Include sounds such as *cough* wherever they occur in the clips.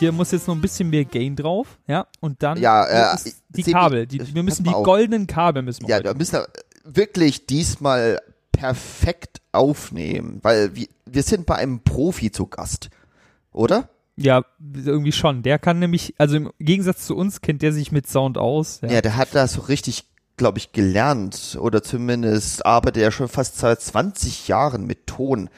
hier muss jetzt noch ein bisschen mehr Gain drauf, ja, und dann Ja, äh, die Kabel, die, äh, wir müssen die auf. goldenen Kabel müssen wir Ja, da müssen wir wirklich diesmal perfekt aufnehmen, weil wir, wir sind bei einem Profi zu Gast, oder? Ja, irgendwie schon. Der kann nämlich, also im Gegensatz zu uns kennt der sich mit Sound aus. Ja, der hat da so richtig, glaube ich, gelernt oder zumindest arbeitet er schon fast seit 20 Jahren mit Ton.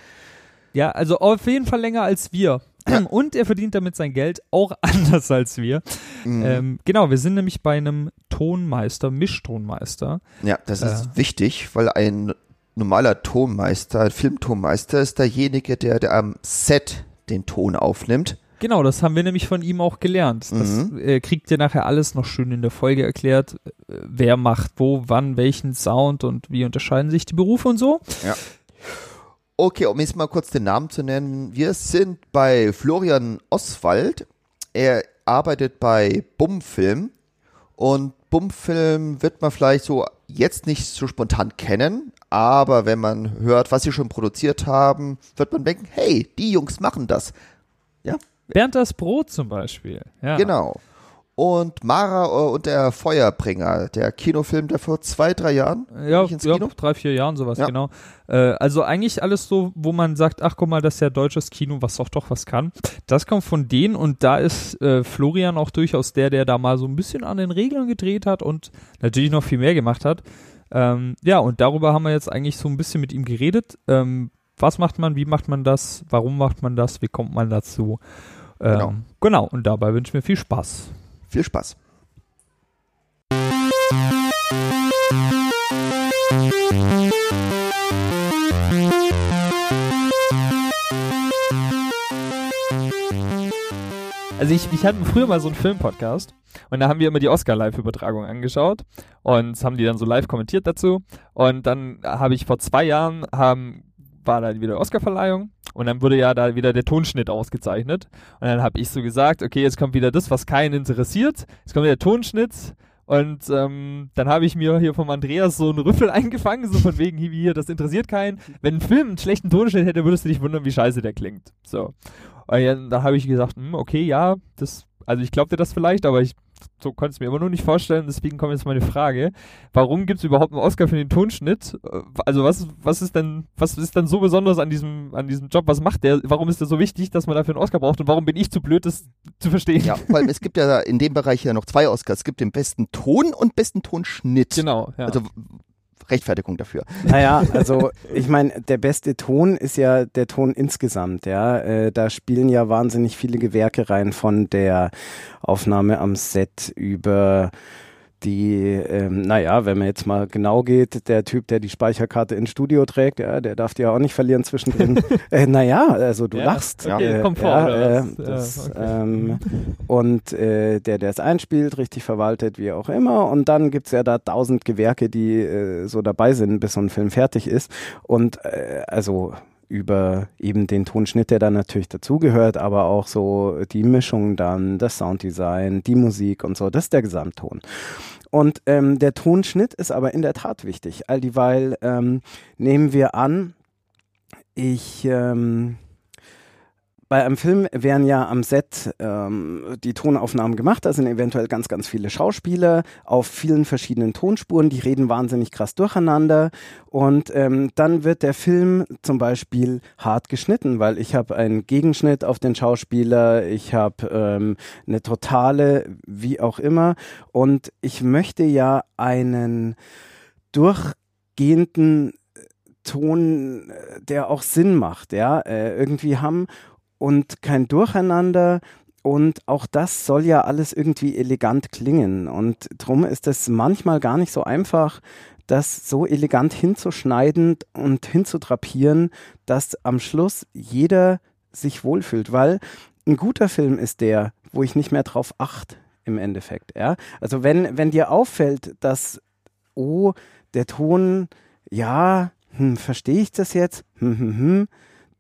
Ja, also auf jeden Fall länger als wir. *clears throat* Und er verdient damit sein Geld auch *laughs* anders als wir. Mhm. Ähm, genau, wir sind nämlich bei einem Tonmeister, Mischtonmeister. Ja, das ist Ja. wichtig, weil ein normaler Tonmeister, ein Filmtonmeister ist derjenige, der, der am Set den Ton aufnimmt. Genau, das haben wir nämlich von ihm auch gelernt. Das Mhm. äh, kriegt ihr nachher alles noch schön in der Folge erklärt. Äh, wer macht wo, wann, welchen Sound und wie unterscheiden sich die Berufe und so. Okay, um jetzt mal kurz den Namen zu nennen. Wir sind bei Florian Oswald. Er arbeitet bei Bumfilm. Und Bumfilm wird man vielleicht so jetzt nicht so spontan kennen. Aber wenn man hört, was sie schon produziert haben, wird man denken, hey, die Jungs machen das. Ja, Bernd das Brot zum Beispiel. Ja. genau. Und Mara äh, und der Feuerbringer, der Kinofilm, der vor zwei, drei Jahren Ja, ins ja Kino? drei, vier Jahren sowas, Ja. genau. Äh, also eigentlich alles so, wo man sagt, ach guck mal, das ist ja deutsches Kino, was doch doch was kann. Das kommt von denen und da ist äh, Florian auch durchaus der, der da mal so ein bisschen an den Regeln gedreht hat und natürlich noch viel mehr gemacht hat. Ähm, ja, und darüber haben wir jetzt eigentlich so ein bisschen mit ihm geredet. Ähm, was macht man, wie macht man das, warum macht man das, wie kommt man dazu? Ähm, Genau. genau, und dabei wünsche ich mir viel Spaß. Viel Spaß. Also ich, ich hatte früher mal so einen Filmpodcast und da haben wir immer die Oscar-Live-Übertragung angeschaut und haben die dann so live kommentiert dazu. Und dann habe ich vor zwei Jahren haben, war da wieder Oscar-Verleihung und dann wurde ja da wieder der Tonschnitt ausgezeichnet. Und dann habe ich so gesagt, okay, jetzt kommt wieder das, was keinen interessiert. Jetzt kommt wieder der Tonschnitt. Und ähm, dann habe ich mir hier vom Andreas so einen Rüffel *laughs* eingefangen, so von wegen hier, das interessiert keinen. Wenn ein Film einen schlechten Tonschnitt hätte, würdest du dich wundern, wie scheiße der klingt. So. Und ja, da habe ich gesagt, hm, okay, ja, das, also ich glaubte das vielleicht, aber ich so konnte es mir immer noch nicht vorstellen. Deswegen kommt jetzt meine Frage: Warum gibt es überhaupt einen Oscar für den Tonschnitt? Äh, Also was, was ist denn, was ist denn so besonders an diesem, an diesem Job? Was macht der? Warum ist der so wichtig, dass man dafür einen Oscar braucht? Und warum bin ich zu blöd, das zu verstehen? Ja, vor allem, es gibt ja in dem Bereich ja noch zwei Oscars. Es gibt den besten Ton und besten Tonschnitt. Genau. Ja. Also Rechtfertigung dafür. Naja, *laughs* also ich meine, der beste Ton ist ja der Ton insgesamt, ja. Äh, da spielen ja wahnsinnig viele Gewerke rein von der Aufnahme am Set über die, ähm, naja, wenn man jetzt mal genau geht, der Typ, der die Speicherkarte ins Studio trägt, ja, der darf die ja auch nicht verlieren zwischendrin. *laughs* *laughs* äh, naja, also du Ja, lachst. okay, äh, kommt vor, ja, äh, das, okay. ähm, *laughs* und äh, der, der es einspielt, richtig verwaltet, wie auch immer. Und dann gibt's ja da tausend Gewerke, die äh, so dabei sind, bis so ein Film fertig ist. Und äh, also über eben den Tonschnitt, der dann natürlich dazugehört, aber auch so die Mischung dann, das Sounddesign, die Musik und so, das ist der Gesamtton. Und ähm, der Tonschnitt ist aber in der Tat wichtig, all dieweil ähm, nehmen wir an, ich ähm, bei einem Film werden ja am Set ähm, die Tonaufnahmen gemacht. Da sind eventuell ganz, ganz viele Schauspieler auf vielen verschiedenen Tonspuren. Die reden wahnsinnig krass durcheinander. Und ähm, dann wird der Film zum Beispiel hart geschnitten, weil ich habe einen Gegenschnitt auf den Schauspieler, ich habe ähm, eine totale, wie auch immer. Und ich möchte ja einen durchgehenden Ton, äh, der auch Sinn macht, ja, äh, irgendwie haben und kein Durcheinander. Und auch das soll ja alles irgendwie elegant klingen. Und drum ist es manchmal gar nicht so einfach, das so elegant hinzuschneiden und hinzudrapieren, dass am Schluss jeder sich wohlfühlt. Weil ein guter Film ist der, wo ich nicht mehr drauf achte im Endeffekt. Ja? Also wenn, wenn dir auffällt, dass, oh, der Ton, ja, hm, verstehe ich das jetzt? Hm, hm, hm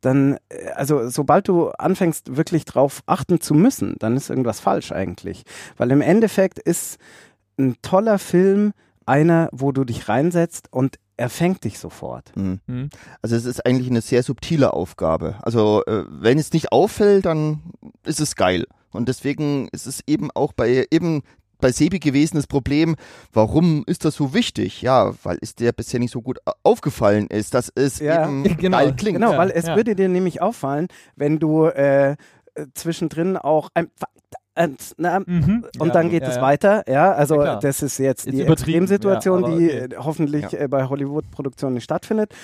dann, äh, also sobald du anfängst, wirklich drauf achten zu müssen, dann ist irgendwas falsch eigentlich. Weil im Endeffekt ist ein toller Film einer, wo du dich reinsetzt und er fängt dich sofort. Mhm. Hm. Also es ist eigentlich eine sehr subtile Aufgabe. Also äh, wenn es nicht auffällt, dann ist es geil. Und deswegen ist es eben auch bei eben bei Sebi gewesen das Problem, warum ist das so wichtig? Ja, weil es dir bisher nicht so gut aufgefallen ist, dass es Ja. eben *laughs* Genau. geil klingt. Genau, weil es ja. würde dir nämlich auffallen, wenn du äh, äh, zwischendrin auch ein äh, na, Mhm. und Ja, dann geht ja, es ja. weiter, ja, also das ist jetzt Ist die Extremsituation, die okay. äh, hoffentlich Ja. äh, bei Hollywood-Produktionen nicht stattfindet,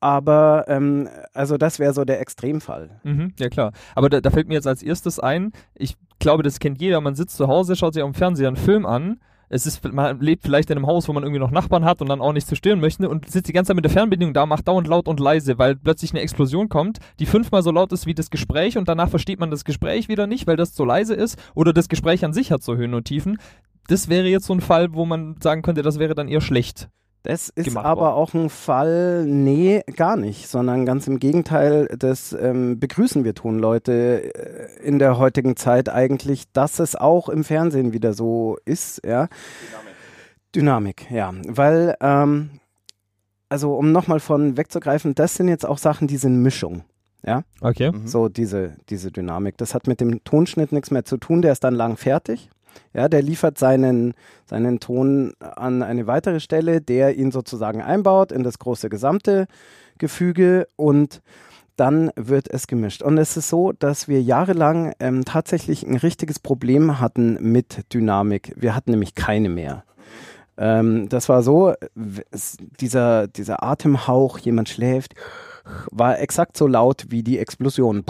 aber ähm, also das wäre so der Extremfall. Mhm, ja klar. Aber da, da fällt mir jetzt als erstes ein, ich glaube, das kennt jeder, man sitzt zu Hause, schaut sich dem Fernseher einen Film an. Es ist, man lebt vielleicht in einem Haus, wo man irgendwie noch Nachbarn hat und dann auch nicht zerstören möchte und sitzt die ganze Zeit mit der Fernbedienung da, macht dauernd laut und leise, weil plötzlich eine Explosion kommt, die fünfmal so laut ist wie das Gespräch und danach versteht man das Gespräch wieder nicht, weil das so leise ist oder das Gespräch an sich hat so Höhen und Tiefen. Das wäre jetzt so ein Fall, wo man sagen könnte, das wäre dann eher schlecht. Das ist aber worden. auch ein Fall, nee, gar nicht, sondern ganz im Gegenteil, das ähm, begrüßen wir Tonleute äh, in der heutigen Zeit eigentlich, dass es auch im Fernsehen wieder so ist, ja. Dynamik, ja, weil, ähm, also um nochmal von wegzugreifen, das sind jetzt auch Sachen, die sind Mischung. Okay. Mhm. So diese, diese Dynamik. Das hat mit dem Tonschnitt nichts mehr zu tun, der ist dann lang fertig. Ja, der liefert seinen, seinen Ton an eine weitere Stelle, der ihn sozusagen einbaut in das große gesamte Gefüge und dann wird es gemischt. Und es ist so, dass wir jahrelang ähm, tatsächlich ein richtiges Problem hatten mit Dynamik. Wir hatten nämlich keine mehr. Ähm, das war so, dieser, dieser Atemhauch, jemand schläft, war exakt so laut wie die Explosion.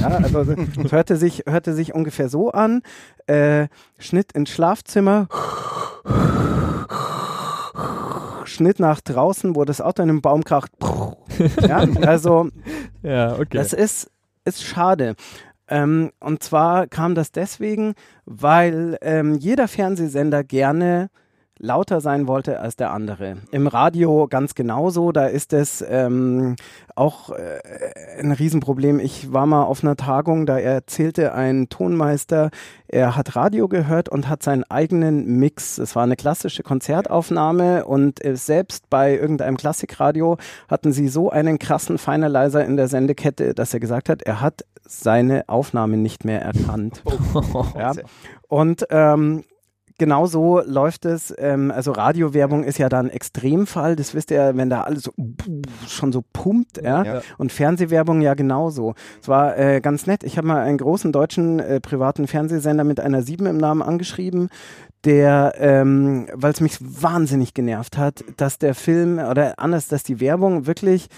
Ja, also es hörte sich, hörte sich ungefähr so an. Äh, Schnitt ins Schlafzimmer. Schnitt nach draußen, wo das Auto in einem Baum kracht. Ja, also *laughs* Ja, okay. das ist, ist schade. Ähm, und zwar kam das deswegen, weil ähm, jeder Fernsehsender gerne lauter sein wollte als der andere. Im Radio ganz genauso, da ist es ähm, auch äh, ein Riesenproblem. Ich war mal auf einer Tagung, da erzählte ein Tonmeister, er hat Radio gehört und hat seinen eigenen Mix. Es war eine klassische Konzertaufnahme und äh, selbst bei irgendeinem Klassikradio hatten sie so einen krassen Finalizer in der Sendekette, dass er gesagt hat, er hat seine Aufnahme nicht mehr erkannt. ja. Und ähm, genau so läuft es. Ähm, also Radiowerbung ist ja da ein Extremfall. Das wisst ihr, wenn da alles so schon so pumpt. Ja? Ja. Und Fernsehwerbung ja genauso. Es war äh, ganz nett. Ich habe mal einen großen deutschen äh, privaten Fernsehsender mit einer 7 im Namen angeschrieben, der, ähm, weil es mich wahnsinnig genervt hat, dass der Film oder anders, dass die Werbung wirklich,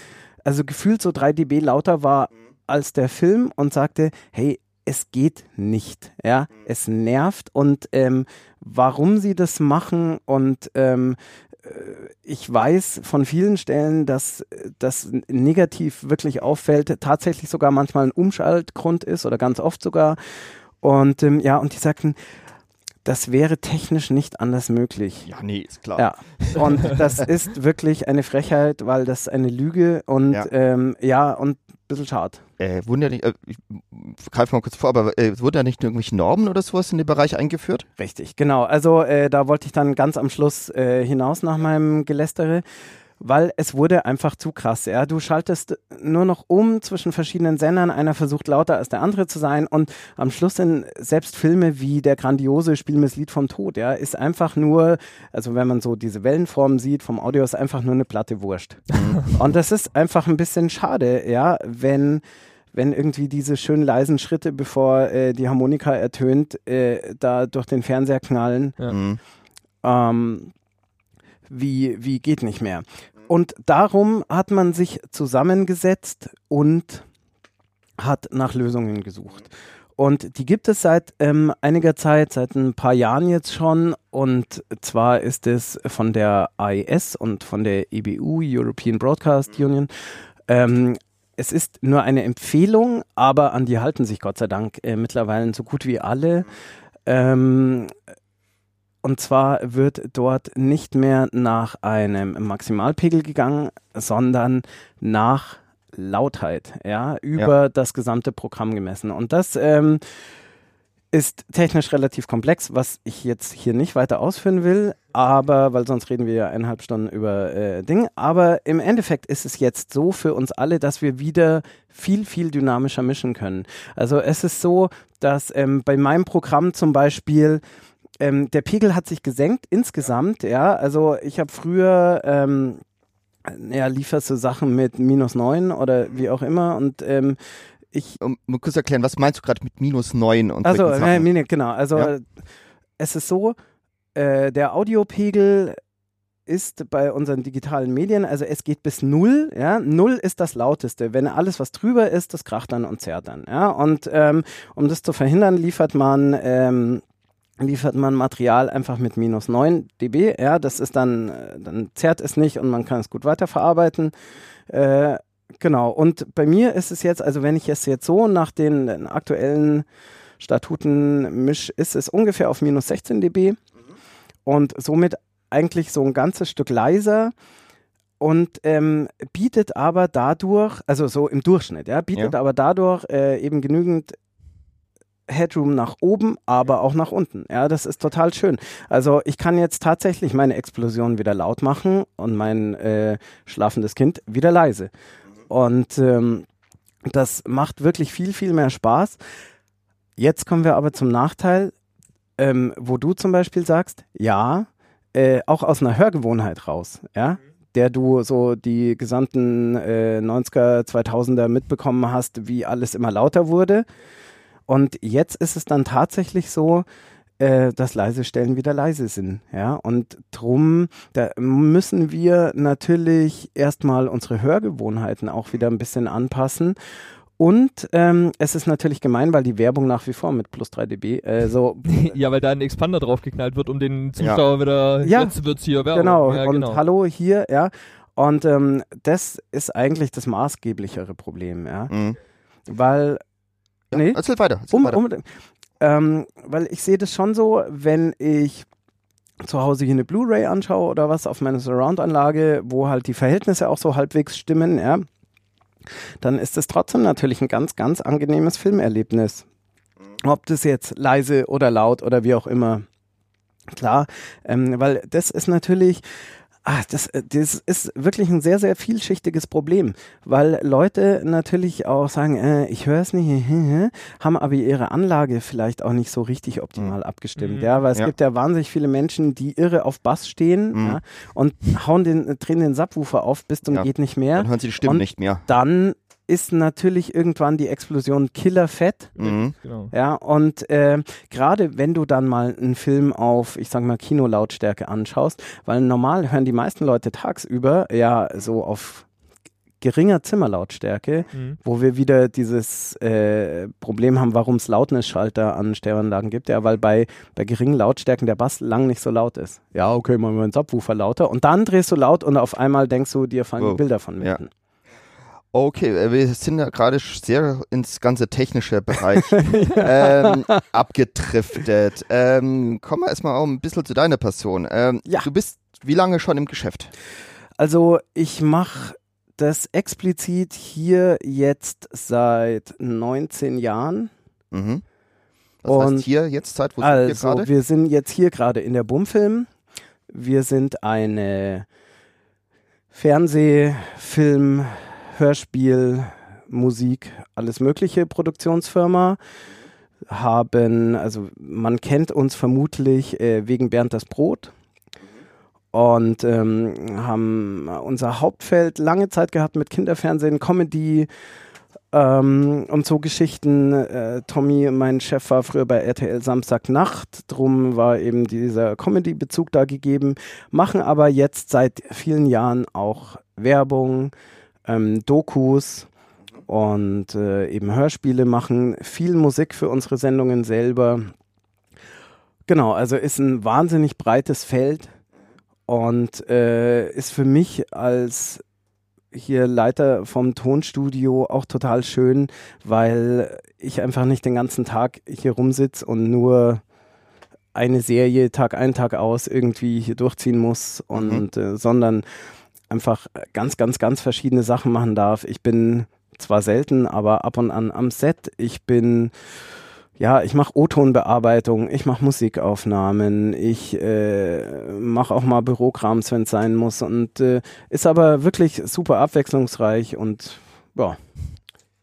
also gefühlt so 3 dB lauter war als der Film und sagte, hey, es geht nicht, ja, es nervt und ähm, warum sie das machen und ähm, äh, ich weiß von vielen Stellen, dass das negativ wirklich auffällt, tatsächlich sogar manchmal ein Umschaltgrund ist oder ganz oft sogar. Und ähm, ja, und die sagten, das wäre technisch nicht anders möglich. Ja, nee, ist klar. Ja, und das ist wirklich eine Frechheit, weil das eine Lüge und Ja. ähm, ja und ein bisschen schade. Äh, wurden ja nicht, äh, ich greife mal kurz vor, aber äh, wurden ja nicht irgendwelche Normen oder sowas in dem Bereich eingeführt? Richtig, genau. Also äh, da wollte ich dann ganz am Schluss äh, hinaus nach meinem Gelästere, weil es wurde einfach zu krass. Ja, du schaltest nur noch um zwischen verschiedenen Sendern. Einer versucht lauter als der andere zu sein und am Schluss sind selbst Filme wie der grandiose Spiel mir das Lied vom Tod. Ja, ist einfach nur, also wenn man so diese Wellenform sieht vom Audio, ist einfach nur eine Platte Wurst. und das ist einfach ein bisschen schade, ja, wenn wenn irgendwie diese schön leisen Schritte, bevor äh, die Harmonika ertönt, äh, da durch den Fernseher knallen, Ja. Mhm. ähm, wie, wie geht nicht mehr. Und darum hat man sich zusammengesetzt und hat nach Lösungen gesucht. Und die gibt es seit ähm, einiger Zeit, seit ein paar Jahren jetzt schon. Und zwar ist es von der AES und von der EBU, European Broadcast Union. Ähm, es ist nur eine Empfehlung, aber an die halten sich Gott sei Dank äh, mittlerweile so gut wie alle. Ähm, und zwar wird dort nicht mehr nach einem Maximalpegel gegangen, sondern nach Lautheit, ja, über das gesamte Programm gemessen. Und das ähm, ist technisch relativ komplex, was ich jetzt hier nicht weiter ausführen will, aber weil sonst reden wir ja eineinhalb Stunden über äh, Dinge. Aber im Endeffekt ist es jetzt so für uns alle, dass wir wieder viel, viel dynamischer mischen können. Also es ist so, dass ähm, bei meinem Programm zum Beispiel ähm, der Pegel hat sich gesenkt insgesamt, ja. Also ich habe früher ähm, ja, lieferst du Sachen mit minus neun oder wie auch immer und ähm, ich. Um, um kurz erklären, was meinst du gerade mit minus 9 und Also, äh, Sachen? genau. Also, Ja. es ist so, äh, der Audiopegel ist bei unseren digitalen Medien, also es geht bis null, ja, null ist das lauteste. Wenn alles, was drüber ist, das kracht dann und zerrt dann, ja. Und ähm, um das zu verhindern, liefert man ähm, liefert man Material einfach mit minus 9 dB, ja, das ist dann, äh, dann zerrt es nicht und man kann es gut weiterverarbeiten. Äh, genau, und bei mir ist es jetzt, also wenn ich es jetzt so nach den, den aktuellen Statuten misch, ist es ungefähr auf minus 16 dB und somit eigentlich so ein ganzes Stück leiser und ähm, bietet aber dadurch, also so im Durchschnitt, ja, bietet Ja. aber dadurch äh, eben genügend Headroom nach oben, aber auch nach unten. Ja, das ist total schön. Also ich kann jetzt tatsächlich meine Explosion wieder laut machen und mein äh, schlafendes Kind wieder leise. Und ähm, das macht wirklich viel, viel mehr Spaß. Jetzt kommen wir aber zum Nachteil, ähm, wo du zum Beispiel sagst, ja, äh, auch aus einer Hörgewohnheit raus, ja, der du so die gesamten äh, 90er, 2000er mitbekommen hast, wie alles immer lauter wurde. Und jetzt ist es dann tatsächlich so, äh, dass leise Stellen wieder leise sind. Ja? Und drum, da müssen wir natürlich erstmal unsere Hörgewohnheiten auch wieder ein bisschen anpassen. Und ähm, es ist natürlich gemein, weil die Werbung nach wie vor mit plus 3 dB äh, so *laughs* ja, weil da ein Expander draufgeknallt wird, um den Zuschauer wieder, Ja. jetzt wird's hier Werbung. Genau, ja, und genau. hallo hier, ja. Und ähm, das ist eigentlich das maßgeblichere Problem, ja. Mhm. Weil, Ja, nee, Erzähl weiter. Erzähl um, weiter. unbedingt. Ähm, weil ich sehe das schon so, wenn ich zu Hause hier eine Blu-ray anschaue oder was auf meiner Surround-Anlage, wo halt die Verhältnisse auch so halbwegs stimmen, ja, dann ist es trotzdem natürlich ein ganz, ganz angenehmes Filmerlebnis. Ob das jetzt leise oder laut oder wie auch immer. Klar, ähm, weil das ist natürlich, ah, das, äh, das ist wirklich ein sehr, sehr vielschichtiges Problem, weil Leute natürlich auch sagen, äh, ich höre es nicht, *laughs* haben aber ihre Anlage vielleicht auch nicht so richtig optimal abgestimmt, Mhm. ja, weil es Ja. gibt ja wahnsinnig viele Menschen, die irre auf Bass stehen Mhm. ja, und hauen den, drehen den Subwoofer auf bis zum Ja. geht nicht mehr. Dann hören sie die Stimmen Und- nicht mehr. Dann ist natürlich irgendwann die Explosion killerfett. Mhm. genau. Ja, und äh, gerade wenn du dann mal einen Film auf, ich sag mal, Kinolautstärke anschaust, weil normal hören die meisten Leute tagsüber ja so auf geringer Zimmerlautstärke, Mhm. wo wir wieder dieses äh, Problem haben, warum es Lautnisschalter an Stereoanlagen gibt, ja, weil bei, bei geringen Lautstärken der Bass lang nicht so laut ist. Ja, okay, machen wir einen Subwoofer lauter und dann drehst du laut und auf einmal denkst du, dir fallen Wow. die Bilder von Ja. Okay, äh, wir sind ja gerade sehr ins ganze technische Bereich *laughs* ähm, abgedriftet. Ähm, kommen wir erstmal auch ein bisschen zu deiner Person. Ähm, Ja. Du bist wie lange schon im Geschäft? Also ich mache das explizit hier jetzt seit 19 Jahren. Mhm. Das Und- heißt hier jetzt Zeit, wo sind wir Also gerade? wir sind jetzt hier gerade in der Bumfilm. Wir sind eine Fernseh-, Film-, Hörspiel-, Musik, alles mögliche Produktionsfirma. Haben, also man kennt uns vermutlich äh, wegen Bernd das Brot und ähm, haben unser Hauptfeld lange Zeit gehabt mit Kinderfernsehen, Comedy ähm, und so Geschichten. Äh, Tommy, mein Chef, war früher bei RTL Samstagnacht, drum war eben dieser Comedy-Bezug da gegeben, machen aber jetzt seit vielen Jahren auch Werbung, ähm, Dokus und äh, eben Hörspiele machen, viel Musik für unsere Sendungen selber. Genau, also ist ein wahnsinnig breites Feld und äh, ist für mich als hier Leiter vom Tonstudio auch total schön, weil ich einfach nicht den ganzen Tag hier rumsitze und nur eine Serie Tag ein, Tag aus irgendwie hier durchziehen muss und äh, sondern einfach ganz, ganz, ganz verschiedene Sachen machen darf. Ich bin zwar selten, aber ab und an am Set. Ich bin ja, ich mache O-Tonbearbeitung, ich mache Musikaufnahmen, ich äh, mache auch mal Bürokrams, wenn es sein muss und äh, ist aber wirklich super abwechslungsreich und ja.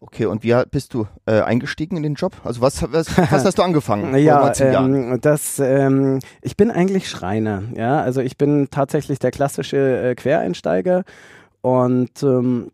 Okay, und wie bist du äh, eingestiegen in den Job? Also was, was, *laughs* was hast du angefangen? ja, ähm, das, ähm, ich bin eigentlich Schreiner. Ja, also ich bin tatsächlich der klassische äh, Quereinsteiger und ähm,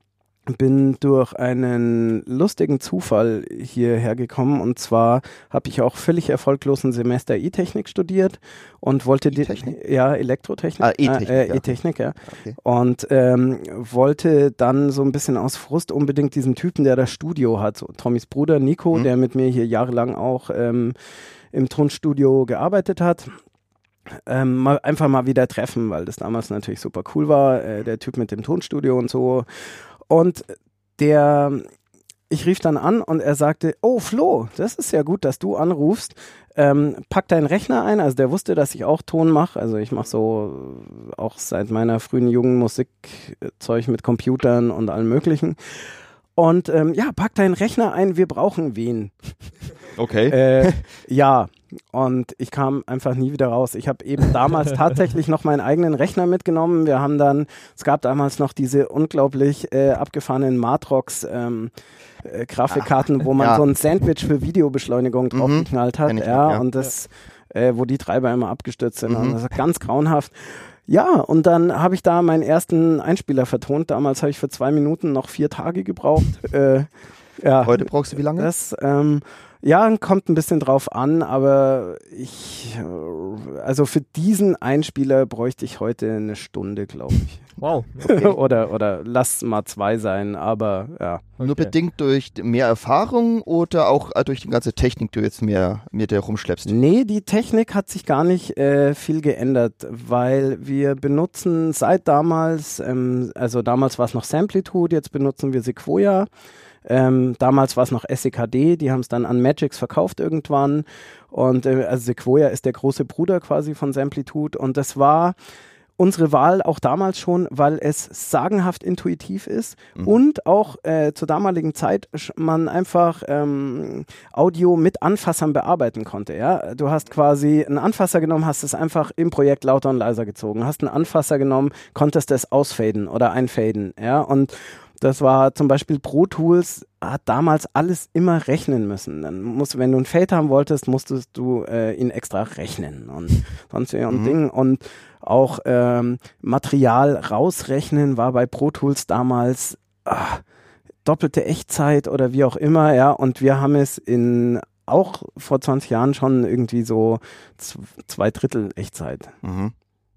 bin durch einen lustigen Zufall hierher gekommen und zwar habe ich auch völlig erfolglos ein Semester E-Technik studiert und wollte die ja Elektrotechnik ah, E-Technik äh, ja. E-Technik ja Okay. und ähm, wollte dann so ein bisschen aus Frust unbedingt diesen Typen der das Studio hat so Tommys Bruder Nico Mhm. der mit mir hier jahrelang auch ähm, im Tonstudio gearbeitet hat ähm, mal, einfach mal wieder treffen, weil das damals natürlich super cool war, äh, der Typ mit dem Tonstudio und so. Und der, ich rief dann an und er sagte, oh Flo, das ist ja gut, dass du anrufst. Ähm, pack deinen Rechner ein. Also der wusste, dass ich auch Ton mache. Also ich mache so äh, auch seit meiner frühen Jugend Musikzeug mit Computern und allem möglichen. Und ähm, ja, pack deinen Rechner ein, wir brauchen wen. Okay. Äh, ja, und ich kam einfach nie wieder raus. Ich habe eben damals *laughs* tatsächlich noch meinen eigenen Rechner mitgenommen. Wir haben dann, es gab damals noch diese unglaublich äh, abgefahrenen Matrox ähm, äh, Grafikkarten, wo man ja. so ein Sandwich für Videobeschleunigung draufgeknallt hat. Ich noch, ja, ja. und das, äh, wo die Treiber immer abgestürzt sind. Mhm. Das ist ganz grauenhaft. Ja, und dann habe ich da meinen ersten Einspieler vertont. Damals habe ich für zwei Minuten noch vier Tage gebraucht. äh, ja. Heute brauchst du wie lange? Das, ähm, ja, kommt ein bisschen drauf an, aber ich, also für diesen Einspieler bräuchte ich heute eine Stunde, glaube ich. *laughs* Wow. *laughs* oder, oder lass mal zwei sein, aber ja. Nur Okay. bedingt durch mehr Erfahrung oder auch äh, durch die ganze Technik, die du jetzt mehr mit dir rumschleppst? Nee, die Technik hat sich gar nicht äh, viel geändert, weil wir benutzen seit damals, ähm, also damals war es noch Samplitude, jetzt benutzen wir Sequoia. Ähm, damals war es noch SEKD, die haben es dann an Magix verkauft irgendwann. Und äh, also Sequoia ist der große Bruder quasi von Samplitude. Und das war unsere Wahl auch damals schon, weil es sagenhaft intuitiv ist Mhm. und auch äh, zur damaligen Zeit man einfach ähm, Audio mit Anfassern bearbeiten konnte. Ja? Du hast quasi einen Anfasser genommen, hast es einfach im Projekt lauter und leiser gezogen, hast einen Anfasser genommen, konntest es ausfaden oder einfaden. Ja? Und das war zum Beispiel Pro Tools hat damals alles immer rechnen müssen. Dann musst, wenn du ein Fade haben wolltest, musstest du äh, ihn extra rechnen und *laughs* sonst und Mhm. Ding. Und auch ähm, Material rausrechnen war bei Pro Tools damals ah, doppelte Echtzeit oder wie auch immer, ja. Und wir haben es in auch vor 20 Jahren schon irgendwie so zwei Drittel Echtzeit Mhm.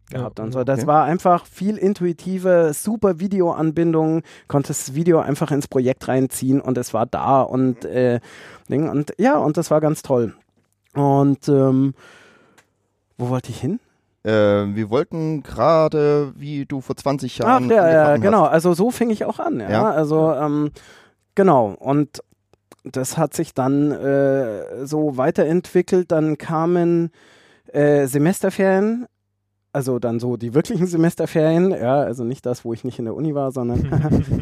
Gehabt Ja, und so. Das okay. war einfach viel intuitiver, super Videoanbindung, konntest das Video einfach ins Projekt reinziehen und es war da und äh, Ding und ja, und das war ganz toll. Und ähm, wo wollte ich hin? Äh, wir wollten gerade, wie du vor 20 Ach Jahren. ja, ja, angefangen genau. hast. Also so fing ich auch an. Ja, Ja. also ähm, genau. Und das hat sich dann äh, so weiterentwickelt. Dann kamen äh, Semesterferien. Also dann so die wirklichen Semesterferien, ja, also nicht das, wo ich nicht in der Uni war, sondern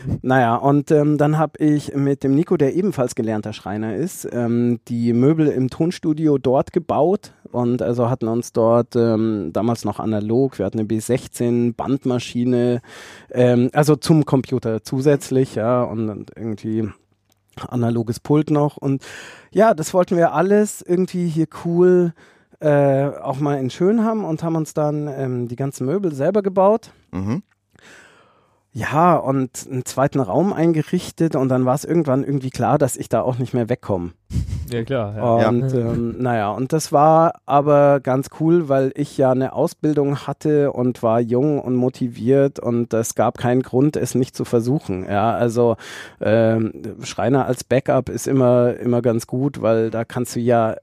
*laughs* naja, und ähm, dann habe ich mit dem Nico, der ebenfalls gelernter Schreiner ist, ähm, die Möbel im Tonstudio dort gebaut und also hatten uns dort ähm, damals noch analog, wir hatten eine B16 Bandmaschine, ähm, also zum Computer zusätzlich, ja, und, und irgendwie analoges Pult noch und ja, das wollten wir alles irgendwie hier cool äh, auch mal in schön haben und haben uns dann ähm, die ganzen Möbel selber gebaut. Mhm. Ja, und einen zweiten Raum eingerichtet und dann war es irgendwann irgendwie klar, dass ich da auch nicht mehr wegkomme. Ja, klar. Ja. Und ähm, naja, und das war aber ganz cool, weil ich ja eine Ausbildung hatte und war jung und motiviert und es gab keinen Grund, es nicht zu versuchen. Ja, also ähm, Schreiner als Backup ist immer, immer ganz gut, weil da kannst du ja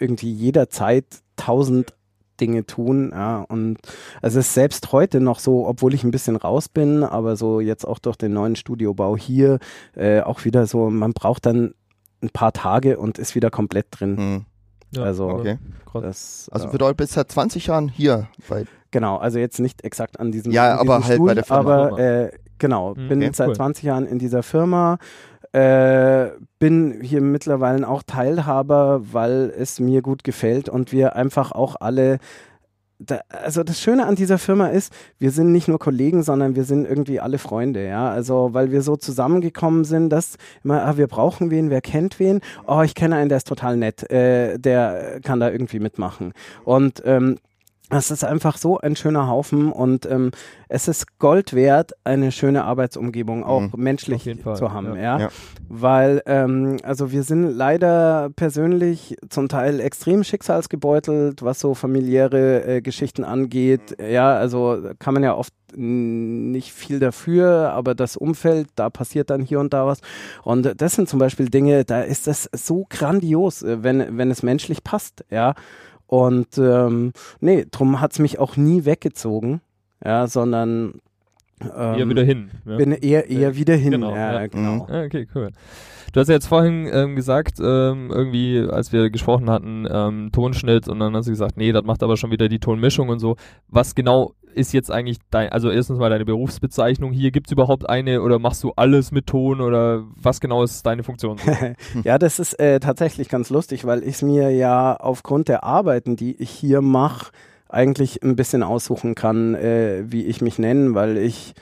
irgendwie jederzeit tausend Dinge tun, ja, und also es ist selbst heute noch so, obwohl ich ein bisschen raus bin, aber so jetzt auch durch den neuen Studiobau hier, äh, auch wieder so, man braucht dann ein paar Tage und ist wieder komplett drin. Mhm. Ja, also, aber Okay. Das, Also bedeutet bis seit 20 Jahren hier bei genau, also jetzt nicht exakt an diesem, Ja, an aber diesem halt Stuhl, bei der Firma. aber äh, genau, Mhm. bin Okay, seit cool. 20 Jahren in dieser Firma. Äh, bin hier mittlerweile auch Teilhaber, weil es mir gut gefällt und wir einfach auch alle da, also das Schöne an dieser Firma ist, wir sind nicht nur Kollegen, sondern wir sind irgendwie alle Freunde, ja. Also weil wir so zusammengekommen sind, dass immer, ah, wir brauchen wen, wer kennt wen? Oh, ich kenne einen, der ist total nett, äh, der kann da irgendwie mitmachen. Und ähm, es ist einfach so ein schöner Haufen und ähm, es ist Gold wert, eine schöne Arbeitsumgebung auch mhm. menschlich zu haben, ja. ja. ja. Weil, ähm, also wir sind leider persönlich zum Teil extrem schicksalsgebeutelt, was so familiäre äh, Geschichten angeht. Ja, also kann man ja oft nicht viel dafür, aber das Umfeld, da passiert dann hier und da was. Und das sind zum Beispiel Dinge, da ist das so grandios, äh, wenn, wenn es menschlich passt, ja. Und ähm, nee, drum hat es mich auch nie weggezogen, ja, sondern ähm, eher wieder hin. Ja? Bin eher, eher wieder hin, genau. Ja, ja. genau. Ah, okay, cool. Du hast ja jetzt vorhin ähm, gesagt, ähm, irgendwie, als wir gesprochen hatten, ähm, Tonschnitt und dann hast du gesagt, nee, das macht aber schon wieder die Tonmischung und so. Was genau ist jetzt eigentlich dein, also erstens mal deine Berufsbezeichnung hier, gibt es überhaupt eine oder machst du alles mit Ton oder was genau ist deine Funktion? *laughs* ja, das ist äh, tatsächlich ganz lustig, weil ich es mir ja aufgrund der Arbeiten, die ich hier mache, eigentlich ein bisschen aussuchen kann, äh, wie ich mich nenne, weil ich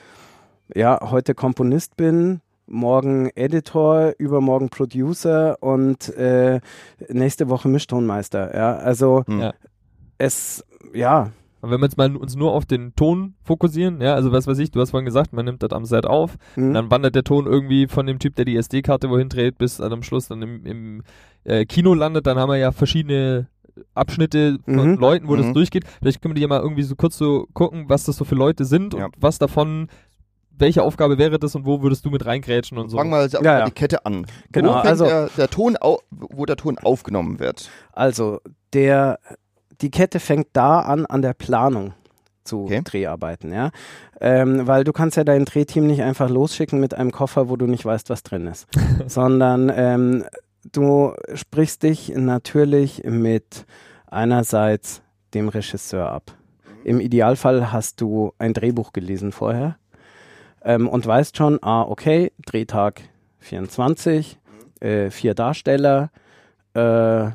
ja heute Komponist bin, morgen Editor, übermorgen Producer und äh, nächste Woche Mischtonmeister. Ja, also hm. ja. es, ja, und wenn wir jetzt mal uns nur auf den Ton fokussieren, ja, also was weiß ich, du hast vorhin gesagt, man nimmt das am Set auf, mhm. dann wandert der Ton irgendwie von dem Typ, der die SD-Karte wohin dreht, bis dann am Schluss dann im, im äh, Kino landet, dann haben wir ja verschiedene Abschnitte von mhm. Leuten, wo mhm. das durchgeht. Vielleicht können wir dir mal irgendwie so kurz so gucken, was das so für Leute sind ja. und was davon welche Aufgabe wäre das und wo würdest du mit reingrätschen und so? Fangen wir also ja, ja. die Kette an. Genau, wo also der, der Ton wo der Ton aufgenommen wird. Also der die Kette fängt da an, an der Planung zu okay. Dreharbeiten, ja. Ähm, weil du kannst ja dein Drehteam nicht einfach losschicken mit einem Koffer, wo du nicht weißt, was drin ist. *laughs* Sondern ähm, du sprichst dich natürlich mit einerseits dem Regisseur ab. Im Idealfall hast du ein Drehbuch gelesen vorher ähm, und weißt schon, ah, okay, Drehtag 24, äh, vier Darsteller, äh,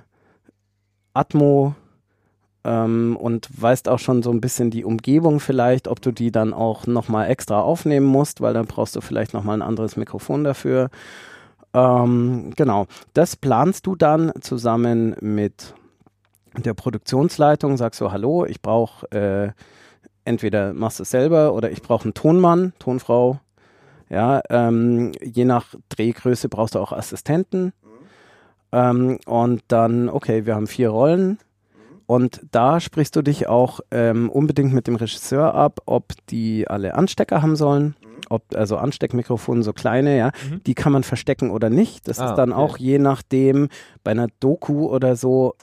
Atmo, ähm, und weißt auch schon so ein bisschen die Umgebung vielleicht, ob du die dann auch nochmal extra aufnehmen musst, weil dann brauchst du vielleicht nochmal ein anderes Mikrofon dafür. Ähm, genau, das planst du dann zusammen mit der Produktionsleitung, sagst du, hallo, ich brauche äh, entweder machst du es selber oder ich brauche einen Tonmann, Tonfrau. Ja, ähm, je nach Drehgröße brauchst du auch Assistenten. Ähm, und dann, okay, wir haben vier Rollen und da sprichst du dich auch ähm, unbedingt mit dem Regisseur ab, ob die alle Anstecker haben sollen. Ob, also Ansteckmikrofone, so kleine, ja, mhm. die kann man verstecken oder nicht. Das ah, ist dann okay. auch je nachdem, bei einer Doku oder so,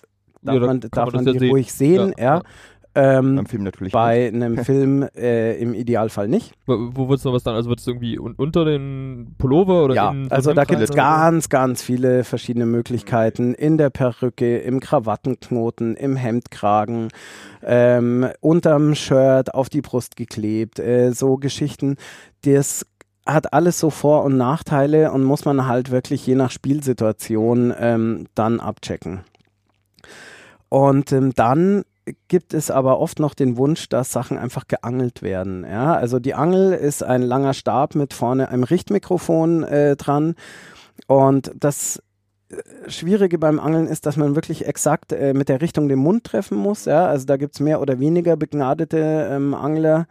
darf ja, man, darf man, man die ruhig sehen, ja. ja. Ähm, Beim Film natürlich bei nicht. einem *laughs* Film äh, im Idealfall nicht. Wo, wo wird es noch was dann? Also wird es irgendwie un unter den Pullover oder Ja, also da gibt es ganz, ganz viele verschiedene Möglichkeiten. In der Perücke, im Krawattenknoten, im Hemdkragen, ähm, unterm Shirt, auf die Brust geklebt, äh, so Geschichten. Das hat alles so Vor- und Nachteile und muss man halt wirklich je nach Spielsituation ähm, dann abchecken. Und ähm, dann gibt es aber oft noch den Wunsch, dass Sachen einfach geangelt werden. Ja? Also die Angel ist ein langer Stab mit vorne einem Richtmikrofon äh, dran und das äh, Schwierige beim Angeln ist, dass man wirklich exakt äh, mit der Richtung den Mund treffen muss. Ja? Also da gibt es mehr oder weniger begnadete ähm, Angler.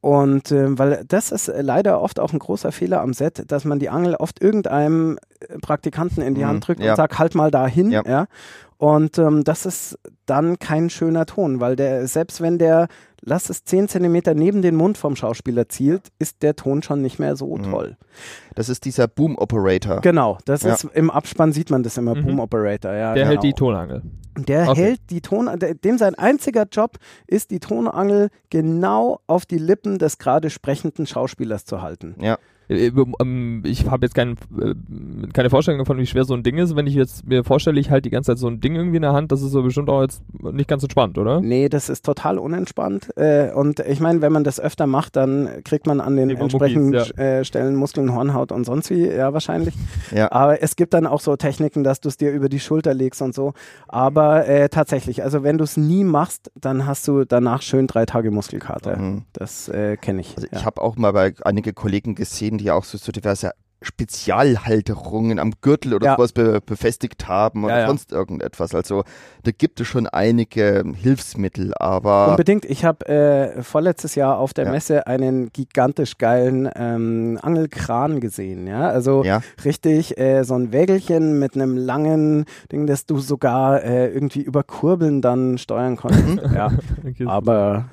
Und äh, weil das ist leider oft auch ein großer Fehler am Set, dass man die Angel oft irgendeinem äh, Praktikanten in die Hand mhm, drückt ja. und sagt, halt mal dahin. Ja. ja? Und ähm, das ist dann kein schöner Ton, weil der, selbst wenn der, lass es 10 Zentimeter neben den Mund vom Schauspieler zielt, ist der Ton schon nicht mehr so mhm. toll. Das ist dieser Boom Operator. Genau, das ja. ist im Abspann sieht man das immer, mhm. Boom Operator, ja. Der genau. hält die Tonangel. Der okay. hält die Tonangel, dem sein einziger Job ist, die Tonangel genau auf die Lippen des gerade sprechenden Schauspielers zu halten. Ja. Äh, ähm, ich habe jetzt kein, äh, keine Vorstellung davon, wie schwer so ein Ding ist. Wenn ich jetzt mir vorstelle, ich halte die ganze Zeit so ein Ding irgendwie in der Hand, das ist so bestimmt auch jetzt nicht ganz entspannt, oder? Nee, das ist total unentspannt. Äh, und ich meine, wenn man das öfter macht, dann kriegt man an den Lieber entsprechenden Muckis, äh, Stellen Muskeln, Hornhaut und sonst wie, ja wahrscheinlich. Ja. Aber es gibt dann auch so Techniken, dass du es dir über die Schulter legst und so. Aber äh, tatsächlich, also wenn du es nie machst, dann hast du danach schön drei Tage Muskelkater. Mhm. Das äh, kenne ich. Also ja. ich habe auch mal bei einige Kollegen gesehen, die auch so, so diverse Spezialhalterungen am Gürtel oder Ja. sowas be befestigt haben oder Ja, ja. sonst irgendetwas. Also da gibt es schon einige Hilfsmittel, aber Unbedingt. Ich habe äh, vorletztes Jahr auf der Ja. Messe einen gigantisch geilen ähm, Angelkran gesehen. Ja, also ja, richtig äh, so ein Wägelchen mit einem langen Ding, das du sogar äh, irgendwie über Kurbeln dann steuern konntest. ja, *laughs* Okay. aber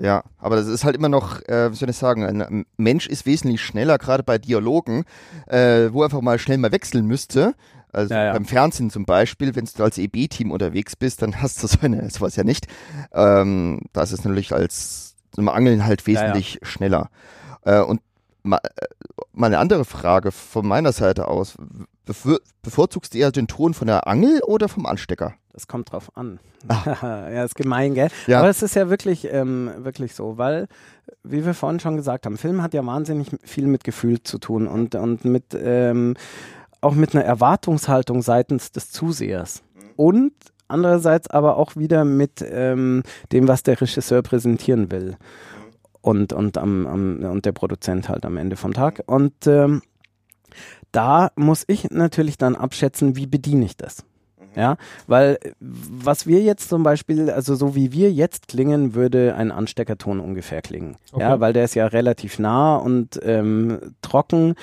ja, aber das ist halt immer noch, äh, wie soll ich sagen, ein Mensch ist wesentlich schneller, gerade bei Dialogen, äh, wo einfach mal schnell mal wechseln müsste. Also Ja, ja. beim Fernsehen zum Beispiel, wenn du als EB-Team unterwegs bist, dann hast du so eine, *laughs* sowas ja nicht. Ähm, das ist natürlich als zum Angeln halt wesentlich schneller. Äh, und ma, äh, mal eine andere Frage von meiner Seite aus. Bevor, bevorzugst du eher den Ton von der Angel oder vom Anstecker? Das kommt drauf an. *laughs* ja, ist gemein, gell? Ja. Aber es ist ja wirklich, ähm, wirklich so, weil, wie wir vorhin schon gesagt haben, Film hat ja wahnsinnig viel mit Gefühl zu tun und, und mit ähm, auch mit einer Erwartungshaltung seitens des Zusehers. Und andererseits aber auch wieder mit ähm, dem, was der Regisseur präsentieren will. Und, und, am, am, und der Produzent halt am Ende vom Tag. Und ähm, da muss ich natürlich dann abschätzen, wie bediene ich das. Ja, weil äh, was wir jetzt zum Beispiel, also so wie wir jetzt klingen, würde ein Ansteckerton ungefähr klingen. Ja, Okay. weil der ist ja relativ nah und ähm, trocken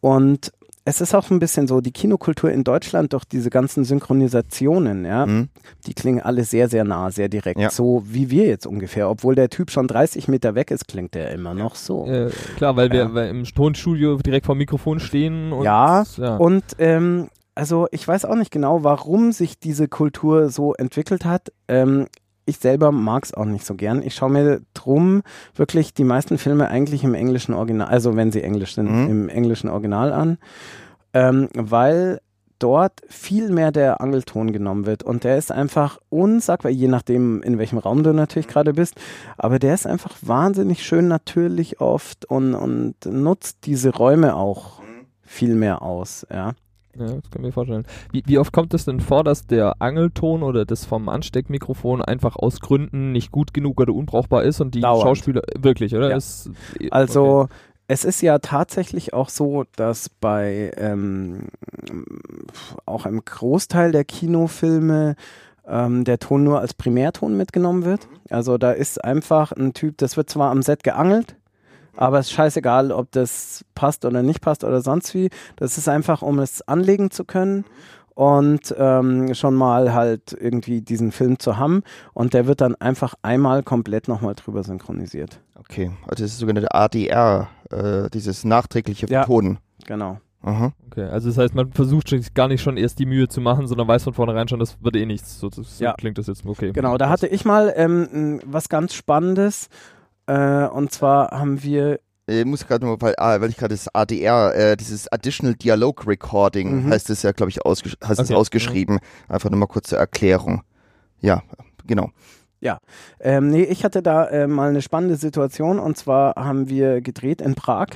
und es ist auch ein bisschen so, die Kinokultur in Deutschland durch diese ganzen Synchronisationen, ja, Hm? die klingen alle sehr, sehr nah, sehr direkt. Ja. So wie wir jetzt ungefähr. Obwohl der Typ schon 30 Meter weg ist, klingt der immer noch so. Äh, klar, weil wir Ja. weil im Tonstudio direkt vor dem Mikrofon stehen und Ja, ja. Und ähm, also ich weiß auch nicht genau, warum sich diese Kultur so entwickelt hat. Ähm, ich selber mag es auch nicht so gern. Ich schaue mir drum wirklich die meisten Filme eigentlich im englischen Original, also wenn sie englisch sind, Mhm. im englischen Original an, ähm, weil dort viel mehr der Angelton genommen wird und der ist einfach unsagbar, je nachdem in welchem Raum du natürlich gerade bist, aber der ist einfach wahnsinnig schön natürlich oft und, und nutzt diese Räume auch viel mehr aus, ja. Ja, das kann ich mir vorstellen. Wie, wie oft kommt es denn vor, dass der Angelton oder das vom Ansteckmikrofon einfach aus Gründen nicht gut genug oder unbrauchbar ist und die Dauernd. Schauspieler wirklich, oder? Ja. Ist, Also okay. es ist ja tatsächlich auch so, dass bei ähm, auch im Großteil der Kinofilme ähm, der Ton nur als Primärton mitgenommen wird. Also da ist einfach ein Typ, das wird zwar am Set geangelt, aber es ist scheißegal, ob das passt oder nicht passt oder sonst wie. Das ist einfach, um es anlegen zu können und ähm, schon mal halt irgendwie diesen Film zu haben. Und der wird dann einfach einmal komplett nochmal drüber synchronisiert. Okay, also das ist sogenannte ADR, äh, dieses nachträgliche Ja. Vertonen. Genau. Aha. okay. Also das heißt, man versucht sich gar nicht schon erst die Mühe zu machen, sondern weiß von vornherein schon, das wird eh nichts. So, so Ja. klingt das jetzt okay. Genau, da hatte ich mal ähm, was ganz Spannendes. Äh, und zwar haben wir, Ich muss gerade nur, weil, ah, weil ich gerade das ADR, äh, dieses Additional Dialogue Recording, Mhm. heißt es ja, glaube ich, ausgesch heißt Okay. ausgeschrieben. Einfach nur mal kurz zur Erklärung. Ja, genau. ähm, nee, ich hatte da äh, mal eine spannende Situation. Und zwar haben wir gedreht in Prag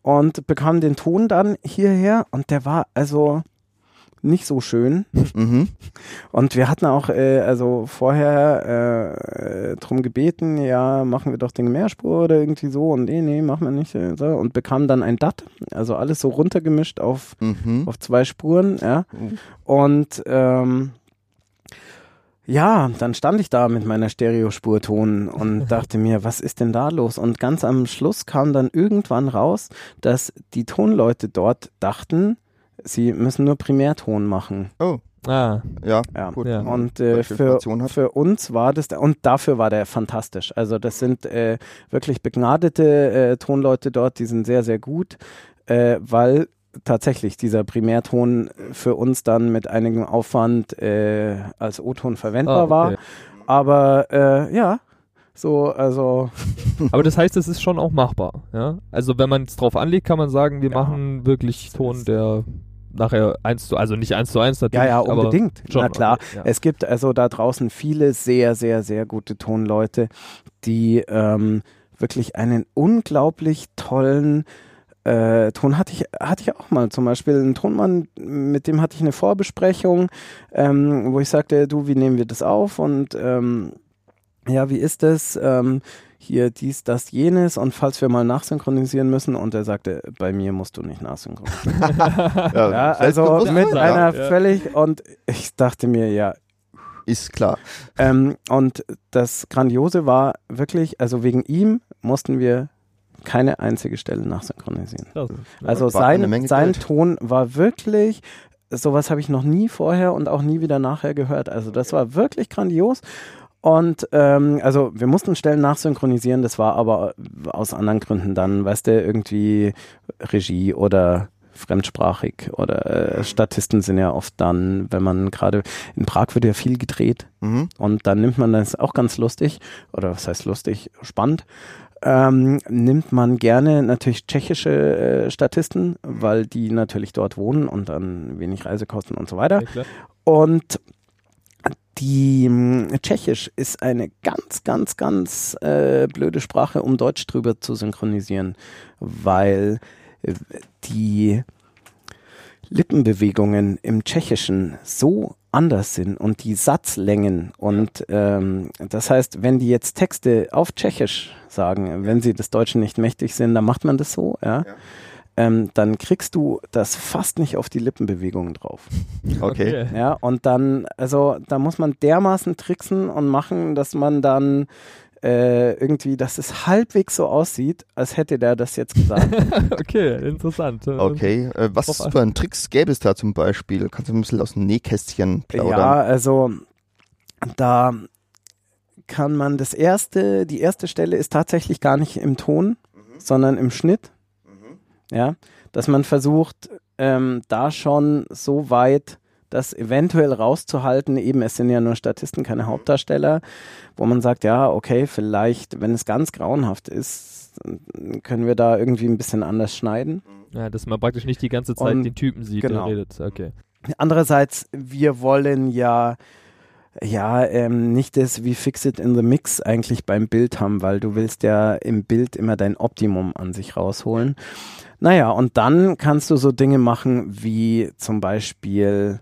und bekamen den Ton dann hierher. Und der war also nicht so schön. Mhm. Und wir hatten auch äh, also vorher äh, drum gebeten, ja, machen wir doch den Mehrspur oder irgendwie so. Und nee, nee, machen wir nicht. Äh, so. Und bekamen dann ein DAT, also alles so runtergemischt auf Mhm. auf zwei Spuren, ja. Mhm. Und ähm, ja, dann stand ich da mit meiner Stereospurton und *laughs* dachte mir, was ist denn da los? Und ganz am Schluss kam dann irgendwann raus, dass die Tonleute dort dachten, sie müssen nur Primärton machen. Oh, Ah, ja, Ja. gut. Ja. Und äh, für, für uns war das, und dafür war der fantastisch. Also das sind äh, wirklich begnadete äh, Tonleute dort, die sind sehr, sehr gut, äh, weil tatsächlich dieser Primärton für uns dann mit einigem Aufwand äh, als O-Ton verwendbar ah, war. okay. Aber äh, ja, So, also. *laughs* Aber das heißt, es ist schon auch machbar. Ja? Also wenn man es drauf anlegt, kann man sagen, wir Ja. machen wirklich Ton, der nachher eins zu, also nicht eins zu eins Ja, natürlich. ja, aber unbedingt. schon, Na klar. Ja. Es gibt also da draußen viele sehr, sehr, sehr gute Tonleute, die ähm, wirklich einen unglaublich tollen äh, Ton hatte ich, hatte ich auch mal zum Beispiel einen Tonmann, mit dem hatte ich eine Vorbesprechung, ähm, wo ich sagte, du, wie nehmen wir das auf und ähm, ja, wie ist das? Ähm, hier dies, das, jenes und falls wir mal nachsynchronisieren müssen und er sagte, bei mir musst du nicht nachsynchronisieren. *laughs* Ja, also selbstbewusst, mit ja. einer Ja. völlig und ich dachte mir, ja, Ist klar. ähm, und das Grandiose war wirklich, also wegen ihm mussten wir keine einzige Stelle nachsynchronisieren. Also sein, sein Geld. Ton war wirklich, sowas habe ich noch nie vorher und auch nie wieder nachher gehört. Also das war wirklich grandios. Und ähm, also wir mussten Stellen nachsynchronisieren, das war aber aus anderen Gründen dann, weißt du, irgendwie Regie oder fremdsprachig oder äh, Statisten sind ja oft dann, wenn man gerade in Prag wird ja viel gedreht Mhm. und dann nimmt man das auch ganz lustig, oder was heißt lustig, spannend, ähm, nimmt man gerne natürlich tschechische äh, Statisten, weil die natürlich dort wohnen und dann wenig Reisekosten und so weiter. Ja. Und die mh, Tschechisch ist eine ganz, ganz, ganz äh, blöde Sprache, um Deutsch drüber zu synchronisieren, weil äh, die Lippenbewegungen im Tschechischen so anders sind und die Satzlängen und ähm, das heißt, wenn die jetzt Texte auf Tschechisch sagen, wenn sie des Deutschen nicht mächtig sind, dann macht man das so, ja. Ähm, dann kriegst du das fast nicht auf die Lippenbewegungen drauf. *laughs* Okay. Ja, und dann, also da muss man dermaßen tricksen und machen, dass man dann äh, irgendwie, dass es halbwegs so aussieht, als hätte der das jetzt gesagt. *laughs* okay, interessant. Okay. Äh, was für ein Tricks gäbe es da zum Beispiel? Kannst du ein bisschen aus dem Nähkästchen plaudern? ja, also da kann man das erste, die erste Stelle ist tatsächlich gar nicht im Ton, sondern im Schnitt. Ja, dass man versucht, ähm, da schon so weit das eventuell rauszuhalten, eben es sind ja nur Statisten, keine Hauptdarsteller, wo man sagt, ja, okay, vielleicht, wenn es ganz grauenhaft ist, können wir da irgendwie ein bisschen anders schneiden. Ja, dass man praktisch nicht die ganze Zeit Und- den Typen sieht, genau. der redet. Okay. Andererseits, wir wollen ja ja, ähm, nicht das wie Fix It in the Mix eigentlich beim Bild haben, weil du willst ja im Bild immer dein Optimum an sich rausholen. Naja, und dann kannst du so Dinge machen wie zum Beispiel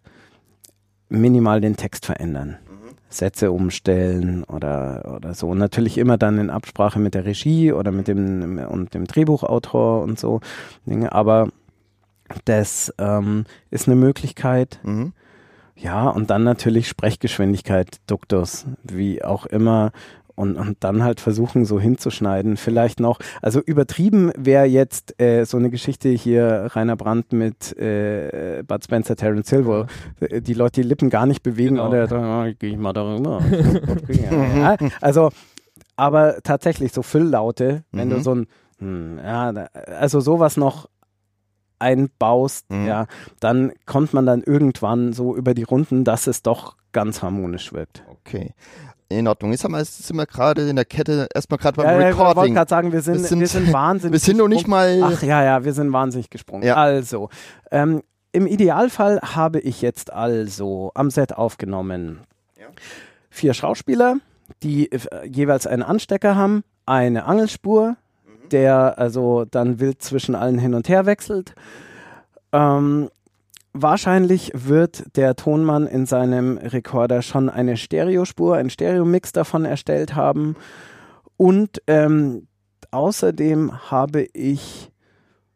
minimal den Text verändern. Sätze umstellen oder, oder so. Und natürlich immer dann in Absprache mit der Regie oder mit dem und dem Drehbuchautor und so Dinge. Aber das ähm, ist eine Möglichkeit. Mhm. Ja, und dann natürlich Sprechgeschwindigkeit, Duktus, wie auch immer. Und, und dann halt versuchen, so hinzuschneiden. Vielleicht noch, also übertrieben wäre jetzt äh, so eine Geschichte hier, Rainer Brandt mit äh, Bud Spencer, Terence Hill, wo äh, die Leute die Lippen gar nicht bewegen Genau. und er sagt, oh, gehe ich mal darüber. *laughs* ja, also, aber tatsächlich so Fülllaute, wenn du Mhm. so ein, hm, ja, da- also sowas noch einbaust, Mhm. ja, dann kommt man dann irgendwann so über die Runden, dass es doch ganz harmonisch wirkt. Okay. In Ordnung. Jetzt haben wir, jetzt sind wir gerade in der Kette, erstmal gerade beim Ja, ja, ich wollte Recording. gerade sagen, wir sind, Wir sind- wir sind wahnsinnig wir sind noch nicht mal. Ach ja, ja, wir sind wahnsinnig gesprungen. Ja. Also, ähm, im Idealfall habe ich jetzt also am Set aufgenommen Ja. vier Schauspieler, die äh, jeweils einen Anstecker haben, eine Angelspur, Mhm. der also dann wild zwischen allen hin und her wechselt. Ähm, wahrscheinlich wird der Tonmann in seinem Rekorder schon eine Stereospur, einen Stereomix davon erstellt haben. Und ähm, außerdem habe ich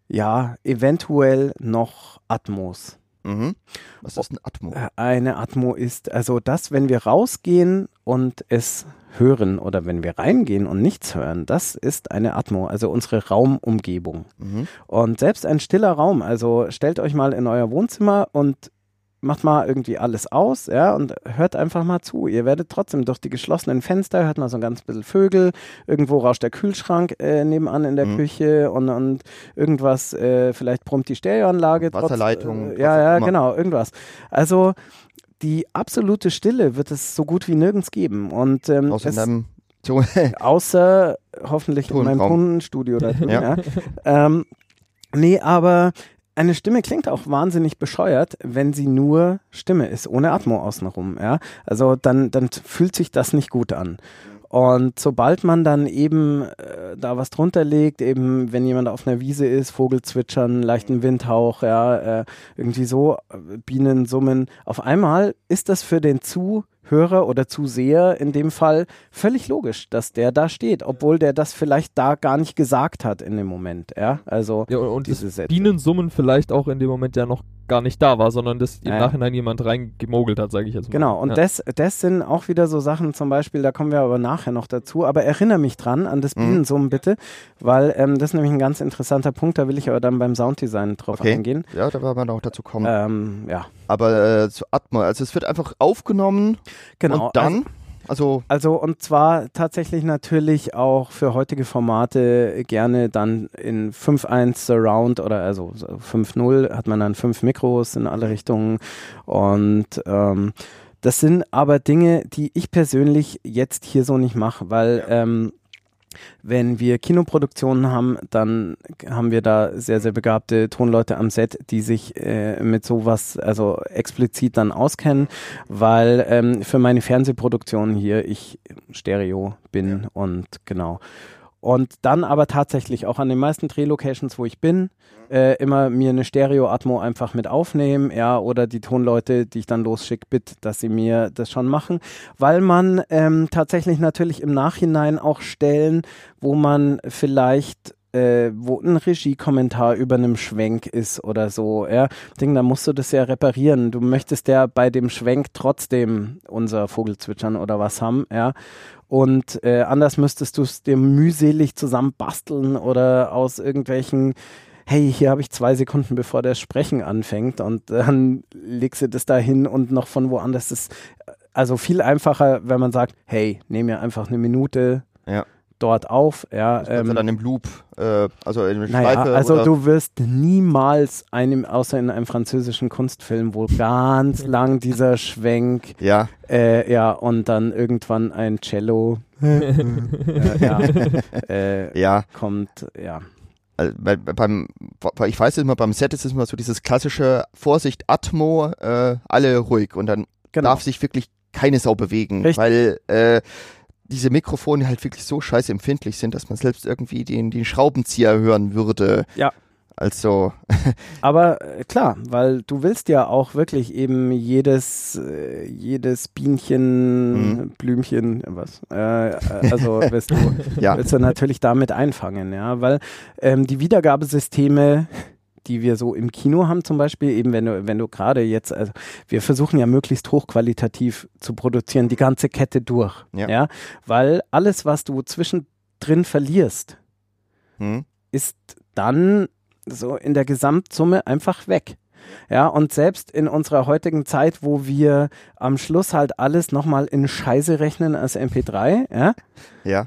ja eventuell noch Atmos. Mhm. Was ist ein Atmo? Äh, Eine Atmo ist also das, wenn wir rausgehen und es hören oder wenn wir reingehen und nichts hören, das ist eine Atmo, also unsere Raumumgebung. Mhm. Und selbst ein stiller Raum, also stellt euch mal in euer Wohnzimmer und macht mal irgendwie alles aus, ja, und hört einfach mal zu. Ihr werdet trotzdem durch die geschlossenen Fenster, hört mal so ein ganz bisschen Vögel, irgendwo rauscht der Kühlschrank äh, nebenan in der Mhm. Küche und, und irgendwas, äh, vielleicht brummt die Stereoanlage. trotz- Wasserleitung, Äh, was ja, ja, genau, irgendwas. Also die absolute Stille wird es so gut wie nirgends geben. Und ähm, Außer in es, deinem So, *laughs* Außer hoffentlich in meinem Tonraum. Tonstudio da drüben. Ja. Ja. Ähm, nee, aber eine Stimme klingt auch wahnsinnig bescheuert, wenn sie nur Stimme ist, ohne Atmo außenrum. Ja? Also dann, dann fühlt sich das nicht gut an. Und sobald man dann eben äh, da was drunter legt, eben wenn jemand auf einer Wiese ist, Vogel zwitschern, leichten Windhauch, ja, äh, irgendwie so, äh, Bienen summen, auf einmal ist das für den Zuhörer oder Zuseher in dem Fall völlig logisch, dass der da steht, obwohl der das vielleicht da gar nicht gesagt hat in dem Moment, ja, also Ja, und, diese das Sätze. Bienensummen vielleicht auch in dem Moment ja noch gar nicht da war, sondern dass im Ja. Nachhinein jemand reingemogelt hat, sage ich jetzt mal. Genau, und ja. das, das sind auch wieder so Sachen, zum Beispiel, da kommen wir aber nachher noch dazu, aber erinnere mich dran an das Mhm. Bienensummen bitte, weil ähm, das ist nämlich ein ganz interessanter Punkt, da will ich aber dann beim Sounddesign drauf Okay. eingehen. ja, da werden wir noch dazu kommen. Ähm, ja, Aber äh, zu Atmo, also es wird einfach aufgenommen genau. und dann, also, Also und zwar tatsächlich natürlich auch für heutige Formate gerne dann in 5.1 Surround oder also so 5.0 hat man dann fünf Mikros in alle Richtungen. Und ähm, das sind aber Dinge, die ich persönlich jetzt hier so nicht mache, weil ähm, wenn wir Kinoproduktionen haben, dann haben wir da sehr, sehr begabte Tonleute am Set, die sich äh, mit sowas also explizit dann auskennen, weil ähm, für meine Fernsehproduktionen hier ich Stereo bin und genau. Und dann aber tatsächlich auch an den meisten Drehlocations, wo ich bin, äh, immer mir eine Stereo-Atmo einfach mit aufnehmen, ja, oder die Tonleute, die ich dann losschicke, bitte, dass sie mir das schon machen, weil man ähm, tatsächlich natürlich im Nachhinein auch Stellen, wo man vielleicht äh, wo ein Regiekommentar über einem Schwenk ist oder so, ja, Ding, da musst du das ja reparieren. Du möchtest ja bei dem Schwenk trotzdem unser Vogelzwitschern oder was haben, ja. Und äh, anders müsstest du es dir mühselig zusammenbasteln oder aus irgendwelchen hey, hier habe ich zwei Sekunden, bevor das Sprechen anfängt und dann legst du das da hin und noch von woanders. Das ist also viel einfacher, wenn man sagt, hey, nehm mir einfach eine Minute Ja. Dort auf. Ja, das ähm, dann im Loop, äh, also in der naja, Schleife. also oder, du wirst niemals einem, außer in einem französischen Kunstfilm, wo ganz lang dieser Schwenk, ja, äh, ja, und dann irgendwann ein Cello, äh, *laughs* ja, *laughs* äh, ja. kommt, ja. Also bei, bei- beim, weil ich weiß immer, beim Set ist es immer so dieses klassische Vorsicht, Atmo, äh, alle ruhig und dann Genau. darf sich wirklich keine Sau bewegen, Richtig. weil äh, diese Mikrofone halt wirklich so scheiße empfindlich sind, dass man selbst irgendwie den, den Schraubenzieher hören würde. Ja. Also, *laughs* Aber äh, klar, weil du willst ja auch wirklich eben jedes, äh, jedes Bienchen, Mhm. Blümchen, was, äh, äh, also *laughs* willst du, ja, willst du natürlich damit einfangen, ja, weil ähm, die Wiedergabesysteme, die wir so im Kino haben zum Beispiel, eben wenn du, wenn du gerade jetzt, also wir versuchen ja möglichst hochqualitativ zu produzieren, die ganze Kette durch, Ja. ja, weil alles, was du zwischendrin verlierst, hm, ist dann so in der Gesamtsumme einfach weg. Ja, und selbst in unserer heutigen Zeit, wo wir am Schluss halt alles nochmal in Scheiße rechnen als MP3, ja, ja,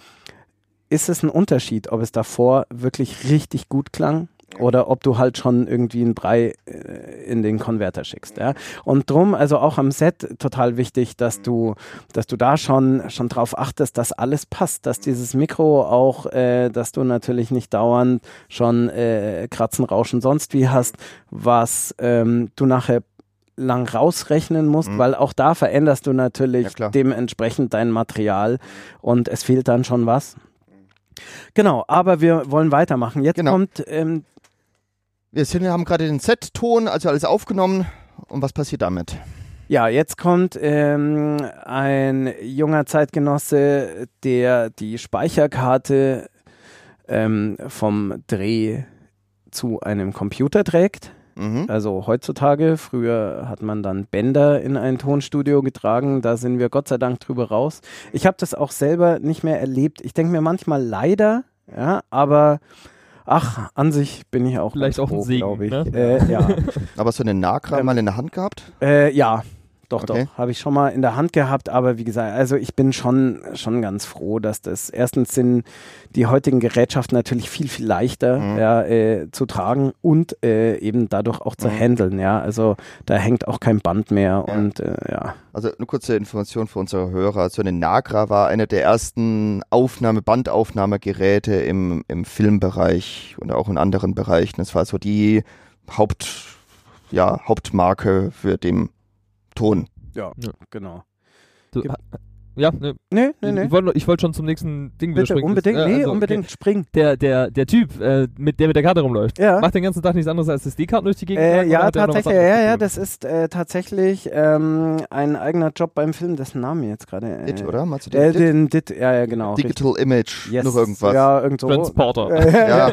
ist es ein Unterschied, ob es davor wirklich richtig gut klang oder ob du halt schon irgendwie einen Brei äh, in den Konverter schickst. Ja? Und drum, also auch am Set total wichtig, dass du, dass du da schon, schon drauf achtest, dass alles passt, dass dieses Mikro auch, äh, dass du natürlich nicht dauernd schon äh, Kratzen, Rauschen, sonst wie hast, was ähm, du nachher lang rausrechnen musst, Mhm. weil auch da veränderst du natürlich Ja, dementsprechend dein Material und es fehlt dann schon was. Genau, aber wir wollen weitermachen. Jetzt Genau. kommt ähm, wir sind, haben gerade den Set-Ton, also alles aufgenommen. Und was passiert damit? Ja, jetzt kommt ähm, ein junger Zeitgenosse, der die Speicherkarte ähm, vom Dreh zu einem Computer trägt. Mhm. Also heutzutage, früher hat man dann Bänder in ein Tonstudio getragen, da sind wir Gott sei Dank drüber raus. Ich habe das auch selber nicht mehr erlebt. Ich denke mir manchmal leider, ja, aber ach, an sich bin ich auch Vielleicht ganz auch ein Segen, glaube ich. ne? Äh, ja. *laughs* Aber so eine Nagra Ähm, mal in der Hand gehabt? Äh, ja, doch, Okay. doch. Habe ich schon mal in der Hand gehabt, aber wie gesagt, also ich bin schon, schon ganz froh, dass das erstens sind die heutigen Gerätschaften natürlich viel, viel leichter Mhm. ja, äh, zu tragen und äh, eben dadurch auch zu Mhm. handeln, ja. Also da hängt auch kein Band mehr Ja. und äh, ja. Also eine kurze Information für unsere Hörer. So eine Nagra war eine der ersten Aufnahme, Bandaufnahmegeräte im, im Filmbereich und auch in anderen Bereichen. Das war so die Haupt, ja, Hauptmarke für den Ton. Ja, Ja. genau. Du, ja, ne, Nee, nee, nee. ich wollte wollt schon zum nächsten Ding Bitte, springen. unbedingt, Äh, nee, also, okay. unbedingt, spring. Der, der, der Typ, äh, mit, der mit der Karte rumläuft, Ja. macht den ganzen Tag nichts anderes als SD-Karten durch die Gegend. Äh, ja, tatsächlich, ja, ja, das ist äh, tatsächlich ähm, ein eigener Job beim Film, dessen Namen jetzt gerade. Äh, Dit, oder? Meinst du den Äh, Dit? den Dit, ja, ja, genau. Digital Image, Yes. noch irgendwas. Ja, irgend so. Transporter. *laughs* Ja.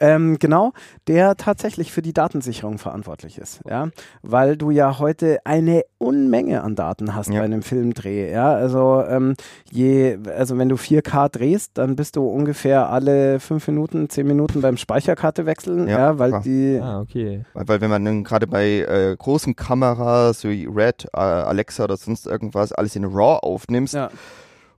ähm, genau, der tatsächlich für die Datensicherung verantwortlich ist, ja, weil du ja heute eine Unmenge an Daten hast Ja. bei einem Filmdreh, ja, also ähm, je, also wenn du 4K drehst, dann bist du ungefähr alle fünf Minuten, zehn Minuten beim Speicherkarte wechseln, ja, Ja, weil klar. die, Ah, okay. Weil, weil wenn man dann gerade bei äh, großen Kameras wie Red, äh, Alexa oder sonst irgendwas alles in RAW aufnimmst, ja,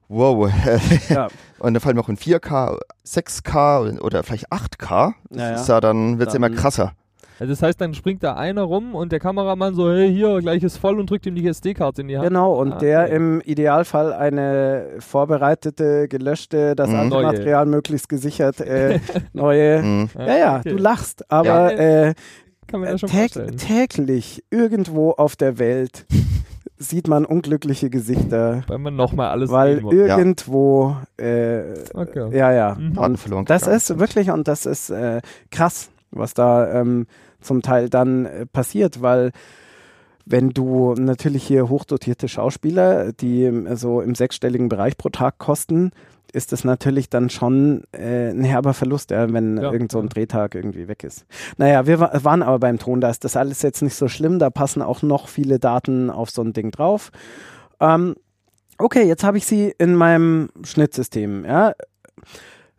wow, *laughs* ja, und dann vor allem auch in 4K, 6K oder vielleicht 8K, das Ja, ja. ist ja dann, wird's Dann- immer krasser. Also das heißt, dann springt da einer rum und der Kameramann so, hey, hier, gleich ist voll und drückt ihm die SD-Karte in die Hand. Genau, und Ah, der okay. im Idealfall eine vorbereitete, gelöschte, das Mhm. andere. Material möglichst gesichert, äh, *laughs* neue. Mhm. Ja, ja, okay. du lachst, aber Ja. äh, Kann man ja schon täg vorstellen. täglich irgendwo auf der Welt sieht man unglückliche Gesichter, Weil man nochmal alles weil irgendwo, äh, Okay. ja, ja. Mhm. Das ist wirklich, und das ist äh, krass, was da ähm, zum Teil dann äh, passiert, weil wenn du natürlich hier hochdotierte Schauspieler, die ähm, so im sechsstelligen Bereich pro Tag kosten, ist es natürlich dann schon äh, ein herber Verlust, ja, wenn Ja, irgend so ein. Drehtag irgendwie weg ist. Naja, wir wa waren aber beim Ton, da ist das alles jetzt nicht so schlimm, da passen auch noch viele Daten auf so ein Ding drauf. Ähm, okay, jetzt habe ich sie in meinem Schnittsystem, ja.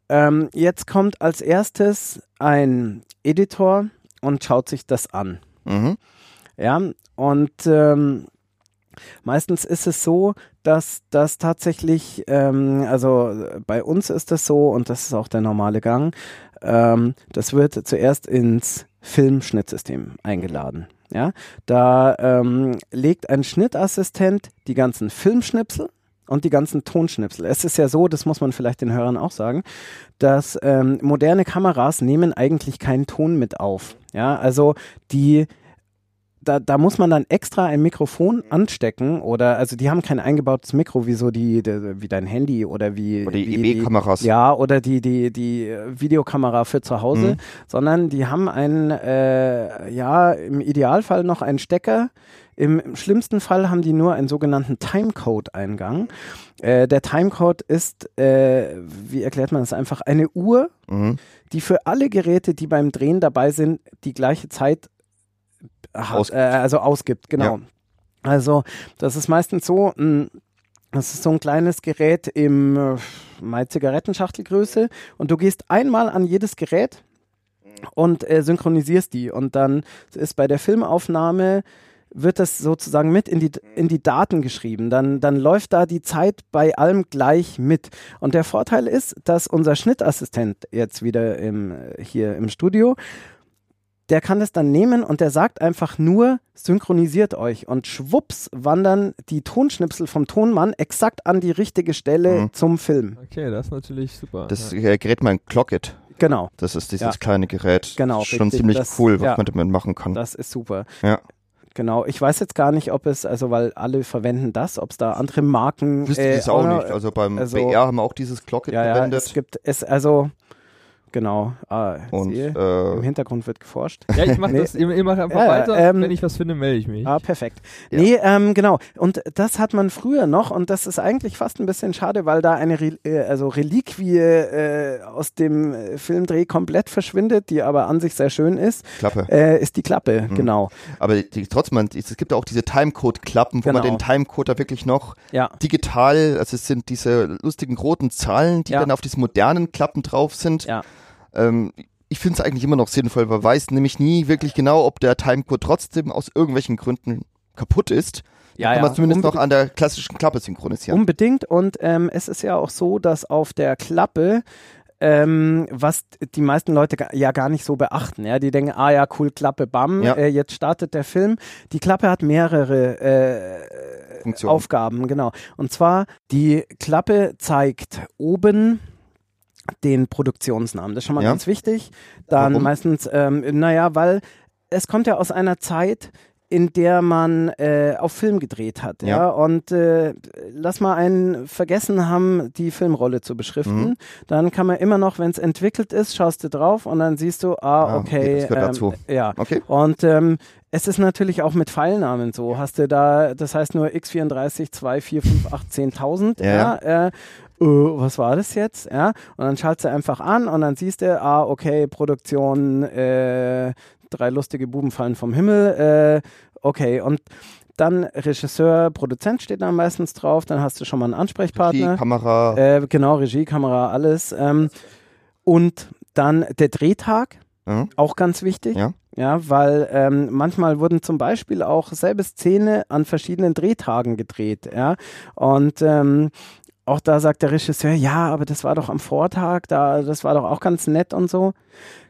Ähm, jetzt kommt als erstes ein Editor und schaut sich das an. Mhm. Ja, und ähm, meistens ist es so, dass das tatsächlich, ähm, also bei uns ist das so und das ist auch der normale Gang, ähm, das wird zuerst ins Filmschnittsystem eingeladen. Ja, da ähm, legt ein Schnittassistent die ganzen Filmschnipsel und die ganzen Tonschnipsel. Es ist ja so, das muss man vielleicht den Hörern auch sagen, dass ähm, moderne Kameras nehmen eigentlich keinen Ton mit auf. Ja, also die da, da muss man dann extra ein Mikrofon anstecken oder also die haben kein eingebautes Mikro wie so die, die wie dein Handy oder wie Oder die EB-Kameras. ja oder die die die Videokamera für zu Hause, Mhm. sondern die haben einen äh, ja im Idealfall noch einen Stecker. Im, Im schlimmsten Fall haben die nur einen sogenannten Timecode-Eingang. Äh, der Timecode ist, äh, wie erklärt man das einfach, eine Uhr, Mhm. die für alle Geräte, die beim Drehen dabei sind, die gleiche Zeit hat, äh, also ausgibt, genau. Also das ist meistens so, mh, das ist so ein kleines Gerät im äh, Zigarettenschachtelgröße und du gehst einmal an jedes Gerät und äh, synchronisierst die und dann ist bei der Filmaufnahme wird das sozusagen mit in die, in die Daten geschrieben. Dann, dann läuft da die Zeit bei allem gleich mit. Und der Vorteil ist, dass unser Schnittassistent jetzt wieder im, äh, hier im Studio, der kann das dann nehmen und der sagt einfach nur, synchronisiert euch. Und schwupps wandern die Tonschnipsel vom Tonmann exakt an die richtige Stelle Mhm. zum Film. Okay, das ist natürlich super. Das ja. äh, Gerät mein Clocket. Genau, Das ist dieses Ja. kleine Gerät. Genau, Das ist schon richtig. ziemlich Das- cool, was ja. man damit machen kann. das ist super. Ja. Genau, ich weiß jetzt gar nicht, ob es, also weil alle verwenden das, ob es da andere Marken Wüsste ich äh, das auch noch- nicht. Also beim also- BR haben wir auch dieses Clocket Ja, ja, verwendet. es gibt es, also genau, ah, und siehe, im äh, Hintergrund wird geforscht. ja, ich mach Nee. das, ihr, ihr macht einfach Ja, weiter. ähm, Wenn ich was finde, melde ich mich. Ah, perfekt. Ja. Nee, ähm, genau. Und das hat man früher noch und das ist eigentlich fast ein bisschen schade, weil da eine Re äh, also Reliquie äh, aus dem äh, Filmdreh komplett verschwindet, die aber an sich sehr schön ist, Klappe. äh, ist die Klappe, Mhm. genau. Aber die, trotzdem, man- es gibt auch diese Timecode-Klappen, wo man Genau. den Timecode da wirklich noch Ja, digital, also es sind diese lustigen roten Zahlen, die Ja. dann auf diesen modernen Klappen drauf sind. ja, Ähm, ich finde es eigentlich immer noch sinnvoll, weil man weiß nämlich nie wirklich genau, ob der Timecode trotzdem aus irgendwelchen Gründen kaputt ist, Ja, kann ja, man zumindest unbe- noch an der klassischen Klappe synchronisieren. Unbedingt. Und ähm, es ist ja auch so, dass auf der Klappe ähm, was die meisten Leute ja gar nicht so beachten. Ja, die denken, ah ja, cool, Klappe, bam, Ja. äh, jetzt startet der Film. Die Klappe hat mehrere äh. Aufgaben, genau. Und zwar die Klappe zeigt oben den Produktionsnamen. Das ist schon mal Ja. ganz wichtig. Dann Warum? meistens, ähm, naja, weil es kommt ja aus einer Zeit, in der man äh, auf Film gedreht hat. Ja. Ja. Und äh, lass mal einen vergessen haben, die Filmrolle zu beschriften. Mhm. Dann kann man immer noch, wenn es entwickelt ist, schaust du drauf und dann siehst du, ah, Ah, okay, okay. das gehört dazu. Ja. Okay. Und ähm, es ist natürlich auch mit Pfeilnamen so. Hast du da, das heißt nur x34, 2, 4, 5, 8, 10.000. Ja, Ja. Äh, äh, was war das jetzt? Ja. Und dann schaltest du einfach an und dann siehst du, ah, okay, Produktion, äh, drei lustige Buben fallen vom Himmel. Äh, okay. Und dann Regisseur, Produzent steht da meistens drauf. Dann hast du schon mal einen Ansprechpartner. Kamera. Äh, genau, Regie, Kamera, alles. Ähm, und dann der Drehtag, Mhm. auch ganz wichtig. Ja. Ja, weil ähm, manchmal wurden zum Beispiel auch selbe Szene an verschiedenen Drehtagen gedreht. Ja, und ähm, auch da sagt der Regisseur, ja, aber das war doch am Vortag, da, das war doch auch ganz nett und so.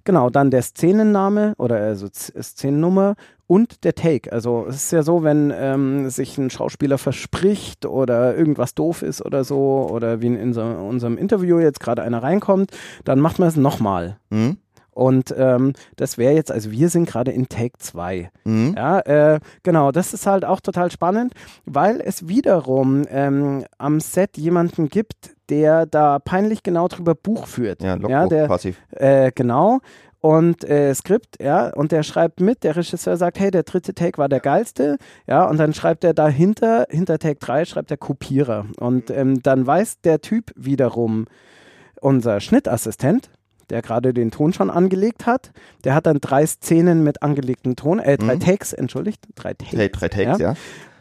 Genau, dann der Szenenname oder also Szenennummer und der Take. Also es ist ja so, wenn ähm, sich ein Schauspieler verspricht oder irgendwas doof ist oder so, oder wie in unser, unserem Interview jetzt gerade einer reinkommt, dann macht man es nochmal. Mhm. Und ähm, das wäre jetzt, also wir sind gerade in Take 2. Mhm. Ja, äh, genau, das ist halt auch total spannend, weil es wiederum ähm, am Set jemanden gibt, der da peinlich genau drüber Buch führt. Ja, Logbuch ja der, quasi. äh, genau. Und äh, Skript, ja, und der schreibt mit, der Regisseur sagt, hey, der dritte Take war der geilste, ja, und dann schreibt er dahinter, hinter Take 3 schreibt der Kopierer. Und ähm, dann weiß der Typ wiederum, unser Schnittassistent, der gerade den Ton schon angelegt hat, der hat dann drei Szenen mit angelegtem Ton, äh, drei Mhm. Takes, entschuldigt, drei Takes. Hey, drei Takes, ja.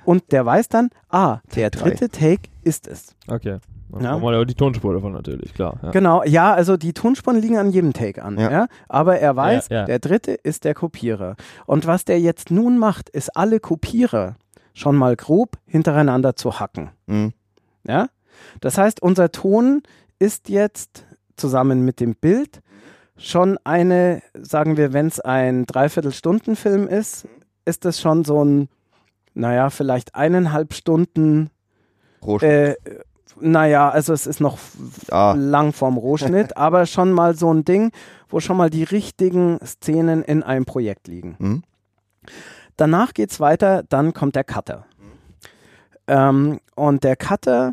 Und der weiß dann, ah, der drei. dritte Take ist es. Okay. Dann Ja. wir ja auch die Tonspur davon natürlich, klar. Ja. Genau, ja, also die Tonspuren liegen an jedem Take an, ja. Ja. Aber er weiß, Ja, ja. der dritte ist der Kopierer. Und was der jetzt nun macht, ist alle Kopierer schon mal grob hintereinander zu hacken. Mhm. Ja? Das heißt, unser Ton ist jetzt zusammen mit dem Bild schon eine, sagen wir, wenn es ein Dreiviertelstundenfilm ist, ist das schon so ein, naja, vielleicht eineinhalb Stunden, Rohstoff. äh, naja, also es ist noch Ah. lang vorm Rohschnitt, *laughs* aber schon mal so ein Ding, wo schon mal die richtigen Szenen in einem Projekt liegen. Mhm. Danach geht's weiter, dann kommt der Cutter. Ähm, und der Cutter,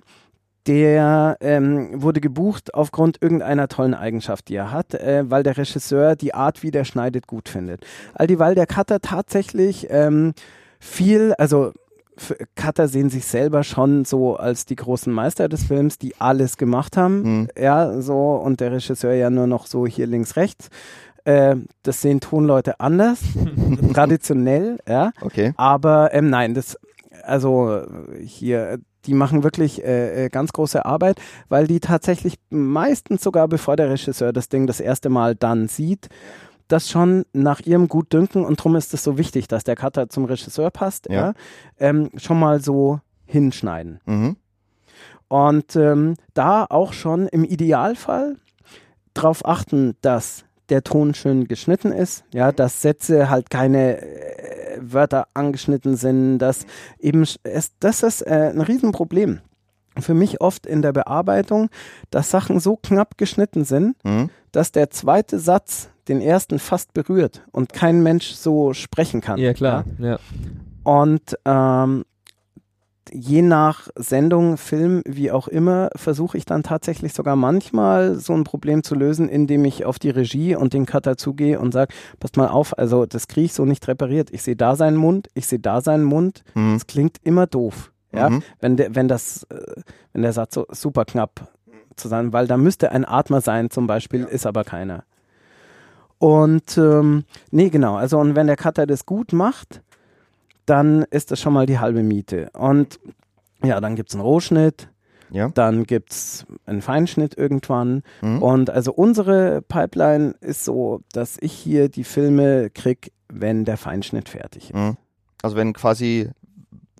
der ähm, wurde gebucht aufgrund irgendeiner tollen Eigenschaft, die er hat, äh, weil der Regisseur die Art, wie der schneidet, gut findet. All die, weil der Cutter tatsächlich ähm, viel, also Cutter sehen sich selber schon so als die großen Meister des Films, die alles gemacht haben. Mhm. Ja, so, und der Regisseur ja nur noch so hier links, rechts. Äh, das sehen Tonleute anders, *laughs* traditionell, ja. Okay. Aber ähm, nein, das, also hier, die machen wirklich äh, äh, ganz große Arbeit, weil die tatsächlich meistens sogar, bevor der Regisseur das Ding das erste Mal dann sieht, das schon nach ihrem Gutdünken und darum ist es so wichtig, dass der Cutter zum Regisseur passt, ja, Ja. ähm, schon mal so hinschneiden. Mhm. Und ähm, da auch schon im Idealfall darauf achten, dass der Ton schön geschnitten ist, ja, dass Sätze halt keine äh, Wörter angeschnitten sind, dass eben sch- es, das ist äh, ein Riesenproblem. Für mich oft in der Bearbeitung, dass Sachen so knapp geschnitten sind, Mhm. dass der zweite Satz den ersten fast berührt und kein Mensch so sprechen kann. Ja, klar. Ja. Und ähm, je nach Sendung, Film, wie auch immer, versuche ich dann tatsächlich sogar manchmal so ein Problem zu lösen, indem ich auf die Regie und den Cutter zugehe und sage, passt mal auf, also das kriege ich so nicht repariert. Ich sehe da seinen Mund, ich sehe da seinen Mund. Mhm. Es klingt immer doof. Ja, Mhm. wenn, der, wenn, das, äh, wenn der Satz so super knapp zu sein, weil da müsste ein Atmer sein zum Beispiel, ist aber keiner. Und ähm, nee, genau, also und wenn der Cutter das gut macht, dann ist das schon mal die halbe Miete. Und ja, dann gibt es einen Rohschnitt, Ja. dann gibt es einen Feinschnitt irgendwann. Mhm. Und also unsere Pipeline ist so, dass ich hier die Filme krieg, wenn der Feinschnitt fertig ist. Mhm. Also wenn quasi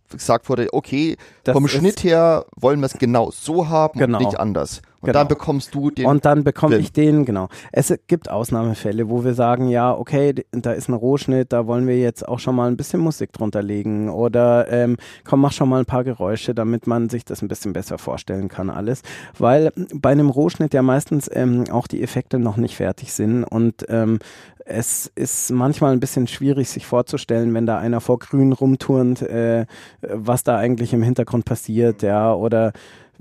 gesagt wurde, okay, Das vom Schnitt her wollen wir es genau so haben Genau. und nicht anders. Und Genau. dann bekommst du den. Und dann bekomme ich den, genau. Es gibt Ausnahmefälle, wo wir sagen, ja, okay, da ist ein Rohschnitt, da wollen wir jetzt auch schon mal ein bisschen Musik drunter legen oder ähm, komm, mach schon mal ein paar Geräusche, damit man sich das ein bisschen besser vorstellen kann alles. Weil bei einem Rohschnitt ja meistens ähm, auch die Effekte noch nicht fertig sind und ähm, es ist manchmal ein bisschen schwierig, sich vorzustellen, wenn da einer vor Grün rumturnt, äh, was da eigentlich im Hintergrund passiert, ja, oder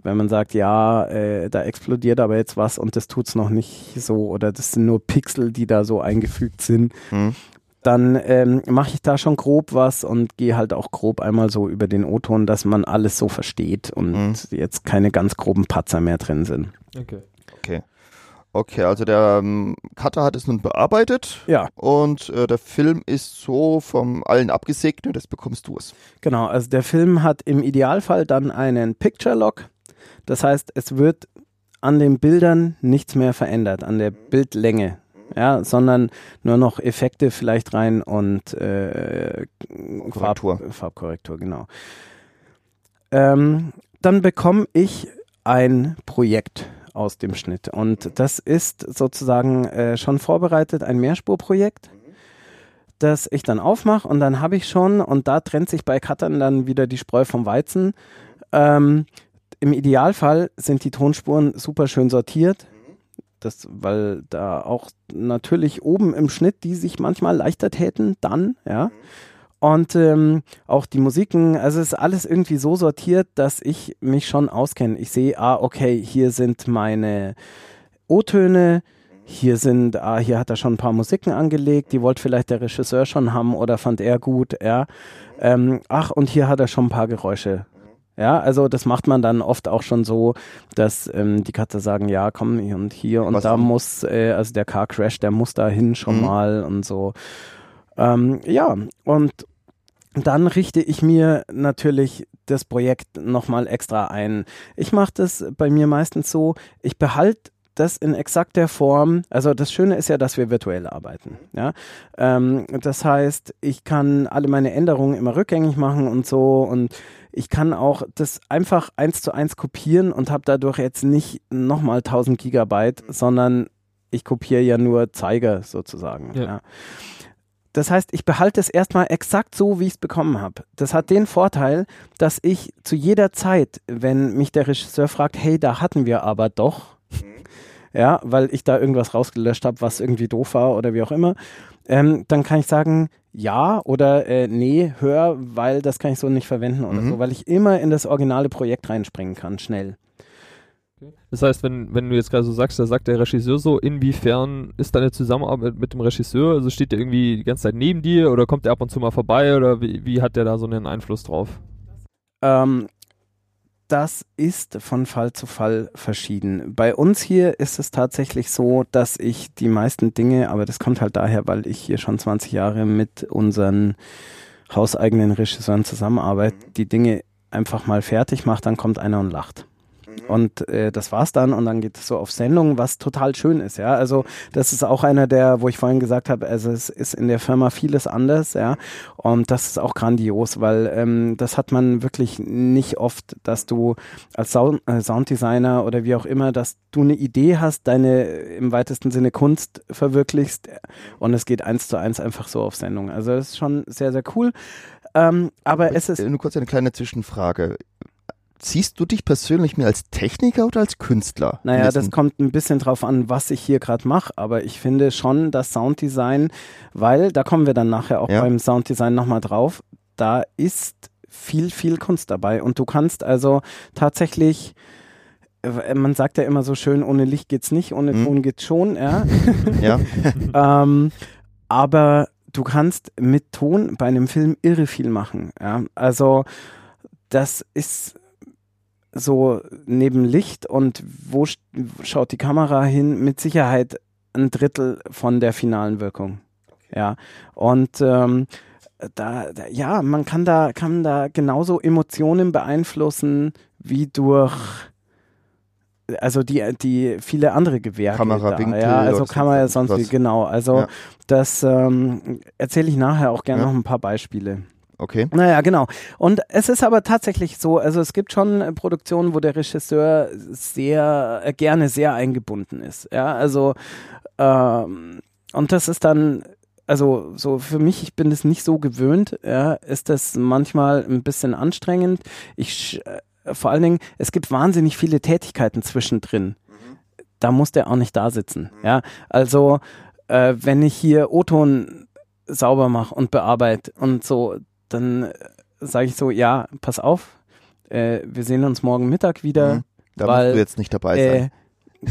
wenn man sagt, ja, äh, da explodiert aber jetzt was und das tut's noch nicht so oder das sind nur Pixel, die da so eingefügt sind, Hm. dann ähm, mache ich da schon grob was und gehe halt auch grob einmal so über den O-Ton, dass man alles so versteht und Mhm. jetzt keine ganz groben Patzer mehr drin sind. Okay. Okay. Okay, also der ähm, Cutter hat es nun bearbeitet Ja, und äh, der Film ist so vom allen abgesegnet, das bekommst du es. genau. Also der Film hat im Idealfall dann einen Picture Lock. Das heißt, es wird an den Bildern nichts mehr verändert, an der Bildlänge. Ja, sondern nur noch Effekte vielleicht rein und äh, Korrektur. Farb, Farbkorrektur, genau. Ähm, dann bekomme ich ein Projekt aus dem Schnitt und das ist sozusagen äh, schon vorbereitet, ein Mehrspurprojekt, das ich dann aufmache und dann habe ich schon, und da trennt sich bei Cuttern dann wieder die Spreu vom Weizen, ähm, im Idealfall sind die Tonspuren super schön sortiert. Das, weil da auch natürlich oben im Schnitt, die sich manchmal leichter täten, dann, ja. Und ähm, auch die Musiken, also ist alles irgendwie so sortiert, dass ich mich schon auskenne. Ich sehe, ah, okay, hier sind meine O-Töne, hier sind, ah, hier hat er schon ein paar Musiken angelegt, die wollte vielleicht der Regisseur schon haben oder fand er gut, ja. Ähm, ach, und hier hat er schon ein paar Geräusche. Ja, also das macht man dann oft auch schon so, dass ähm, die Cutter sagen, ja, komm hier und hier und Was da denn? muss, äh, also der Car Crash, der muss da hin schon Mhm. mal und so. Ähm, ja, und dann richte ich mir natürlich das Projekt nochmal extra ein. Ich mache das bei mir meistens so, ich behalte das in exakt der Form, also das Schöne ist ja, dass wir virtuell arbeiten. Ja? Ähm, das heißt, ich kann alle meine Änderungen immer rückgängig machen und so und ich kann auch das einfach eins zu eins kopieren und habe dadurch jetzt nicht nochmal 1000 Gigabyte, sondern ich kopiere ja nur Zeiger sozusagen. Ja. Ja. Das heißt, ich behalte es erstmal exakt so, wie ich es bekommen habe. Das hat den Vorteil, dass ich zu jeder Zeit, wenn mich der Regisseur fragt, hey, da hatten wir aber doch, ja, weil ich da irgendwas rausgelöscht habe, was irgendwie doof war oder wie auch immer, ähm, dann kann ich sagen, ja oder äh, nee, hör, weil das kann ich so nicht verwenden oder Mhm. so, weil ich immer in das originale Projekt reinspringen kann, schnell. Das heißt, wenn, wenn du jetzt gerade so sagst, da sagt der Regisseur so, inwiefern ist deine Zusammenarbeit mit dem Regisseur? Also steht der irgendwie die ganze Zeit neben dir oder kommt der ab und zu mal vorbei oder wie, wie hat der da so einen Einfluss drauf? Ähm, das ist von Fall zu Fall verschieden. Bei uns hier ist es tatsächlich so, dass ich die meisten Dinge, aber das kommt halt daher, weil ich hier schon 20 Jahre mit unseren hauseigenen Regisseuren zusammenarbeite, die Dinge einfach mal fertig mache, dann kommt einer und lacht. Und äh, das war's dann und dann geht es so auf Sendung, was total schön ist, ja. Also das ist auch einer der, wo ich vorhin gesagt habe, also es ist in der Firma vieles anders, ja. Und das ist auch grandios, weil ähm, das hat man wirklich nicht oft, dass du als Sound, äh, Sounddesigner oder wie auch immer, dass du eine Idee hast, deine äh, im weitesten Sinne Kunst verwirklichst und es geht eins zu eins einfach so auf Sendung. Also das ist schon sehr, sehr cool. Ähm, aber es ist Äh, Nur kurz eine kleine Zwischenfrage. Siehst du dich persönlich mehr als Techniker oder als Künstler? Naja, das kommt ein bisschen drauf an, was ich hier gerade mache, aber ich finde schon das Sounddesign, weil, da kommen wir dann nachher auch Ja. beim Sounddesign nochmal drauf, da ist viel, viel Kunst dabei und du kannst also tatsächlich, äh, man sagt ja immer so schön, ohne Licht geht's nicht, ohne Mhm. Ton geht's schon, ja. *laughs* Ja, *laughs* ähm, aber du kannst mit Ton bei einem Film irre viel machen. Ja? Also das ist so neben Licht und wo sch- schaut die Kamera hin, mit Sicherheit ein Drittel von der finalen Wirkung. Ja, und ähm, da, da, ja, man kann da, kann da genauso Emotionen beeinflussen wie durch also die, die viele andere Gewerke. Kamerawinkel da, ja, also Kamera sonst sonst wie, was. genau. Also Ja. das ähm, erzähle ich nachher auch gerne Ja. noch ein paar Beispiele. Okay. Naja, genau. Und es ist aber tatsächlich so, also es gibt schon äh, Produktionen, wo der Regisseur sehr äh, gerne sehr eingebunden ist. Ja, also ähm, und das ist dann also so für mich, ich bin das nicht so gewöhnt, ja, ist das manchmal ein bisschen anstrengend. Ich äh, vor allen Dingen, es gibt wahnsinnig viele Tätigkeiten zwischendrin. Da muss der auch nicht da sitzen. Ja, also äh, wenn ich hier O-Ton sauber mache und bearbeite und so, dann äh, sage ich so, ja, pass auf, äh, wir sehen uns morgen Mittag wieder. Mhm. Da weil, musst du jetzt nicht dabei sein.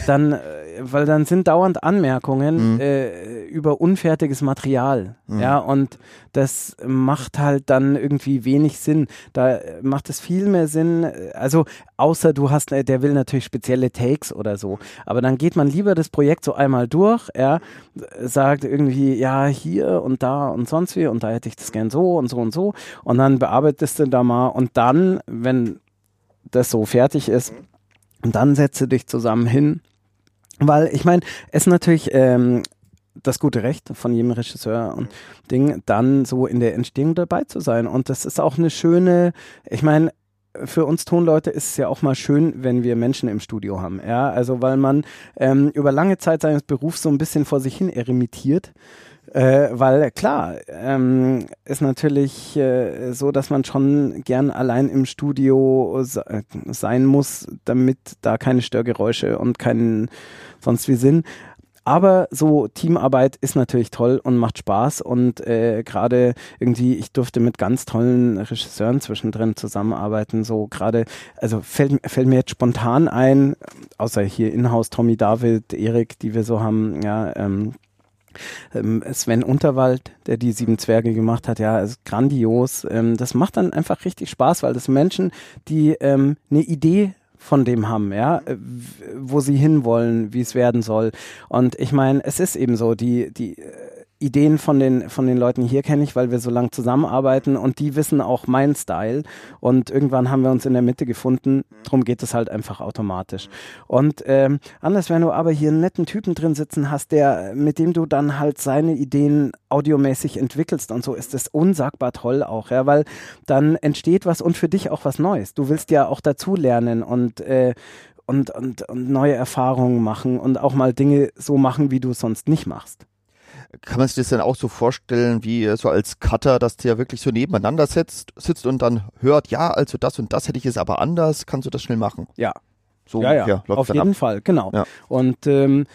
Dann, äh, weil dann sind dauernd Anmerkungen Mhm. äh, über unfertiges Material. Mhm. Ja, und das macht halt dann irgendwie wenig Sinn. Da äh, macht es viel mehr Sinn, äh, also außer du hast, der will natürlich spezielle Takes oder so. Aber dann geht man lieber das Projekt so einmal durch, ja, sagt irgendwie, ja, hier und da und sonst wie und da hätte ich das gern so und so und so. Und dann bearbeitest du da mal und dann, wenn das so fertig ist, und dann setze dich zusammen hin. Weil ich meine, es ist natürlich ähm, das gute Recht von jedem Regisseur und Ding, dann so in der Entstehung dabei zu sein. Und das ist auch eine schöne, ich meine, für uns Tonleute ist es ja auch mal schön, wenn wir Menschen im Studio haben. Ja, also weil man ähm, über lange Zeit seines Berufs so ein bisschen vor sich hin eremitiert. Äh, weil klar, ähm, ist natürlich äh, so, dass man schon gern allein im Studio äh, sein muss, damit da keine Störgeräusche und keinen sonst wie sind. Aber so Teamarbeit ist natürlich toll und macht Spaß und äh, gerade irgendwie, ich durfte mit ganz tollen Regisseuren zwischendrin zusammenarbeiten. So gerade, also fällt, fällt mir jetzt spontan ein, außer hier in-house Tommy David, Erik, die wir so haben, ja, ähm, ähm, Sven Unterwald, der die Sieben Zwerge gemacht hat, ja, ist grandios. Ähm, das macht dann einfach richtig Spaß, weil das Menschen, die ähm, eine Idee von dem haben, ja, äh, w- wo sie hinwollen, wie es werden soll. Und ich meine, es ist eben so, die, die äh, Ideen von den, von den Leuten hier kenne ich, weil wir so lange zusammenarbeiten und die wissen auch meinen Style. Und irgendwann haben wir uns in der Mitte gefunden. Drum geht es halt einfach automatisch. Und ähm, anders, wenn du aber hier einen netten Typen drin sitzen hast, der, mit dem du dann halt seine Ideen audiomäßig entwickelst und so, ist das unsagbar toll auch, ja, weil dann entsteht was und für dich auch was Neues. Du willst ja auch dazu lernen und äh, und, und, und neue Erfahrungen machen und auch mal Dinge so machen, wie du es sonst nicht machst. Kann man sich das dann auch so vorstellen, wie äh, so als Cutter, dass der wirklich so nebeneinander sitzt, sitzt und dann hört, ja, also das und das hätte ich jetzt aber anders, kannst du das schnell machen? Ja. So ja, ja, auf jeden ab. Fall, genau. Ja. Und ähm,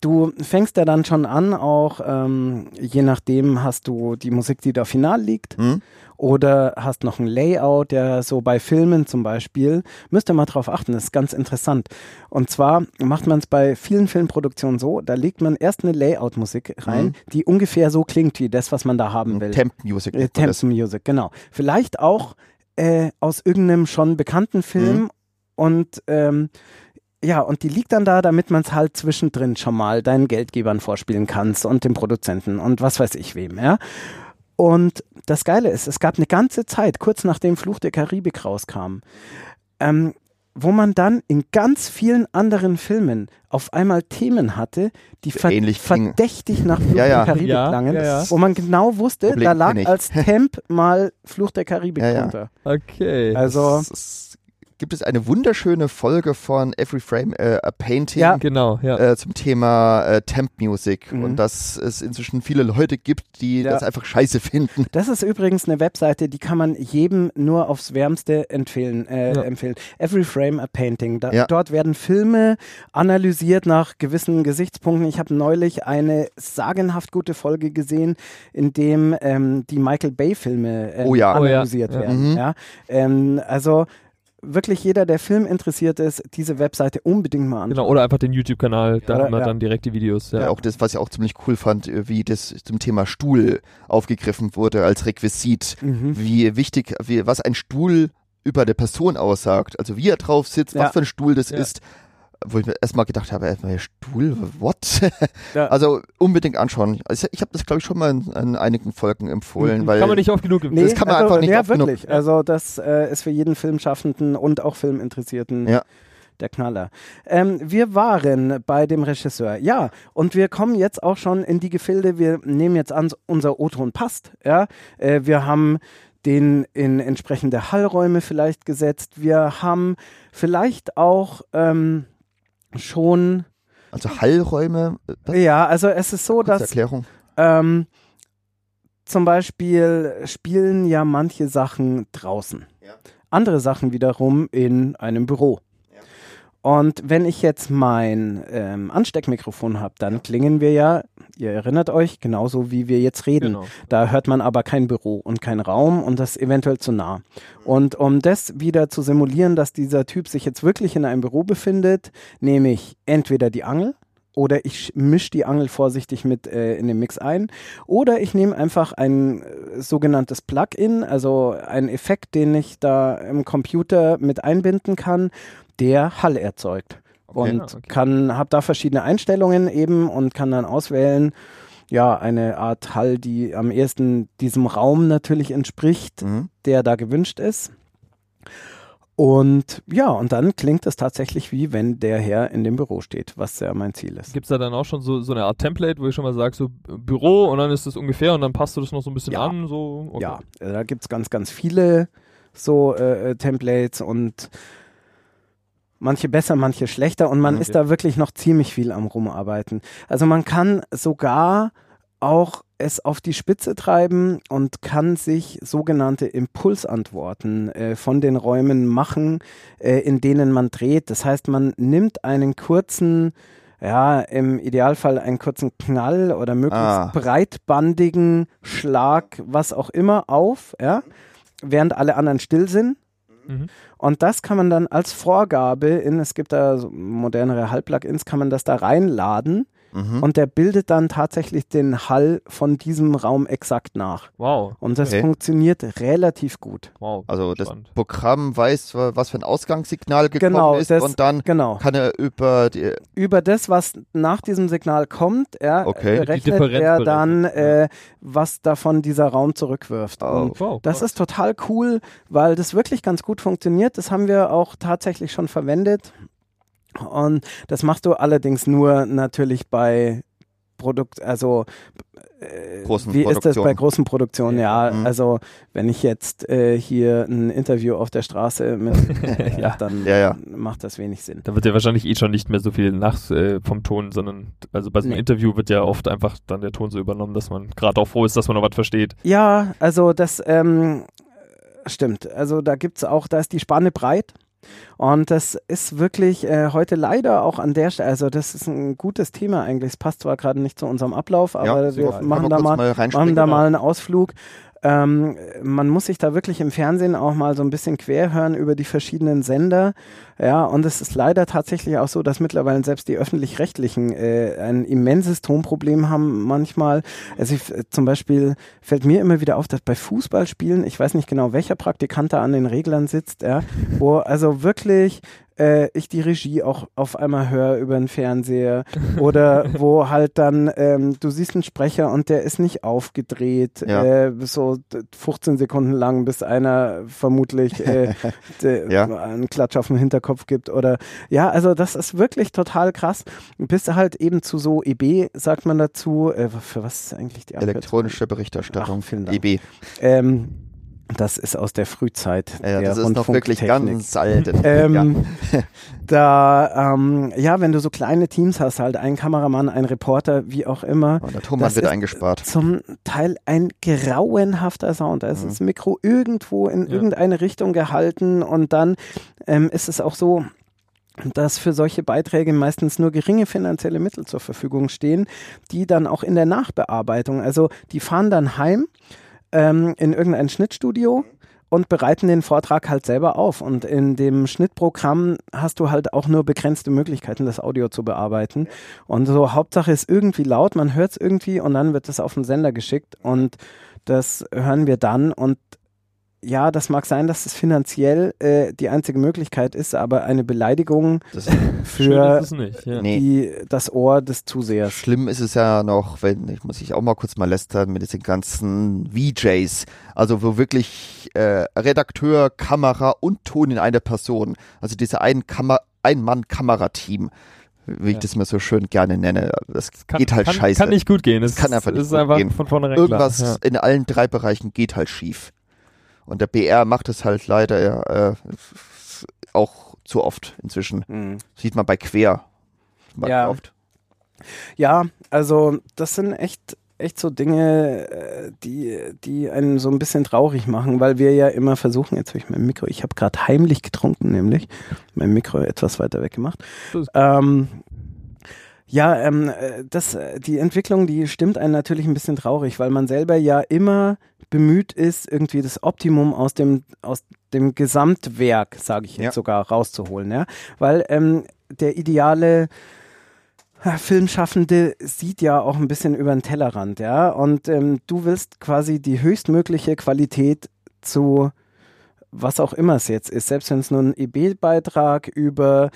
du fängst ja dann schon an, auch ähm, je nachdem hast du die Musik, die da final liegt, Hm? Oder hast noch ein Layout, der so bei Filmen zum Beispiel, müsst ihr mal drauf achten, das ist ganz interessant. Und zwar macht man es bei vielen Filmproduktionen so, da legt man erst eine Layout-Musik rein, Mhm. die ungefähr so klingt wie das, was man da haben will. Temp Music. Äh, Temp. Music, genau. Vielleicht auch äh, aus irgendeinem schon bekannten Film Mhm. und ähm, ja, und die liegt dann da, damit man es halt zwischendrin schon mal deinen Geldgebern vorspielen kannst und dem Produzenten und was weiß ich wem, ja. Und das Geile ist, es gab eine ganze Zeit, kurz nachdem Fluch der Karibik rauskam, ähm, wo man dann in ganz vielen anderen Filmen auf einmal Themen hatte, die ver ähnlich verdächtig nach Fluch Ja, ja. der Karibik Ja, ja. wo man genau wusste, Problem da lag als *laughs* Temp mal Fluch der Karibik Ja, ja. drunter. Okay. Also, es gibt es eine wunderschöne Folge von Every Frame äh, a Painting Ja. genau, ja. äh, zum Thema äh, Temp Music Mhm. und dass es inzwischen viele Leute gibt, die Ja. das einfach scheiße finden. das ist übrigens eine Webseite, die kann man jedem nur aufs Wärmste empfehlen. Äh, Ja. empfehlen. Every Frame a Painting. Da, Ja. Dort werden Filme analysiert nach gewissen Gesichtspunkten. Ich habe neulich eine sagenhaft gute Folge gesehen, in dem ähm, die Michael Bay Filme äh, Oh ja. Oh ja. analysiert Ja. werden. Mhm. Ja? Ähm, also wirklich jeder, der Film interessiert ist, diese Webseite unbedingt mal anschauen. Genau, oder einfach den YouTube-Kanal, da Ja, haben wir ja. dann direkt die Videos. Ja. Ja. Auch das, was ich auch ziemlich cool fand, äh, wie das zum Thema Stuhl aufgegriffen wurde als Requisit. Mhm. Wie wichtig, wie, was ein Stuhl über der Person aussagt. Also wie er drauf sitzt, Ja. was für ein Stuhl das Ja. ist. Wo ich mir erstmal gedacht habe, erstmal Stuhl, what? *laughs* Ja. Also unbedingt anschauen. Also ich habe das, glaube ich, schon mal in, in einigen Folgen empfohlen, weil Kann man nicht oft genug Nee, Das kann man also, einfach nicht Ja, oft genug- wirklich. Also das äh, ist für jeden Filmschaffenden und auch Filminteressierten Ja. der Knaller. Ähm, wir waren bei dem Regisseur. Ja, und wir kommen jetzt auch schon in die Gefilde. Wir nehmen jetzt an, unser O-Ton passt. Ja, äh, wir haben den in entsprechende Hallräume vielleicht gesetzt. Wir haben vielleicht auch ähm, schon. Also Hallräume. äh, ja, also es ist so, dass Erklärung. ähm, zum Beispiel spielen ja manche Sachen draußen. Ja. Andere Sachen wiederum in einem Büro. Und wenn ich jetzt mein ähm, Ansteckmikrofon habe, dann klingen wir ja, ihr erinnert euch, genauso wie wir jetzt reden. Genau. Da hört man aber kein Büro und kein Raum und das eventuell zu nah. Und um das wieder zu simulieren, dass dieser Typ sich jetzt wirklich in einem Büro befindet, nehme ich entweder die Angel oder ich mische die Angel vorsichtig mit äh, in den Mix ein oder ich nehme einfach ein äh, sogenanntes Plugin, also einen Effekt, den ich da im Computer mit einbinden kann, der Hall erzeugt. Okay. und Ah, okay. kann, habe da verschiedene Einstellungen eben und kann dann auswählen, ja, eine Art Hall, die am ehesten diesem Raum natürlich entspricht, Mhm. der da gewünscht ist. Und ja, und dann klingt es tatsächlich wie wenn der Herr in dem Büro steht, was ja mein Ziel ist. Gibt es da dann auch schon so, so eine Art Template, wo ich schon mal sage, so Büro und dann ist das ungefähr und dann passt du das noch so ein bisschen Ja. an? So, okay. Ja, äh, da gibt's ganz, ganz viele so äh, äh, Templates und manche besser, manche schlechter und man Mhm. ist da wirklich noch ziemlich viel am Rumarbeiten. Also man kann sogar auch es auf die Spitze treiben und kann sich sogenannte Impulsantworten äh, von den Räumen machen, äh, in denen man dreht. Das heißt, man nimmt einen kurzen, ja, im Idealfall einen kurzen Knall oder möglichst Ah. breitbandigen Schlag, was auch immer, auf, ja, während alle anderen still sind. Mhm. Und das kann man dann als Vorgabe in, es gibt da so modernere Hall-Plugins, kann man das da reinladen Mhm. und der bildet dann tatsächlich den Hall von diesem Raum exakt nach. Wow, Und das Okay. funktioniert relativ gut. wow. Also das spannend. Programm weiß, was für ein Ausgangssignal gekommen Genau, ist das- und dann Genau. kann er über die, Über das, was nach diesem Signal kommt, er Okay. äh, rechnet er dann, äh, was davon dieser Raum zurückwirft. Oh. Und wow. Das ist total cool, weil das wirklich ganz gut funktioniert. Das haben wir auch tatsächlich schon verwendet. Und das machst du allerdings nur natürlich bei Produkt, also äh, Großen wie ist das bei großen Produktionen? Ja, Mhm. also wenn ich jetzt äh, hier ein Interview auf der Straße mit, *laughs* äh, Ja. dann Ja, ja. macht das wenig Sinn. Da wird ja wahrscheinlich eh schon nicht mehr so viel nach äh, vom Ton, sondern also bei so einem Nee. Interview wird ja oft einfach dann der Ton so übernommen, dass man gerade auch froh ist, dass man noch was versteht. Ja, also das ähm, stimmt. Also da gibt's auch, da ist die Spanne breit. Und das ist wirklich äh, heute leider auch an der Stelle, also das ist ein gutes Thema eigentlich. Es passt zwar gerade nicht zu unserem Ablauf, aber super. wir machen da mal, machen da genau. mal einen Ausflug. Ähm, man muss sich da wirklich im Fernsehen auch mal so ein bisschen quer hören über die verschiedenen Sender. Ja, und es ist leider tatsächlich auch so, dass mittlerweile selbst die öffentlich-rechtlichen äh, ein immenses Tonproblem haben manchmal. Also ich, äh, zum Beispiel fällt mir immer wieder auf, dass bei Fußballspielen, ich weiß nicht genau, welcher Praktikant da an den Reglern sitzt, ja, wo also wirklich äh, ich die Regie auch auf einmal höre über den Fernseher *laughs* oder wo halt dann ähm, du siehst einen Sprecher und der ist nicht aufgedreht, Ja. äh, so d- 15 Sekunden lang, bis einer vermutlich äh, *laughs* Ja. einen Klatsch auf den Hinterkopf gibt oder ja, also das ist wirklich total krass. Bis halt eben zu so EB, sagt man dazu, äh, für was ist eigentlich die Abkürzung? elektronische Berichterstattung. Ach, vielen Dank. EB. Ähm, das ist aus der Frühzeit. Ja, der das ist noch wirklich ganz alt. *laughs* Ähm, *laughs* da, ähm, ja, wenn du so kleine Teams hast, halt ein Kameramann, ein Reporter, wie auch immer, Und der Tonmann das wird ist eingespart. zum Teil ein grauenhafter Sound. Da ist Mhm. das Mikro irgendwo in Ja. irgendeine Richtung gehalten und dann ähm, ist es auch so, dass für solche Beiträge meistens nur geringe finanzielle Mittel zur Verfügung stehen, die dann auch in der Nachbearbeitung, also die fahren dann heim ähm, in irgendein Schnittstudio und bereiten den Vortrag halt selber auf. Und in dem Schnittprogramm hast du halt auch nur begrenzte Möglichkeiten, das Audio zu bearbeiten. Und so Hauptsache ist irgendwie laut, man hört es irgendwie und dann wird es auf den Sender geschickt und das hören wir dann und ja, das mag sein, dass es finanziell äh, die einzige Möglichkeit ist, aber eine Beleidigung Das *laughs* Schön für ist es nicht. Ja. Die, das Ohr des Zusehers. Schlimm ist es ja noch, wenn, ich muss ich auch mal kurz mal lästern, mit diesen ganzen VJs, also wo wirklich äh, Redakteur, Kamera und Ton in einer Person, also diese Ein-Mann-Kamerateam, wie ich Ja. das mal so schön gerne nenne, das Kann, geht halt kann, scheiße. Kann nicht gut gehen. Es Kann einfach nicht ist gut einfach gehen. von vornherein Irgendwas klar. in allen drei Bereichen geht halt schief. Und der BR macht es halt leider äh, auch zu oft inzwischen. Mhm. Sieht man bei Quer. Ja. Oft. Ja, also das sind echt echt so Dinge, äh, die, die einen so ein bisschen traurig machen, weil wir ja immer versuchen, jetzt habe ich mein Mikro, ich habe gerade heimlich getrunken, nämlich mein Mikro etwas weiter weg gemacht. Ähm, ja, ähm, äh, das, äh, die Entwicklung, die stimmt einen natürlich ein bisschen traurig, weil man selber ja immer bemüht ist, irgendwie das Optimum aus dem, aus dem Gesamtwerk, sage ich jetzt Ja. sogar, rauszuholen. Ja? Weil ähm, der ideale ja, Filmschaffende sieht ja auch ein bisschen über den Tellerrand, ja. Und ähm, du willst quasi die höchstmögliche Qualität zu was auch immer es jetzt ist, selbst wenn es nur ein EB-Beitrag über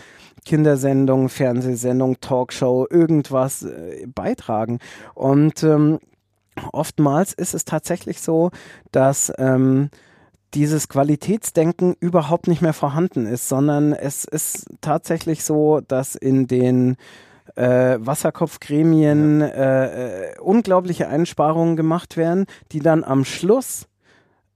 Kindersendung, Fernsehsendung, Talkshow, irgendwas äh, beitragen. Und ähm, oftmals ist es tatsächlich so, dass ähm, dieses Qualitätsdenken überhaupt nicht mehr vorhanden ist, sondern es ist tatsächlich so, dass in den äh, Wasserkopfgremien äh, äh, unglaubliche Einsparungen gemacht werden, die dann am Schluss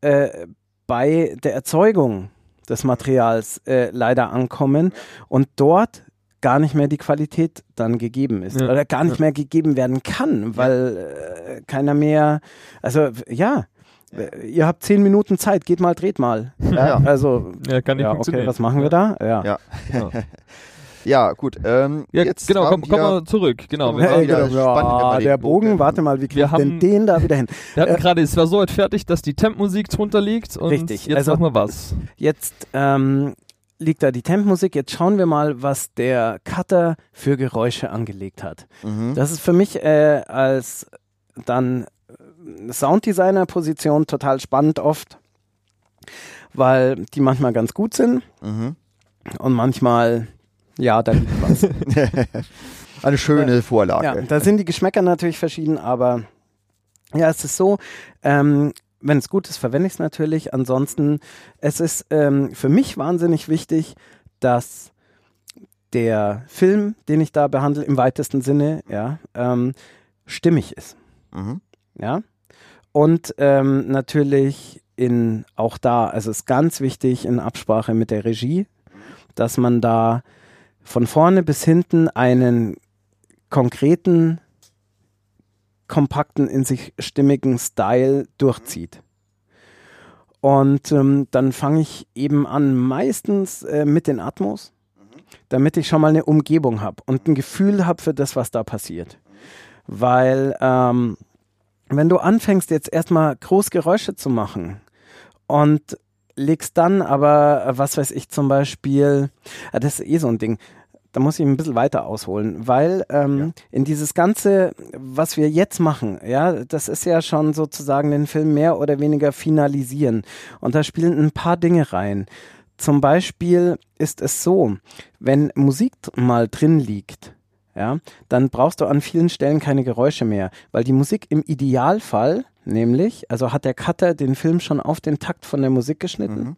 äh, bei der Erzeugung des Materials äh, leider ankommen. Und dort gar nicht mehr die Qualität dann gegeben ist Ja. oder gar nicht mehr gegeben werden kann, weil äh, keiner mehr, also ja, ihr habt zehn Minuten Zeit, geht mal, dreht mal. *laughs* Ja, ja. Also Ja, kann nicht ja, okay, funktionieren. was machen wir da? Ja. Ja. Ja. *laughs* Ja, gut. Ähm, Ja, jetzt genau, komm, komm wir- mal zurück. Genau, wir, Ja, wieder genau, ja, der Bogen- Bogen, warte mal, wie kriegt Wir denn haben- den da wieder hin? wir hatten äh, gerade, es war so weit fertig, dass die Temp-Musik drunter liegt und Richtig, jetzt also- machen wir was. Jetzt ähm, liegt da die Tempmusik. Jetzt schauen wir mal, was der Cutter für Geräusche angelegt hat. Mhm. Das ist für mich äh, als dann Sounddesigner-Position total spannend oft, weil die manchmal ganz gut sind Mhm. und manchmal, ja, da liegt was. *laughs* Eine schöne Vorlage. Ja, da sind die Geschmäcker natürlich verschieden, aber ja, es ist so, ähm, wenn es gut ist, verwende ich es natürlich. Ansonsten, es ist ähm, für mich wahnsinnig wichtig, dass der Film, den ich da behandle, im weitesten Sinne, ja, ähm, stimmig ist. Mhm. Ja. Und ähm, natürlich in auch da, also es ist ganz wichtig in Absprache mit der Regie, dass man da von vorne bis hinten einen konkreten, kompakten, in sich stimmigen Style durchzieht. Und ähm, dann fange ich eben an, meistens äh, mit den Atmos, damit ich schon mal eine Umgebung habe und ein Gefühl habe für das, was da passiert. Weil ähm, wenn du anfängst, jetzt erstmal Großgeräusche zu machen und legst dann aber, äh, was weiß ich, zum Beispiel, ja, das ist eh so ein Ding, da muss ich ein bisschen weiter ausholen, weil ähm, in dieses Ganze, was wir jetzt machen, ja, das ist ja schon sozusagen den Film mehr oder weniger finalisieren. Und da spielen ein paar Dinge rein. Zum Beispiel ist es so, wenn Musik mal drin liegt, ja, dann brauchst du an vielen Stellen keine Geräusche mehr, weil die Musik im Idealfall, nämlich, also hat der Cutter den Film schon auf den Takt von der Musik geschnitten, Mhm.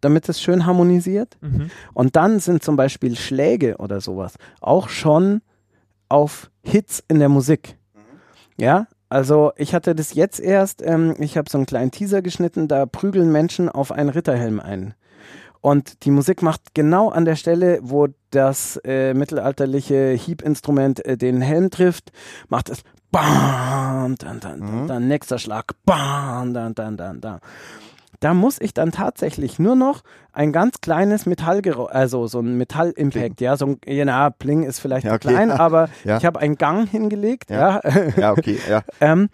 Damit es schön harmonisiert. Mhm. Und dann sind zum Beispiel Schläge oder sowas auch schon auf Hits in der Musik. Ja, also ich hatte das jetzt erst, ähm, ich habe so einen kleinen Teaser geschnitten, da prügeln Menschen auf einen Ritterhelm ein. Und die Musik macht genau an der Stelle, wo das äh, mittelalterliche Hiebinstrument äh, den Helm trifft, macht es BAM, dann, dann, dann, Mhm. dann, nächster Schlag, BAM, dann, dann, dann, dann. Da muss ich dann tatsächlich nur noch ein ganz kleines Metallgeräusch, also so ein Metallimpact, ja, so ein, ja, na, Pling ist vielleicht Ja, okay. klein, *laughs* aber Ja. ich habe einen Gang hingelegt, ja, Ja. Okay, ja. *laughs* ähm,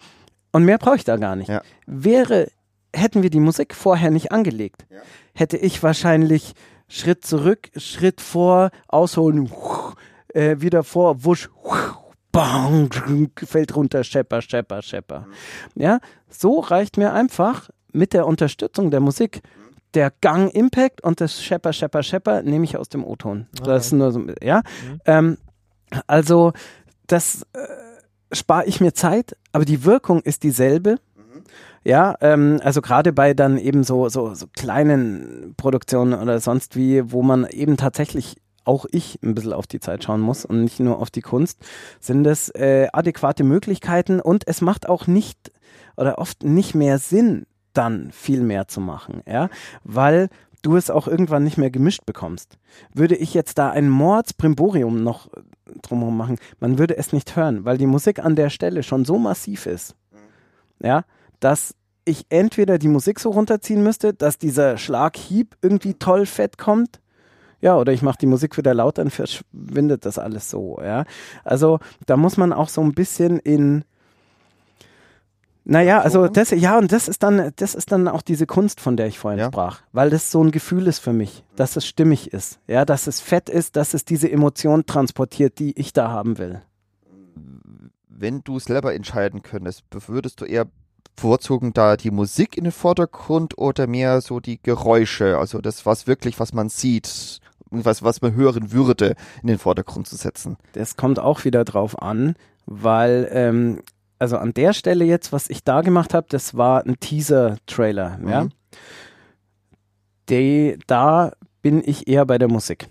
und mehr brauche ich da gar nicht. Wäre, hätten wir die Musik vorher nicht angelegt, hätte ich wahrscheinlich Schritt zurück, Schritt vor, ausholen, äh, wieder vor, wusch, bang, fällt runter, schepper, schepper, schepper. Ja, so reicht mir einfach mit der Unterstützung der Musik der Gang Impact und das Schepper, Schepper, Schepper nehme ich aus dem O-Ton. Das ist nur so, ja. Mhm. Ähm, also, das äh, spare ich mir Zeit, aber die Wirkung ist dieselbe. Ja, ähm, also gerade bei dann eben so, so, so kleinen Produktionen oder sonst wie, wo man eben tatsächlich auch ich ein bisschen auf die Zeit schauen muss und nicht nur auf die Kunst, sind das äh, adäquate Möglichkeiten und es macht auch nicht oder oft nicht mehr Sinn, dann viel mehr zu machen, ja, weil du es auch irgendwann nicht mehr gemischt bekommst. Würde ich jetzt da ein Mordsprimborium noch äh, drumherum machen, man würde es nicht hören, weil die Musik an der Stelle schon so massiv ist, ja, dass ich entweder die Musik so runterziehen müsste, dass dieser Schlaghieb irgendwie toll fett kommt, ja, oder ich mache die Musik wieder laut, dann verschwindet das alles so, ja. Also da muss man auch so ein bisschen in naja, also das, ja, und das ist dann, das ist dann auch diese Kunst, von der ich vorhin ja. sprach, weil das so ein Gefühl ist für mich, dass es stimmig ist, ja, dass es fett ist, dass es diese Emotion transportiert, die ich da haben will. Wenn du selber entscheiden könntest, würdest du eher bevorzugen da die Musik in den Vordergrund oder mehr so die Geräusche, also das, was wirklich, was man sieht, was, was man hören würde, in den Vordergrund zu setzen? Das kommt auch wieder drauf an, weil ähm, also an der Stelle jetzt, was ich da gemacht habe, das war ein Teaser-Trailer, mhm. ja. Die, da bin ich eher bei der Musik,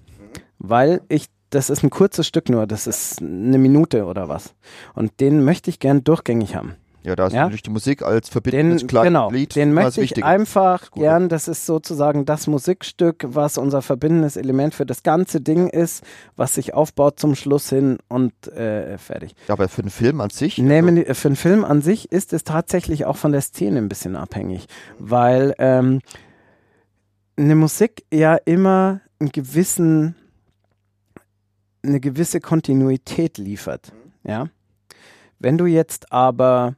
weil ich, das ist ein kurzes Stück nur, das ist eine Minute oder was. Und den möchte ich gern durchgängig haben. Ja, da ist ja? natürlich die Musik als verbindendes den, genau, Lied. Den möchte ich einfach gern, das ist sozusagen das Musikstück, was unser verbindendes Element für das ganze Ding ist, was sich aufbaut zum Schluss hin und äh, fertig. Ja, aber für einen Film an sich? Nee, also für einen Film an sich ist es tatsächlich auch von der Szene ein bisschen abhängig, weil ähm, eine Musik ja immer einen gewissen, eine gewisse Kontinuität liefert, ja. Wenn du jetzt aber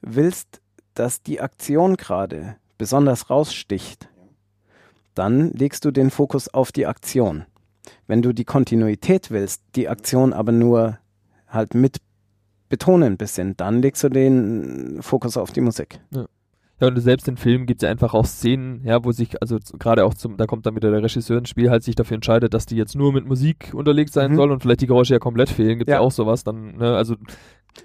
willst, dass die Aktion gerade besonders raussticht, dann legst du den Fokus auf die Aktion. Wenn du die Kontinuität willst, die Aktion aber nur halt mit betonen ein bisschen, dann legst du den Fokus auf die Musik. Ja. Ja, und selbst in Filmen gibt es ja einfach auch Szenen, ja, wo sich, also gerade auch zum, da kommt dann wieder der Regisseur ins Spiel, halt sich dafür entscheidet, dass die jetzt nur mit Musik unterlegt sein mhm. soll und vielleicht die Geräusche ja komplett fehlen, gibt ja. ja auch sowas, dann, ne, also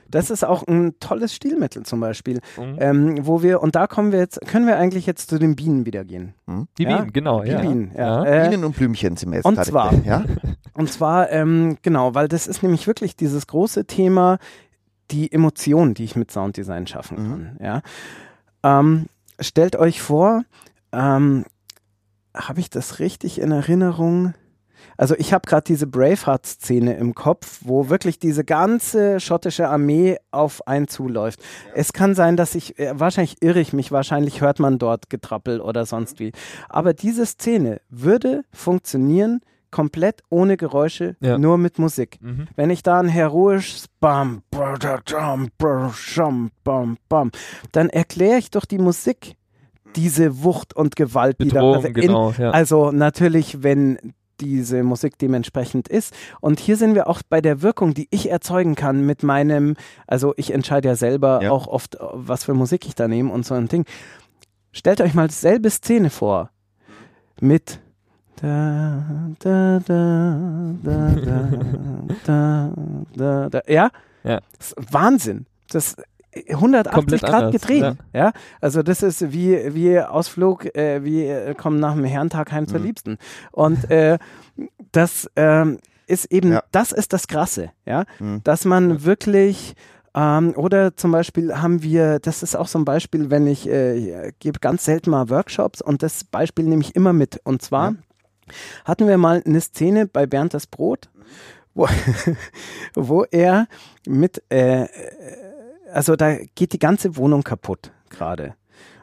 das ist auch ein tolles Stilmittel zum Beispiel, mhm. ähm, wo wir, und da kommen wir jetzt, können wir eigentlich jetzt zu den Bienen wieder gehen. Mhm. Die ja? Bienen, genau. Die ja. Bienen, ja. Äh, Bienen und Blümchen sind wir jetzt Und gerade zwar, ja? *laughs* und zwar, ähm, genau, weil das ist nämlich wirklich dieses große Thema, die Emotion, die ich mit Sounddesign schaffen mhm. kann. Ja? Ähm, stellt euch vor, ähm, habe ich das richtig in Erinnerung? Also ich habe gerade diese Braveheart-Szene im Kopf, wo wirklich diese ganze schottische Armee auf einen zuläuft. Ja. Es kann sein, dass ich, äh, wahrscheinlich irre ich mich, wahrscheinlich hört man dort Getrappel oder sonst wie. Aber diese Szene würde funktionieren, komplett ohne Geräusche, ja. nur mit Musik. Mhm. Wenn ich da ein heroisches Bam, Bam, Bam, dann erkläre ich doch die Musik diese Wucht und Gewalt, die da also, genau, ja. also natürlich, wenn diese Musik dementsprechend ist. Und hier sind wir auch bei der Wirkung, die ich erzeugen kann mit meinem, also ich entscheide ja selber ja. auch oft, was für Musik ich da nehme und so ein Ding. Stellt euch mal dieselbe Szene vor mit da, da, da, da, da, da, da, ja? Ja. Wahnsinn. Das 180 Grad anders, gedreht. Ja. ja. also das ist wie, wie Ausflug, äh, wie äh, kommen nach dem Herrentag heim zur mhm. Liebsten. Und äh, das ähm, ist eben, ja. das ist das Krasse, ja, mhm. dass man wirklich ähm, oder zum Beispiel haben wir, das ist auch so ein Beispiel, wenn ich äh, gebe ganz selten mal Workshops und das Beispiel nehme ich immer mit. Und zwar ja. hatten wir mal eine Szene bei Bernd das Brot, wo, *laughs* wo er mit äh, also da geht die ganze Wohnung kaputt gerade.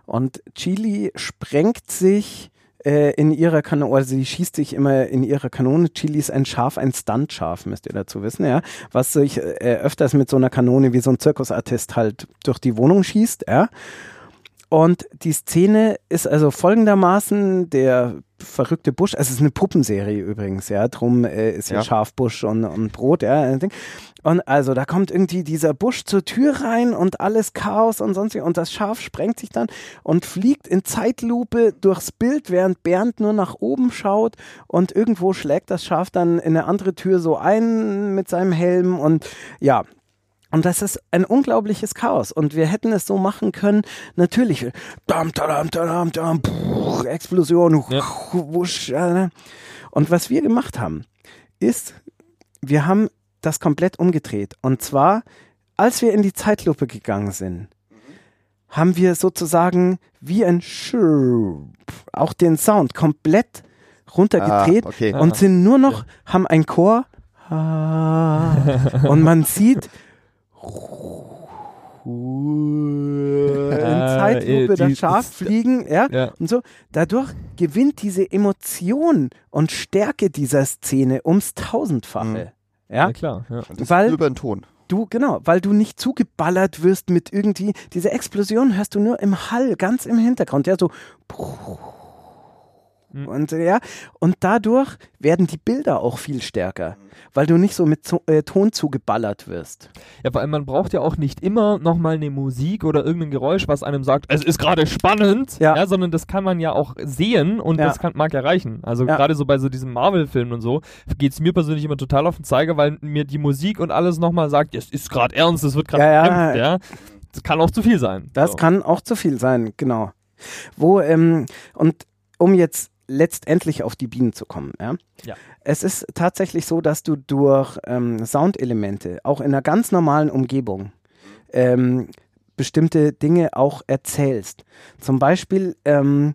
Und Chili sprengt sich äh, in ihrer Kanone, also sie schießt sich immer in ihrer Kanone. Chili ist ein Schaf, ein Stuntschaf, müsst ihr dazu wissen, ja. Was sich äh, öfters mit so einer Kanone wie so ein Zirkusartist halt durch die Wohnung schießt, ja. Und die Szene ist also folgendermaßen, der verrückte Busch, also es ist eine Puppenserie übrigens, ja, drum äh, ist ja, ja Schafbusch und, und Brot, ja. Und also da kommt irgendwie dieser Busch zur Tür rein und alles Chaos und sonst und das Schaf sprengt sich dann und fliegt in Zeitlupe durchs Bild, während Bernd nur nach oben schaut und irgendwo schlägt das Schaf dann in eine andere Tür so ein mit seinem Helm und ja, und das ist ein unglaubliches Chaos. Und wir hätten es so machen können, natürlich, dam, dam, dam, dam, brrr, Explosion, ja. wusch. Und was wir gemacht haben, ist, wir haben das komplett umgedreht. Und zwar, als wir in die Zeitlupe gegangen sind, haben wir sozusagen wie ein Schurp auch den Sound komplett runtergedreht Ah, okay. und sind nur noch, haben ein Chor ah, und man sieht in Ah, Zeitlupe äh, das Schaf fliegen, ja, Ja. und so. Dadurch gewinnt diese Emotion und Stärke dieser Szene ums Tausendfache. Ja, Ja, klar. Ja. Das weil- ist über den Ton. du, genau, weil du nicht zugeballert wirst mit irgendwie, diese Explosion hörst du nur im Hall, ganz im Hintergrund, ja, so. Mhm. Und äh, ja, und dadurch werden die Bilder auch viel stärker, weil du nicht so mit Zo äh, Ton zugeballert wirst. Ja, allem, man braucht ja auch nicht immer nochmal eine Musik oder irgendein Geräusch, was einem sagt, es ist gerade spannend, Ja. sondern das kann man ja auch sehen und Ja. das kann, mag ja reichen. Also Ja. gerade so bei so diesem Marvel-Film und so geht es mir persönlich immer total auf den Zeiger, weil mir die Musik und alles nochmal sagt, es ist gerade ernst, es wird gerade Ja, ja. ja. Das kann auch zu viel sein. Das so. kann auch zu viel sein, genau. Wo, ähm, und um jetzt letztendlich auf die Bienen zu kommen, ja. Ja. Es ist tatsächlich so, dass du durch ähm, Soundelemente, auch in einer ganz normalen Umgebung, ähm, bestimmte Dinge auch erzählst. Zum Beispiel, ähm,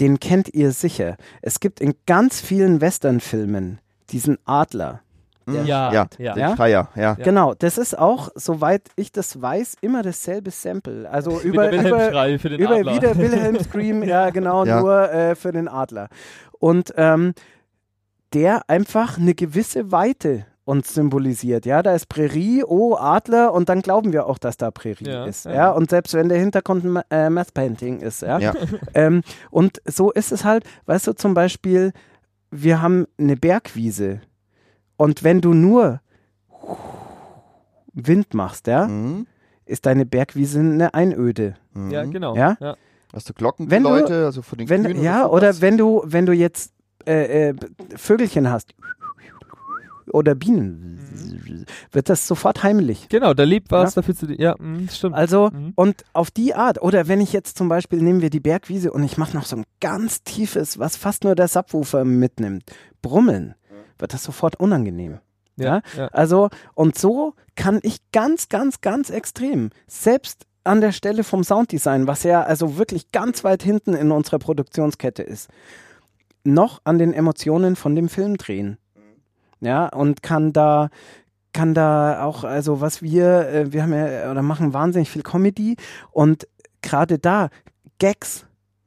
den kennt ihr sicher. Es gibt in ganz vielen Westernfilmen diesen Adler. Ja, ja, ja. Ja? Schreier, ja. Ja. Genau, das ist auch, soweit ich das weiß, immer dasselbe Sample. Also *laughs* Wie über, der über, Wilhelm-Schrei für den über Adler. wieder *laughs* Wilhelm Scream, ja genau, Ja. nur äh, für den Adler. Und ähm, der einfach eine gewisse Weite uns symbolisiert. Ja, da ist Prärie, oh Adler und dann glauben wir auch, dass da Prärie Ja, ist. ja. Ja. und selbst wenn der Hintergrund ein äh, Math Painting ist. Ja. Ja. *laughs* Ähm, und so ist es halt, weißt du, zum Beispiel, wir haben eine Bergwiese und wenn du nur Wind machst, ja, Mhm. ist deine Bergwiese eine Einöde. Mhm. Ja, genau. Ja? ja. Hast du Wenn du- Glockengeläute, also von den Wenn, Kühen ja, sowas? oder wenn du, wenn du jetzt äh, äh, Vögelchen hast oder Bienen, wird das sofort heimlich. Genau, da lebt was, Ja. da fühlst du dich, ja, mh, stimmt. Also, Mhm. und auf die Art, oder wenn ich jetzt zum Beispiel, nehmen wir die Bergwiese und ich mache noch so ein ganz tiefes, was fast nur der Subwoofer mitnimmt, Brummeln, wird das sofort unangenehm. ja, ja. Also, und so kann ich ganz, ganz, ganz extrem, selbst an der Stelle vom Sounddesign, was ja also wirklich ganz weit hinten in unserer Produktionskette ist, noch an den Emotionen von dem Film drehen. Ja, und kann da, kann da auch, also was wir, äh, wir haben ja, oder machen wahnsinnig viel Comedy und gerade da Gags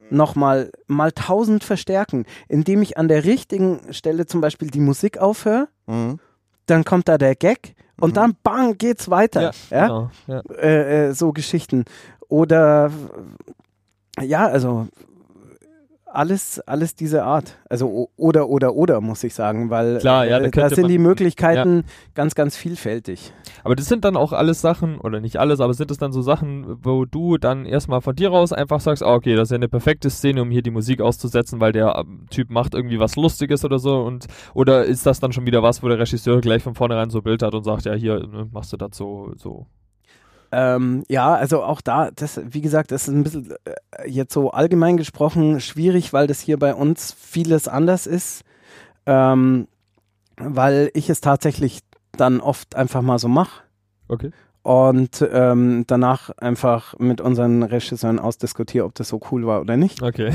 nochmal mal tausend verstärken, indem ich an der richtigen Stelle zum Beispiel die Musik aufhöre Mhm. dann kommt da der Gag und Mhm. dann bang geht's weiter. Ja, Genau, ja. Äh, äh, so Geschichten oder ja, also alles, alles diese Art. Also oder oder oder muss ich sagen, weil Klar, ja, da äh, da könnte sind die Möglichkeiten ganz, ganz vielfältig. Aber das sind dann auch alles Sachen, oder nicht alles, aber sind es dann so Sachen, wo du dann erstmal von dir raus einfach sagst, ah, okay, das ist ja eine perfekte Szene, um hier die Musik auszusetzen, weil der ähm, Typ macht irgendwie was Lustiges oder so und oder ist das dann schon wieder was, wo der Regisseur gleich von vornherein so ein Bild hat und sagt, ja, hier ne, machst du das so, so. Ähm, ja, also auch da, das, wie gesagt, das ist ein bisschen äh, jetzt so allgemein gesprochen schwierig, weil das hier bei uns vieles anders ist. Ähm, weil ich es tatsächlich dann oft einfach mal so mache Okay. und ähm, danach einfach mit unseren Regisseuren ausdiskutiere, ob das so cool war oder nicht. Okay.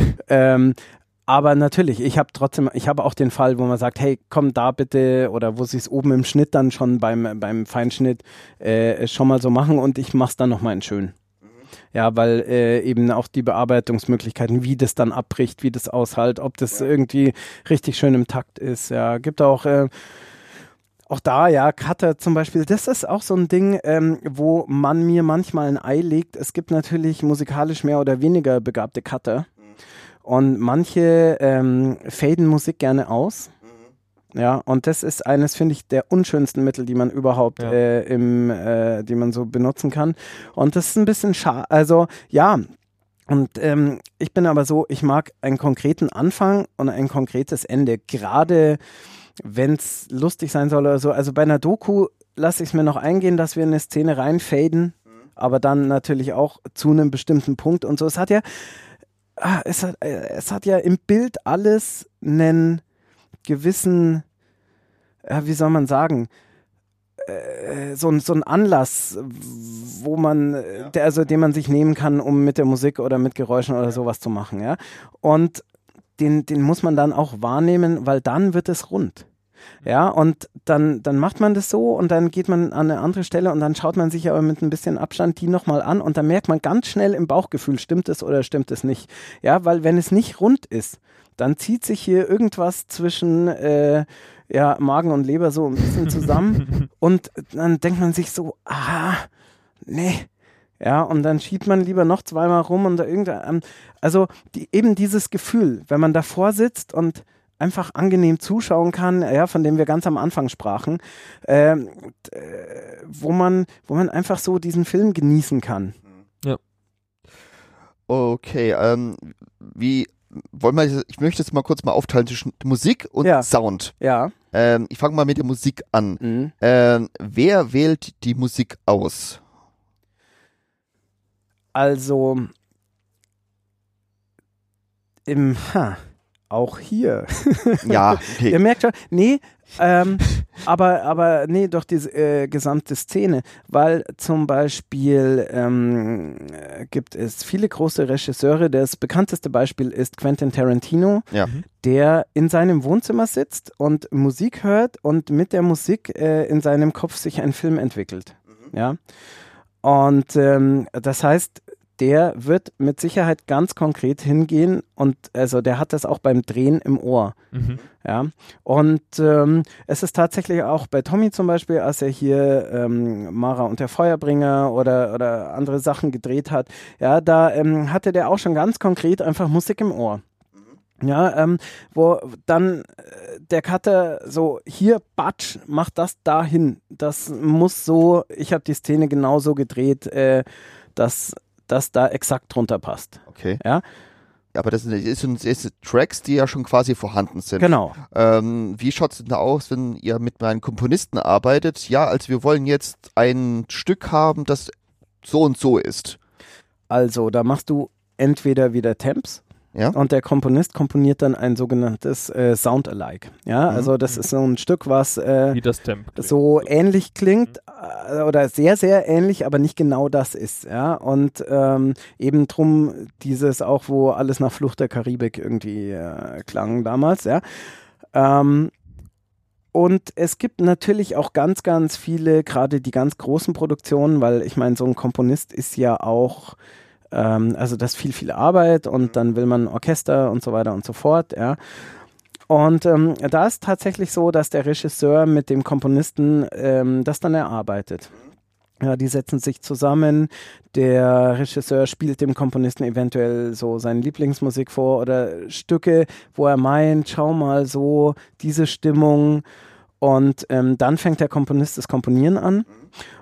Aber natürlich, ich habe trotzdem, ich habe auch den Fall, wo man sagt, hey, komm da bitte, oder wo sie es oben im Schnitt dann schon beim, beim Feinschnitt äh, schon mal so machen und ich mach's dann nochmal in schön. Ja, weil äh, eben auch die Bearbeitungsmöglichkeiten, wie das dann abbricht, wie das aushält, ob das irgendwie richtig schön im Takt ist. Ja, gibt auch äh, auch da, ja, Cutter zum Beispiel, das ist auch so ein Ding, ähm, wo man mir manchmal ein Ei legt. Es gibt natürlich musikalisch mehr oder weniger begabte Cutter. Und manche ähm, faden Musik gerne aus. Ja, und das ist eines, finde ich, der unschönsten Mittel, die man überhaupt Ja. äh, im, äh, die man so benutzen kann. Und das ist ein bisschen schade. Also, ja. Und ähm, ich bin aber so, ich mag einen konkreten Anfang und ein konkretes Ende. Gerade wenn es lustig sein soll oder so. Also bei einer Doku lasse ich es mir noch eingehen, dass wir in eine Szene reinfaden, aber dann natürlich auch zu einem bestimmten Punkt und so. Es hat ja, ah, es hat, äh, es hat ja im Bild alles einen gewissen, ja, wie soll man sagen, äh, so, so ein Anlass, wo man, äh, der, also den man sich nehmen kann, um mit der Musik oder mit Geräuschen oder sowas zu machen, ja. Und den, den muss man dann auch wahrnehmen, weil dann wird es rund. Ja, und dann, dann macht man das so und dann geht man an eine andere Stelle und dann schaut man sich aber mit ein bisschen Abstand die nochmal an und dann merkt man ganz schnell im Bauchgefühl, stimmt es oder stimmt es nicht. Ja, weil wenn es nicht rund ist, dann zieht sich hier irgendwas zwischen äh, ja, Magen und Leber so ein bisschen zusammen *laughs* und dann denkt man sich so, ah, nee. Ja, und dann schiebt man lieber noch zweimal rum und da irgendein, also die, eben dieses Gefühl, wenn man davor sitzt und einfach angenehm zuschauen kann, ja, von dem wir ganz am Anfang sprachen, ähm, äh, wo man, wo man einfach so diesen Film genießen kann. Okay, ähm, wie wollen wir, ich möchte jetzt mal kurz mal aufteilen zwischen Musik und Ja. Sound. Ja. Ähm, ich fange mal mit der Musik an. Mhm. Ähm, wer wählt die Musik aus? Also im, ha, auch hier. Ja, *laughs* Ihr okay. merkt schon, nee, ähm, aber, aber nee, doch die äh, gesamte Szene, weil zum Beispiel ähm, äh, gibt es viele große Regisseure. Das bekannteste Beispiel ist Quentin Tarantino, Ja. der in seinem Wohnzimmer sitzt und Musik hört und mit der Musik äh, in seinem Kopf sich ein Film entwickelt. Ja. Und ähm, das heißt, der wird mit Sicherheit ganz konkret hingehen und also der hat das auch beim Drehen im Ohr. Mhm. Ja, und ähm, es ist tatsächlich auch bei Tommy zum Beispiel, als er hier ähm, Mara und der Feuerbringer oder, oder andere Sachen gedreht hat, ja, da ähm, hatte der auch schon ganz konkret einfach Musik im Ohr. Ja, ähm, wo dann äh, der Cutter so, hier, Batsch, mach das dahin. Das muss so, ich habe die Szene genauso gedreht, äh, dass das da exakt drunter passt. Okay. Ja. Aber das sind, das sind, das sind Tracks, die ja schon quasi vorhanden sind. Genau. Ähm, wie schaut es denn da aus, wenn ihr mit meinen Komponisten arbeitet? Ja, also wir wollen jetzt ein Stück haben, das so und so ist. Also, da machst du entweder wieder Temps Ja. und der Komponist komponiert dann ein sogenanntes äh, Sound-alike. Ja, Mhm. also das ist so ein Stück, was äh, Wie das Temp. klingt. so ähnlich klingt äh, oder sehr, sehr ähnlich, aber nicht genau das ist. Ja, und ähm, eben drum dieses auch, wo alles nach Flucht der Karibik irgendwie äh, klang damals. Ja. Ähm, und es gibt natürlich auch ganz, ganz viele, gerade die ganz großen Produktionen, weil ich meine, so ein Komponist ist ja auch, ähm, also das ist viel, viel Arbeit und dann will man Orchester und so weiter und so fort, ja. Und ähm, da ist tatsächlich so, dass der Regisseur mit dem Komponisten ähm, das dann erarbeitet. Ja, die setzen sich zusammen. Der Regisseur spielt dem Komponisten eventuell so seine Lieblingsmusik vor oder Stücke, wo er meint, schau mal so, diese Stimmung. Und ähm, dann fängt der Komponist das Komponieren an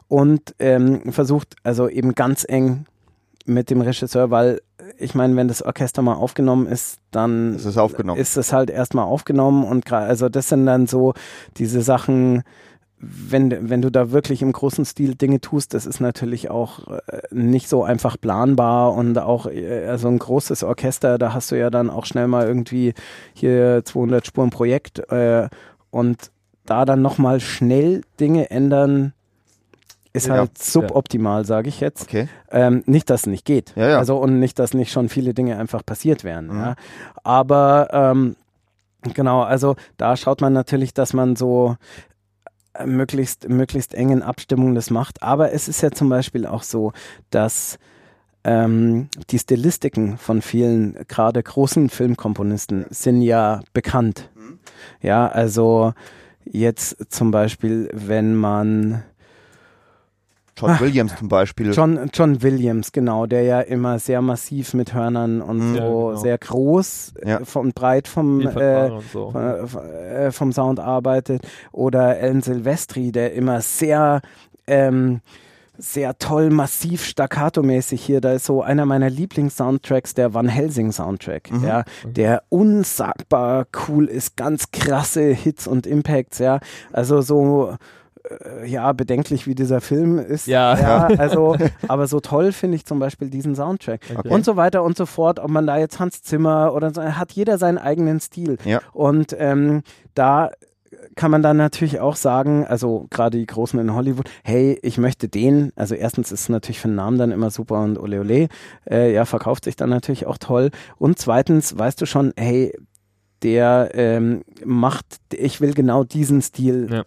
und ähm, versucht also eben ganz eng mit dem Regisseur, weil ich meine, wenn das Orchester mal aufgenommen ist, dann Das ist aufgenommen. ist es halt erstmal aufgenommen und also das sind dann so diese Sachen, wenn, wenn du da wirklich im großen Stil Dinge tust, das ist natürlich auch äh, nicht so einfach planbar und auch äh, also ein großes Orchester, da hast du ja dann auch schnell mal irgendwie hier 200 Spuren Projekt äh, und da dann nochmal schnell Dinge ändern, ist Ja. halt suboptimal, sage ich jetzt. Okay. Ähm, nicht, dass es nicht geht. Ja, ja. Also und nicht, dass nicht schon viele Dinge einfach passiert wären. Mhm. Ja. Aber ähm, genau, also da schaut man natürlich, dass man so äh, möglichst, möglichst eng in Abstimmung das macht. Aber es ist ja zum Beispiel auch so, dass ähm, die Stilistiken von vielen, gerade großen Filmkomponisten, sind ja bekannt. Ja, also jetzt zum Beispiel, wenn man John Williams zum Beispiel. John, John Williams, genau, der ja immer sehr massiv mit Hörnern und Mhm. so Ja, genau. sehr groß Ja. äh, von breit vom, äh, und so. von, äh, vom Sound arbeitet. Oder Alan Silvestri, der immer sehr ähm, sehr toll, massiv staccato-mäßig hier. Da ist so einer meiner Lieblings-Soundtracks, der Van Helsing-Soundtrack, Mhm. ja, der unsagbar cool ist, ganz krasse Hits und Impacts, ja. Also so, äh, ja, bedenklich wie dieser Film ist. Ja. ja *laughs* also, aber so toll finde ich zum Beispiel diesen Soundtrack. Okay. Und so weiter und so fort. Ob man da jetzt Hans Zimmer oder so, hat jeder seinen eigenen Stil. Ja. Und ähm, da kann man dann natürlich auch sagen, also gerade die Großen in Hollywood, hey, ich möchte den, also erstens ist es natürlich für den Namen dann immer super und ole ole, äh, ja, verkauft sich dann natürlich auch toll. Und zweitens weißt du schon, hey, der ähm, macht, ich will genau diesen Stil Ja.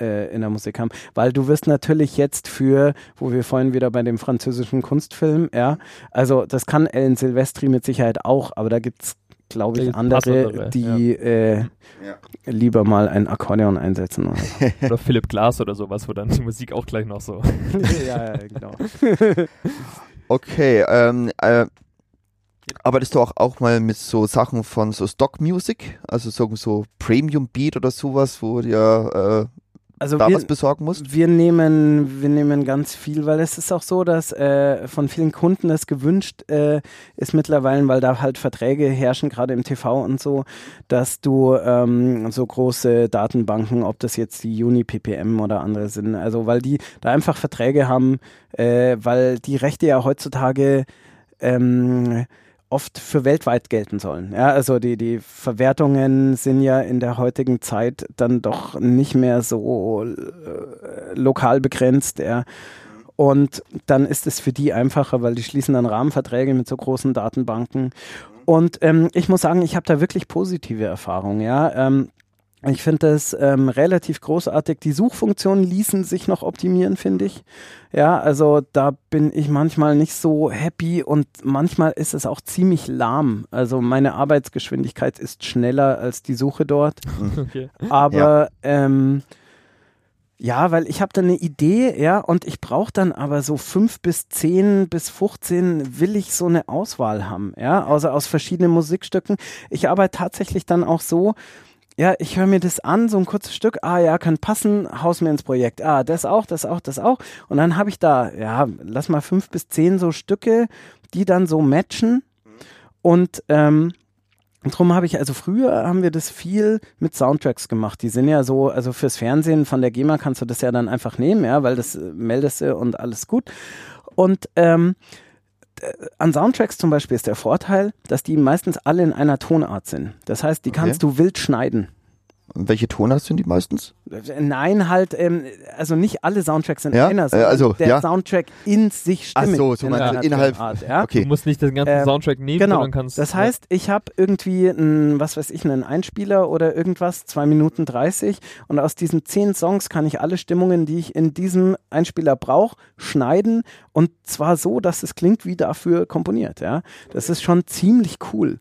Äh, in der Musik haben. Weil du wirst natürlich jetzt für, wo wir vorhin wieder bei dem französischen Kunstfilm, ja, also das kann Ellen Silvestri mit Sicherheit auch, aber da gibt's glaube Da ich, andere, die äh, Ja. lieber mal ein Akkordeon einsetzen. Oder so. *laughs* *laughs* Oder Philipp Glass oder sowas, wo dann die Musik auch gleich noch so. *laughs* ja, ja, genau. Okay, ähm, äh, arbeitest du auch, auch mal mit so Sachen von so Stock Music, also so, so Premium Beat oder sowas, wo dir äh, Also da wir, was besorgen musst? wir nehmen, wir nehmen ganz viel, weil es ist auch so, dass äh, von vielen Kunden es gewünscht äh, ist mittlerweile, weil da halt Verträge herrschen, gerade im TV und so, dass du ähm, so große Datenbanken, ob das jetzt die Uni PPM oder andere sind, also weil die da einfach Verträge haben, äh, weil die Rechte ja heutzutage ähm, oft für weltweit gelten sollen. Ja, also die, die Verwertungen sind ja in der heutigen Zeit dann doch nicht mehr so äh, lokal begrenzt. Ja. Und dann ist es für die einfacher, weil die schließen dann Rahmenverträge mit so großen Datenbanken. Und ähm, ich muss sagen, ich habe da wirklich positive Erfahrungen. Ja. Ähm, ich finde das ähm, relativ großartig. Die Suchfunktionen ließen sich noch optimieren, finde ich. Ja, also da bin ich manchmal nicht so happy und manchmal ist es auch ziemlich lahm. Also meine Arbeitsgeschwindigkeit ist schneller als die Suche dort. *laughs* Okay. Aber ähm, ja, weil ich habe da eine Idee, ja, und ich brauche dann aber so fünf bis zehn bis 15 will ich so eine Auswahl haben, ja, also aus verschiedenen Musikstücken. Ich arbeite tatsächlich dann auch so, ja, ich höre mir das an, so ein kurzes Stück, ah ja, kann passen, haus mir ins Projekt. Ah, das auch, das auch, das auch. Und dann habe ich da, ja, lass mal fünf bis zehn so Stücke, die dann so matchen. Und ähm, und darum habe ich, also früher haben wir das viel mit Soundtracks gemacht. Die sind ja so, also fürs Fernsehen von der GEMA kannst du das ja dann einfach nehmen, ja, weil das äh, meldest du und alles gut. Und ähm, an Soundtracks zum Beispiel ist der Vorteil, dass die meistens alle in einer Tonart sind. Das heißt, die Okay. kannst du wild schneiden. Welche Tonart sind die meistens? Nein, halt, ähm, also nicht alle Soundtracks sind Ja, einer, äh, sondern also, der ja. Soundtrack in sich Ach stimmig. so, so in meinst du einer innerhalb- Tonart, ja? Du Okay. musst nicht den ganzen Ähm, Soundtrack nehmen, Genau. sondern kannst. Das heißt, ich habe irgendwie einen, was weiß ich, einen Einspieler oder irgendwas, zwei Minuten 30 und aus diesen zehn Songs kann ich alle Stimmungen, die ich in diesem Einspieler brauche, schneiden und zwar so, dass es klingt wie dafür komponiert. Ja, das ist schon ziemlich cool.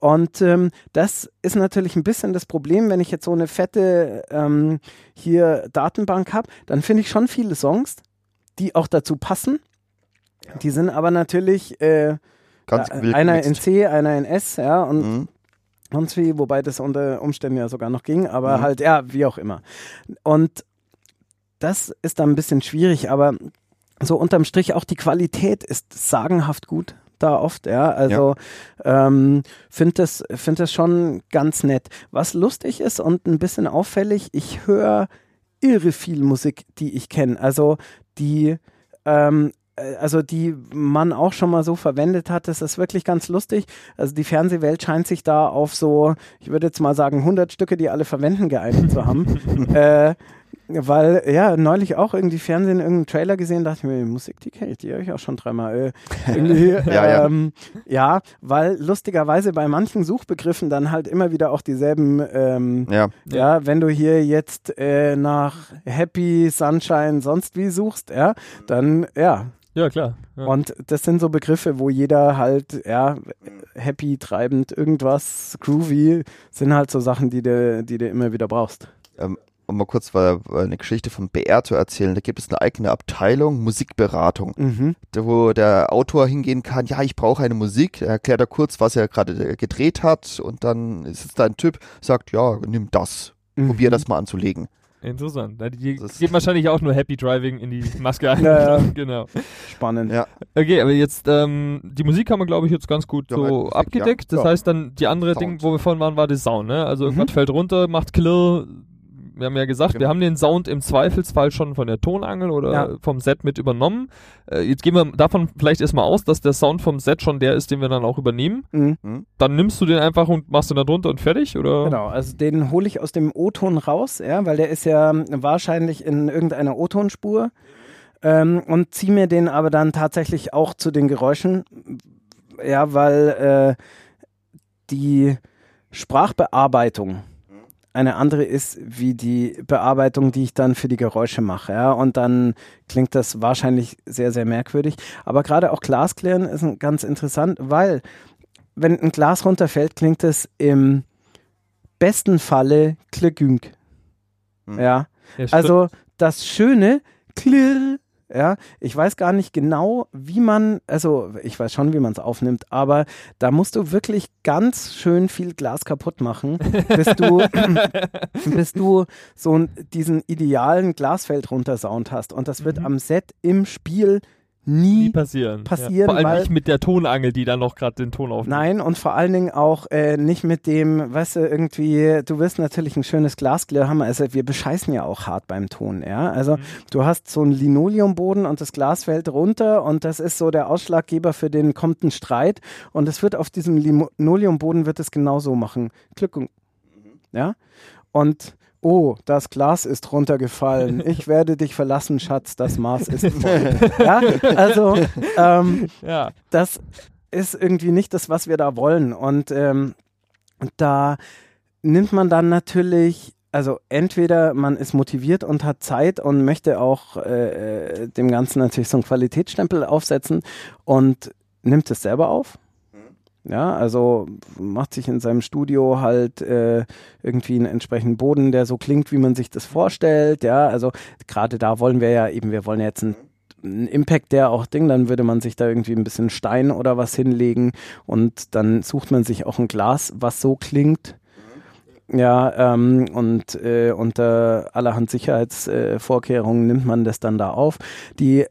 Und ähm, das ist natürlich ein bisschen das Problem, wenn ich jetzt so eine fette ähm, hier Datenbank habe, dann finde ich schon viele Songs, die auch dazu passen. Die sind aber natürlich äh, Ganz ja, wild einer in. C, einer in S, ja, und Mhm. sonst wie, wobei das unter Umständen ja sogar noch ging, aber Mhm. halt, ja, wie auch immer. Und das ist dann ein bisschen schwierig, aber so unterm Strich auch die Qualität ist sagenhaft gut da oft, ja. Also ähm, finde das, find das schon ganz nett. Was lustig ist und ein bisschen auffällig, ich höre irre viel Musik, die ich kenne. Also die ähm, äh, also die man auch schon mal so verwendet hat, das ist wirklich ganz lustig. Also die Fernsehwelt scheint sich da auf so, ich würde jetzt mal sagen, 100 Stücke, die alle verwenden, geeinigt zu haben. *laughs* äh, weil, ja, neulich auch irgendwie Fernsehen irgendeinen Trailer gesehen, dachte ich mir, Musik, die kenne ich, die höre ich auch schon dreimal. Äh, irgendwie, *laughs* Ja, ja. Ähm, ja, weil lustigerweise bei manchen Suchbegriffen dann halt immer wieder auch dieselben ähm, Ja, ja, wenn du hier jetzt äh, nach Happy, Sunshine, sonst wie suchst, ja, dann ja. Ja, klar. Ja. Und das sind so Begriffe, wo jeder halt, ja, happy, treibend, irgendwas, groovy, sind halt so Sachen, die du, die du immer wieder brauchst. ähm, um mal kurz eine Geschichte von BR zu erzählen, da gibt es eine eigene Abteilung Musikberatung, Mhm. wo der Autor hingehen kann, ja, ich brauche eine Musik, er erklärt er kurz, was er gerade äh, gedreht hat und dann ist es da ein Typ, sagt, ja, nimm das, probier Mhm. das mal anzulegen. Interessant. Die Das- geht wahrscheinlich auch nur Happy Driving in die Maske ein. Ja, ja. *laughs* genau. Spannend. Ja. Okay, aber jetzt, ähm, die Musik haben wir, glaube ich, jetzt ganz gut Ja, so Musik, abgedeckt. ja. Das Ja. heißt dann, die andere Sound. Ding, wo wir vorhin waren, war der Sound, ne? Also Mhm. irgendwas fällt runter, macht Klirr, wir haben ja gesagt, Genau. wir haben den Sound im Zweifelsfall schon von der Tonangel oder Ja. vom Set mit übernommen. Äh, jetzt gehen wir davon vielleicht erstmal aus, dass der Sound vom Set schon der ist, den wir dann auch übernehmen. Mhm. Dann nimmst du den einfach und machst den da drunter und fertig, oder? Genau, also den hole ich aus dem O-Ton raus, ja, weil der ist ja wahrscheinlich in irgendeiner O-Tonspur ähm, und ziehe mir den aber dann tatsächlich auch zu den Geräuschen, ja, weil äh, die Sprachbearbeitung eine andere ist wie die Bearbeitung, die ich dann für die Geräusche mache. Ja? Und dann klingt das wahrscheinlich sehr, sehr merkwürdig. Aber gerade auch Glasklären ist ganz interessant, weil wenn ein Glas runterfällt, klingt es im besten Falle klirgünk. Mhm. Ja, Ja, also das schöne klirr, ja, ich weiß gar nicht genau, wie man, also ich weiß schon, wie man es aufnimmt, aber da musst du wirklich ganz schön viel Glas kaputt machen, bis du, *laughs* bis du so diesen idealen Glasfeld runtersound hast. Und das wird Mhm. am Set im Spiel nie nie passieren. passieren, ja. Vor allem weil- nicht mit der Tonangel, die dann noch gerade den Ton aufnimmt. Nein, und vor allen Dingen auch äh, nicht mit dem, weißt du, irgendwie, du wirst natürlich ein schönes Glasklirr haben, also wir bescheißen ja auch hart beim Ton, ja. Also Mhm. du hast so einen Linoleumboden und das Glas fällt runter und das ist so der Ausschlaggeber für den kommt ein Streit und es wird auf diesem Linoleumboden wird es genauso machen. Glück und, ja. Und Oh, das Glas ist runtergefallen. *laughs* Ich werde dich verlassen, Schatz. Das Maß ist *laughs* voll. ja, also ähm, Ja. das ist irgendwie nicht das, was wir da wollen. Und ähm, da nimmt man dann natürlich, also entweder man ist motiviert und hat Zeit und möchte auch äh, äh, dem Ganzen natürlich so einen Qualitätsstempel aufsetzen und nimmt es selber auf. Ja, also macht sich in seinem Studio halt äh, irgendwie einen entsprechenden Boden, der so klingt, wie man sich das vorstellt. Ja, also gerade da wollen wir ja eben, wir wollen jetzt einen ein Impact, der auch Ding, dann würde man sich da irgendwie ein bisschen Stein oder was hinlegen und dann sucht man sich auch ein Glas, was so klingt. Ja, ähm, und äh, unter allerhand Sicherheitsvorkehrungen äh, nimmt man das dann da auf. Die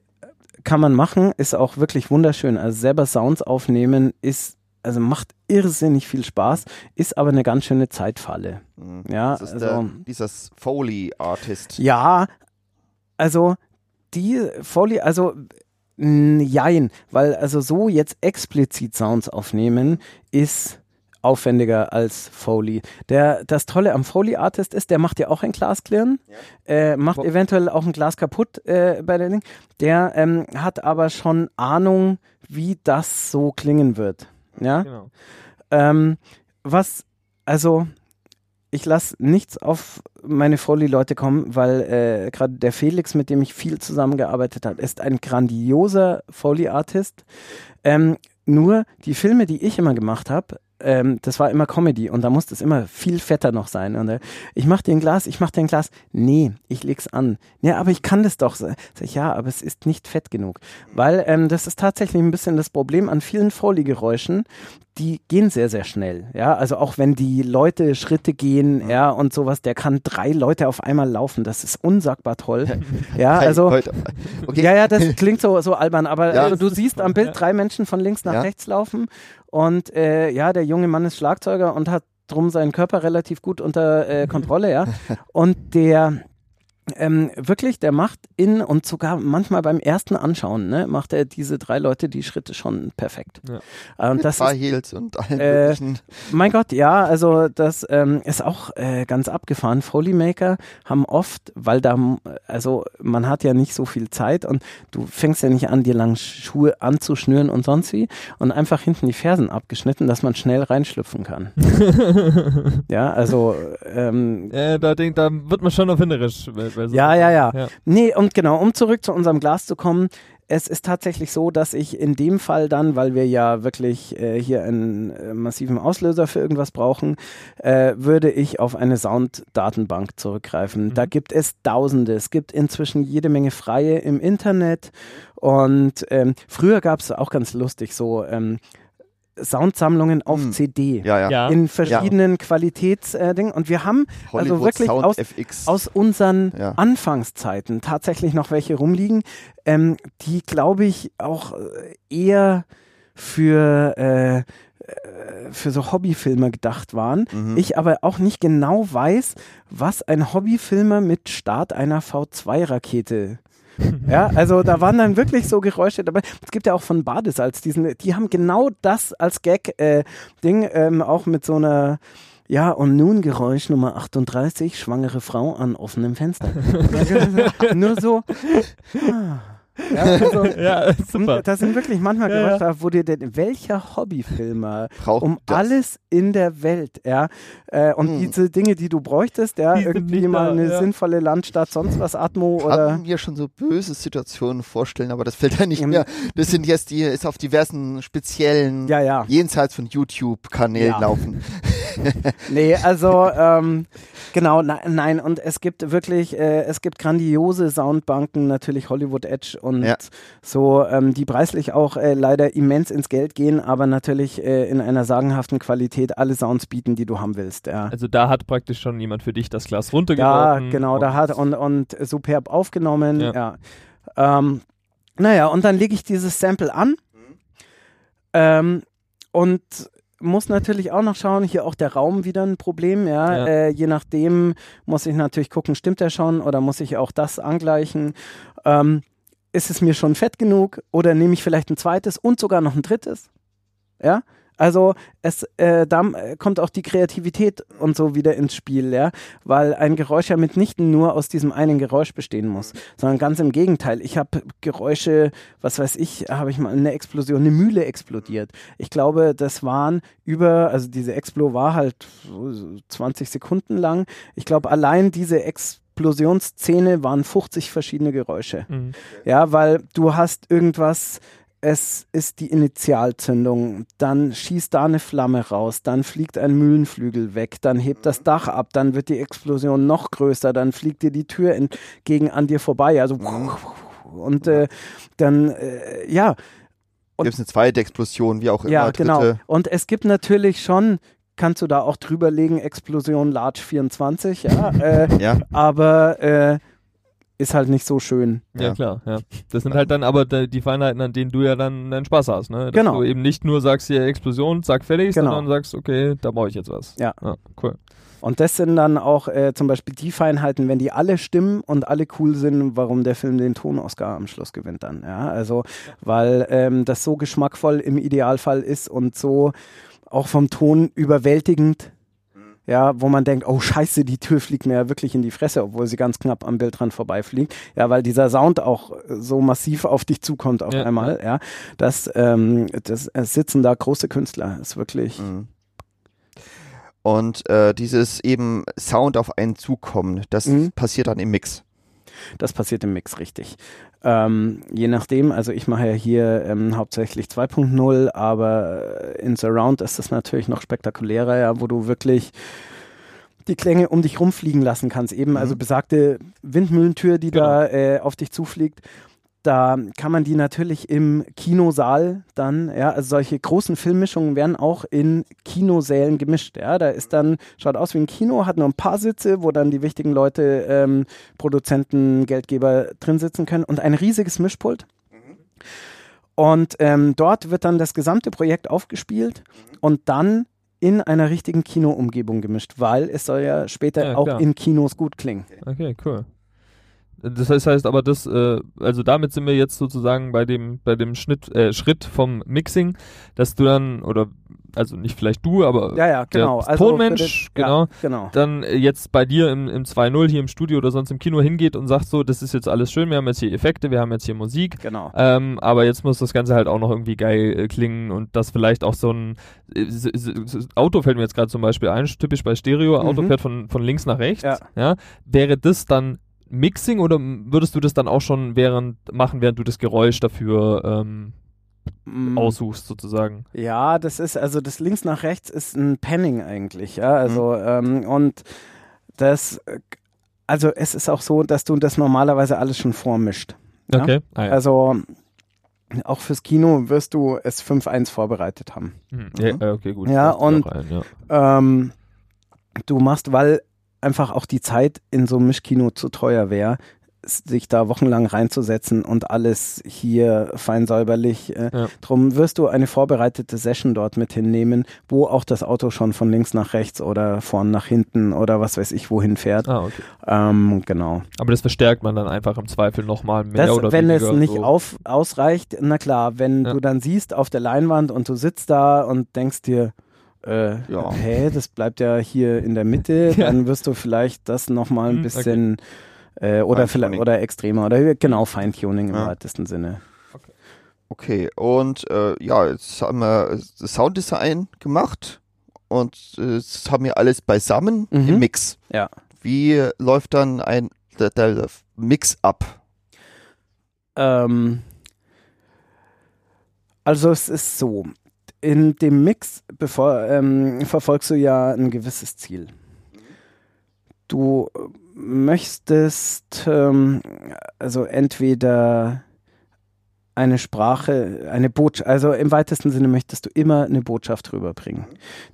kann man machen, ist auch wirklich wunderschön. Also selber Sounds aufnehmen ist, also macht irrsinnig viel Spaß, ist aber eine ganz schöne Zeitfalle. Mhm. Ja, das ist also, der, dieses Foley-Artist. ja, also die Foley, also jein, weil also so jetzt explizit Sounds aufnehmen ist aufwendiger als Foley. Der, das Tolle am Foley-Artist ist, der macht ja auch ein Glas klirren, äh, macht Wo- eventuell auch ein Glas kaputt äh, bei der Ding. Der ähm, hat aber schon Ahnung, wie das so klingen wird. Ja. Genau. Ähm, was, also, ich lasse nichts auf meine Foley-Leute kommen, weil äh, gerade der Felix, mit dem ich viel zusammengearbeitet habe, ist ein grandioser Foley-Artist. Ähm, nur die Filme, die ich immer gemacht habe, ähm, das war immer Comedy und da musste es immer viel fetter noch sein. Und äh, ich mach dir ein Glas, ich mach dir ein Glas. Nee, ich leg's an. Ja, aber ich kann das doch. Sag ich, ja, aber es ist nicht fett genug. Weil ähm, das ist tatsächlich ein bisschen das Problem an vielen Foley-Geräuschen. Die gehen sehr, sehr schnell. Ja, also auch wenn die Leute Schritte gehen, ja, und sowas, der kann drei Leute auf einmal laufen. Das ist unsagbar toll. *laughs* Ja, also. Okay. Ja, ja, das klingt so, so albern, aber Ja. also, du siehst am Bild drei Menschen von links nach Ja. rechts laufen und äh, ja, der junge Mann ist Schlagzeuger und hat drum seinen Körper relativ gut unter äh, Kontrolle, ja. *laughs* Und der ähm, wirklich, der macht in und sogar manchmal beim ersten Anschauen, ne, macht er diese drei Leute die Schritte schon perfekt. Ja. Ähm, Mit das High ist, Heels und allen äh, mein Gott, ja, also das ähm, ist auch äh, ganz abgefahren. Foleymaker haben oft, weil da, also man hat ja nicht so viel Zeit und du fängst ja nicht an, dir lang Schuhe anzuschnüren und sonst wie und einfach hinten die Fersen abgeschnitten, dass man schnell reinschlüpfen kann. *laughs* ja, also ähm, Äh, da, denk, da wird man schon erfinderisch. bei- so- Ja, ja, ja. ja. Nee, und genau, um zurück zu unserem Glas zu kommen. Es ist tatsächlich so, dass ich in dem Fall dann, weil wir ja wirklich äh, hier einen äh, massiven Auslöser für irgendwas brauchen, äh, würde ich auf eine Sound-Datenbank zurückgreifen. Mhm. Da gibt es Tausende. Es gibt inzwischen jede Menge freie im Internet. Und ähm, früher gab es auch ganz lustig so ähm, Soundsammlungen auf Hm. CD. Ja, ja. Ja. In verschiedenen Qualitätsdingen. und wir haben Hollywood wirklich Sound aus- FX. aus unseren Ja. Anfangszeiten tatsächlich noch welche rumliegen, ähm, die glaube ich auch äh, eher für äh, äh, für so Hobbyfilmer gedacht waren. Mhm. Ich aber auch nicht genau weiß, was ein Hobbyfilmer mit Start einer V2-Rakete *laughs* ja, also da waren dann wirklich so Geräusche dabei. Es gibt ja auch von Badesalz diesen, die haben genau das als Gag-Ding, ähm, auch mit so einer ja, und nun Geräusch Nummer 38, schwangere Frau an offenem Fenster. *laughs* Nur so. Ah. Ja, also, *laughs* Ja, super. da sind wirklich manchmal Ja, Geräusche, wo dir denn, welcher Hobbyfilmer Braucht um das. alles in der Welt, ja, äh, und Hm. diese Dinge, die du bräuchtest, ja, Die irgendwie mal da, eine ja. sinnvolle Landstadt, sonst was Atmo kann oder mir schon so böse Situationen vorstellen, aber das fällt ja nicht Ja, mehr. Das sind jetzt die, ist auf diversen speziellen, ja, ja. jenseits von YouTube-Kanälen Ja. laufen. *laughs* *laughs* Nee, also ähm, genau, na, nein, und es gibt wirklich, äh, es gibt grandiose Soundbanken, natürlich Hollywood Edge und Ja. so, ähm, die preislich auch äh, leider immens ins Geld gehen, aber natürlich äh, in einer sagenhaften Qualität alle Sounds bieten, die du haben willst. Ja. Also da hat praktisch schon jemand für dich das Glas Ja, runtergeworfen. genau, da hat und, und superb aufgenommen, ja. Ja. Ähm, naja, und dann lege ich dieses Sample an ähm, und muss natürlich auch noch schauen, hier auch der Raum wieder ein Problem, ja. Ja. Äh, je nachdem muss ich natürlich gucken, stimmt der schon oder muss ich auch das angleichen. Ähm, ist es mir schon fett genug oder nehme ich vielleicht ein zweites und sogar noch ein drittes? Ja, also es äh, da äh, kommt auch die Kreativität und so wieder ins Spiel, ja, weil ein Geräusch ja mitnichten nur aus diesem einen Geräusch bestehen muss, sondern ganz im Gegenteil. Ich habe Geräusche, was weiß ich, habe ich mal eine Explosion, eine Mühle explodiert. Ich glaube, das waren über, also diese Explo war halt so 20 Sekunden lang. Ich glaube, allein diese Explosionsszene waren 50 verschiedene Geräusche. Mhm. Ja, weil du hast irgendwas, es ist die Initialzündung, dann schießt da eine Flamme raus, dann fliegt ein Mühlenflügel weg, dann hebt das Dach ab, dann wird die Explosion noch größer, dann fliegt dir die Tür entgegen an dir vorbei, also und äh, dann, äh, ja, Gibt es eine zweite Explosion, wie auch immer. ja, dritte. genau. Und es gibt natürlich schon, kannst du da auch drüberlegen, Explosion Large 24, ja, äh, *laughs* Ja, aber äh, ist halt nicht so schön. Ja, Ja. klar, ja. Das sind halt dann aber die Feinheiten, an denen du ja dann deinen Spaß hast, ne? Dass Genau. du eben nicht nur sagst, hier Explosion, zack, fertig, Genau. sondern sagst, okay, da brauche ich jetzt was. Ja. cool. Und das sind dann auch äh, zum Beispiel die Feinheiten, wenn die alle stimmen und alle cool sind, warum der Film den Ton-Oscar am Schluss gewinnt dann. Ja, also, weil ähm, das so geschmackvoll im Idealfall ist und so auch vom Ton überwältigend. Ja, wo man denkt, oh scheiße, die Tür fliegt mir ja wirklich in die Fresse, obwohl sie ganz knapp am Bildrand vorbeifliegt. Ja, weil dieser Sound auch so massiv auf dich zukommt auf Ja, einmal. Ja, das, ähm, das es sitzen da große Künstler. Ist wirklich. Mhm. Und äh, dieses eben Sound auf einen zukommen, das Mhm. passiert dann im Mix. Das passiert im Mix richtig. Ähm, je nachdem, also ich mache ja hier ähm, hauptsächlich 2.0, aber äh, in Surround ist das natürlich noch spektakulärer, ja, wo du wirklich die Klänge um dich rumfliegen lassen kannst. Eben, Mhm. also besagte Windmühlentür, die da äh, auf dich zufliegt. Da kann man die natürlich im Kinosaal dann, ja, also solche großen Filmmischungen werden auch in Kinosälen gemischt, ja. Da ist dann, schaut aus wie ein Kino, hat nur ein paar Sitze, wo dann die wichtigen Leute, ähm, Produzenten, Geldgeber drin sitzen können und ein riesiges Mischpult. Und ähm, dort wird dann das gesamte Projekt aufgespielt und dann in einer richtigen Kinoumgebung gemischt, weil es soll ja später Ja, auch in Kinos gut klingen. Okay, cool. Das heißt, heißt aber das, äh, also damit sind wir jetzt sozusagen bei dem, bei dem Schnitt, äh, Schritt vom Mixing, dass du dann, oder also nicht vielleicht du, aber Ja, ja, genau. der Also Tonmensch, bitte- genau, Ja, genau. dann jetzt bei dir im, im 2.0 hier im Studio oder sonst im Kino hingeht und sagt so, das ist jetzt alles schön, wir haben jetzt hier Effekte, wir haben jetzt hier Musik, Genau. ähm, aber jetzt muss das Ganze halt auch noch irgendwie geil äh, klingen und das vielleicht auch so ein äh, Auto fällt mir jetzt gerade zum Beispiel ein, typisch bei Stereo, Auto Mhm. fährt von, von links nach rechts, Ja. ja. Wäre das dann Mixing oder würdest du das dann auch schon während machen, während du das Geräusch dafür ähm, Mm, aussuchst sozusagen? Ja, das ist, also das links nach rechts ist ein Panning eigentlich, ja. Also, ähm, und das, also es ist auch so, dass du das normalerweise alles schon vormischt. Ja? Okay. Ah, ja. Also auch fürs Kino wirst du es 5-1 vorbereitet haben. Hm. ja, okay, gut. Ja, und- ein. Ähm, du machst, weil einfach auch die Zeit in so einem Mischkino zu teuer wäre, sich da wochenlang reinzusetzen und alles hier fein säuberlich. Äh, Ja. Drum wirst du eine vorbereitete Session dort mit hinnehmen, wo auch das Auto schon von links nach rechts oder vorn nach hinten oder was weiß ich wohin fährt. Ah, okay. Ähm, genau. Aber das verstärkt man dann einfach im Zweifel nochmal mehr Das, oder wenn weniger. es nicht so. auf, ausreicht, na klar, wenn Ja. du dann siehst auf der Leinwand und du sitzt da und denkst dir, äh, Ja. hä, das bleibt ja hier in der Mitte, *laughs* Ja. dann wirst du vielleicht das nochmal ein Hm, bisschen äh, oder vielleicht oder extremer oder genau Feintuning im Ja. weitesten Sinne. Okay, und äh, ja, jetzt haben wir das Sounddesign gemacht und äh, das haben wir alles beisammen Mhm. im Mix. Ja. Wie läuft dann ein der, der Mix ab? Ähm, also es ist so, in dem Mix bevor, ähm, verfolgst du ja ein gewisses Ziel. Du möchtest ähm, also entweder eine Sprache, eine Botschaft, also im weitesten Sinne möchtest du immer eine Botschaft rüberbringen.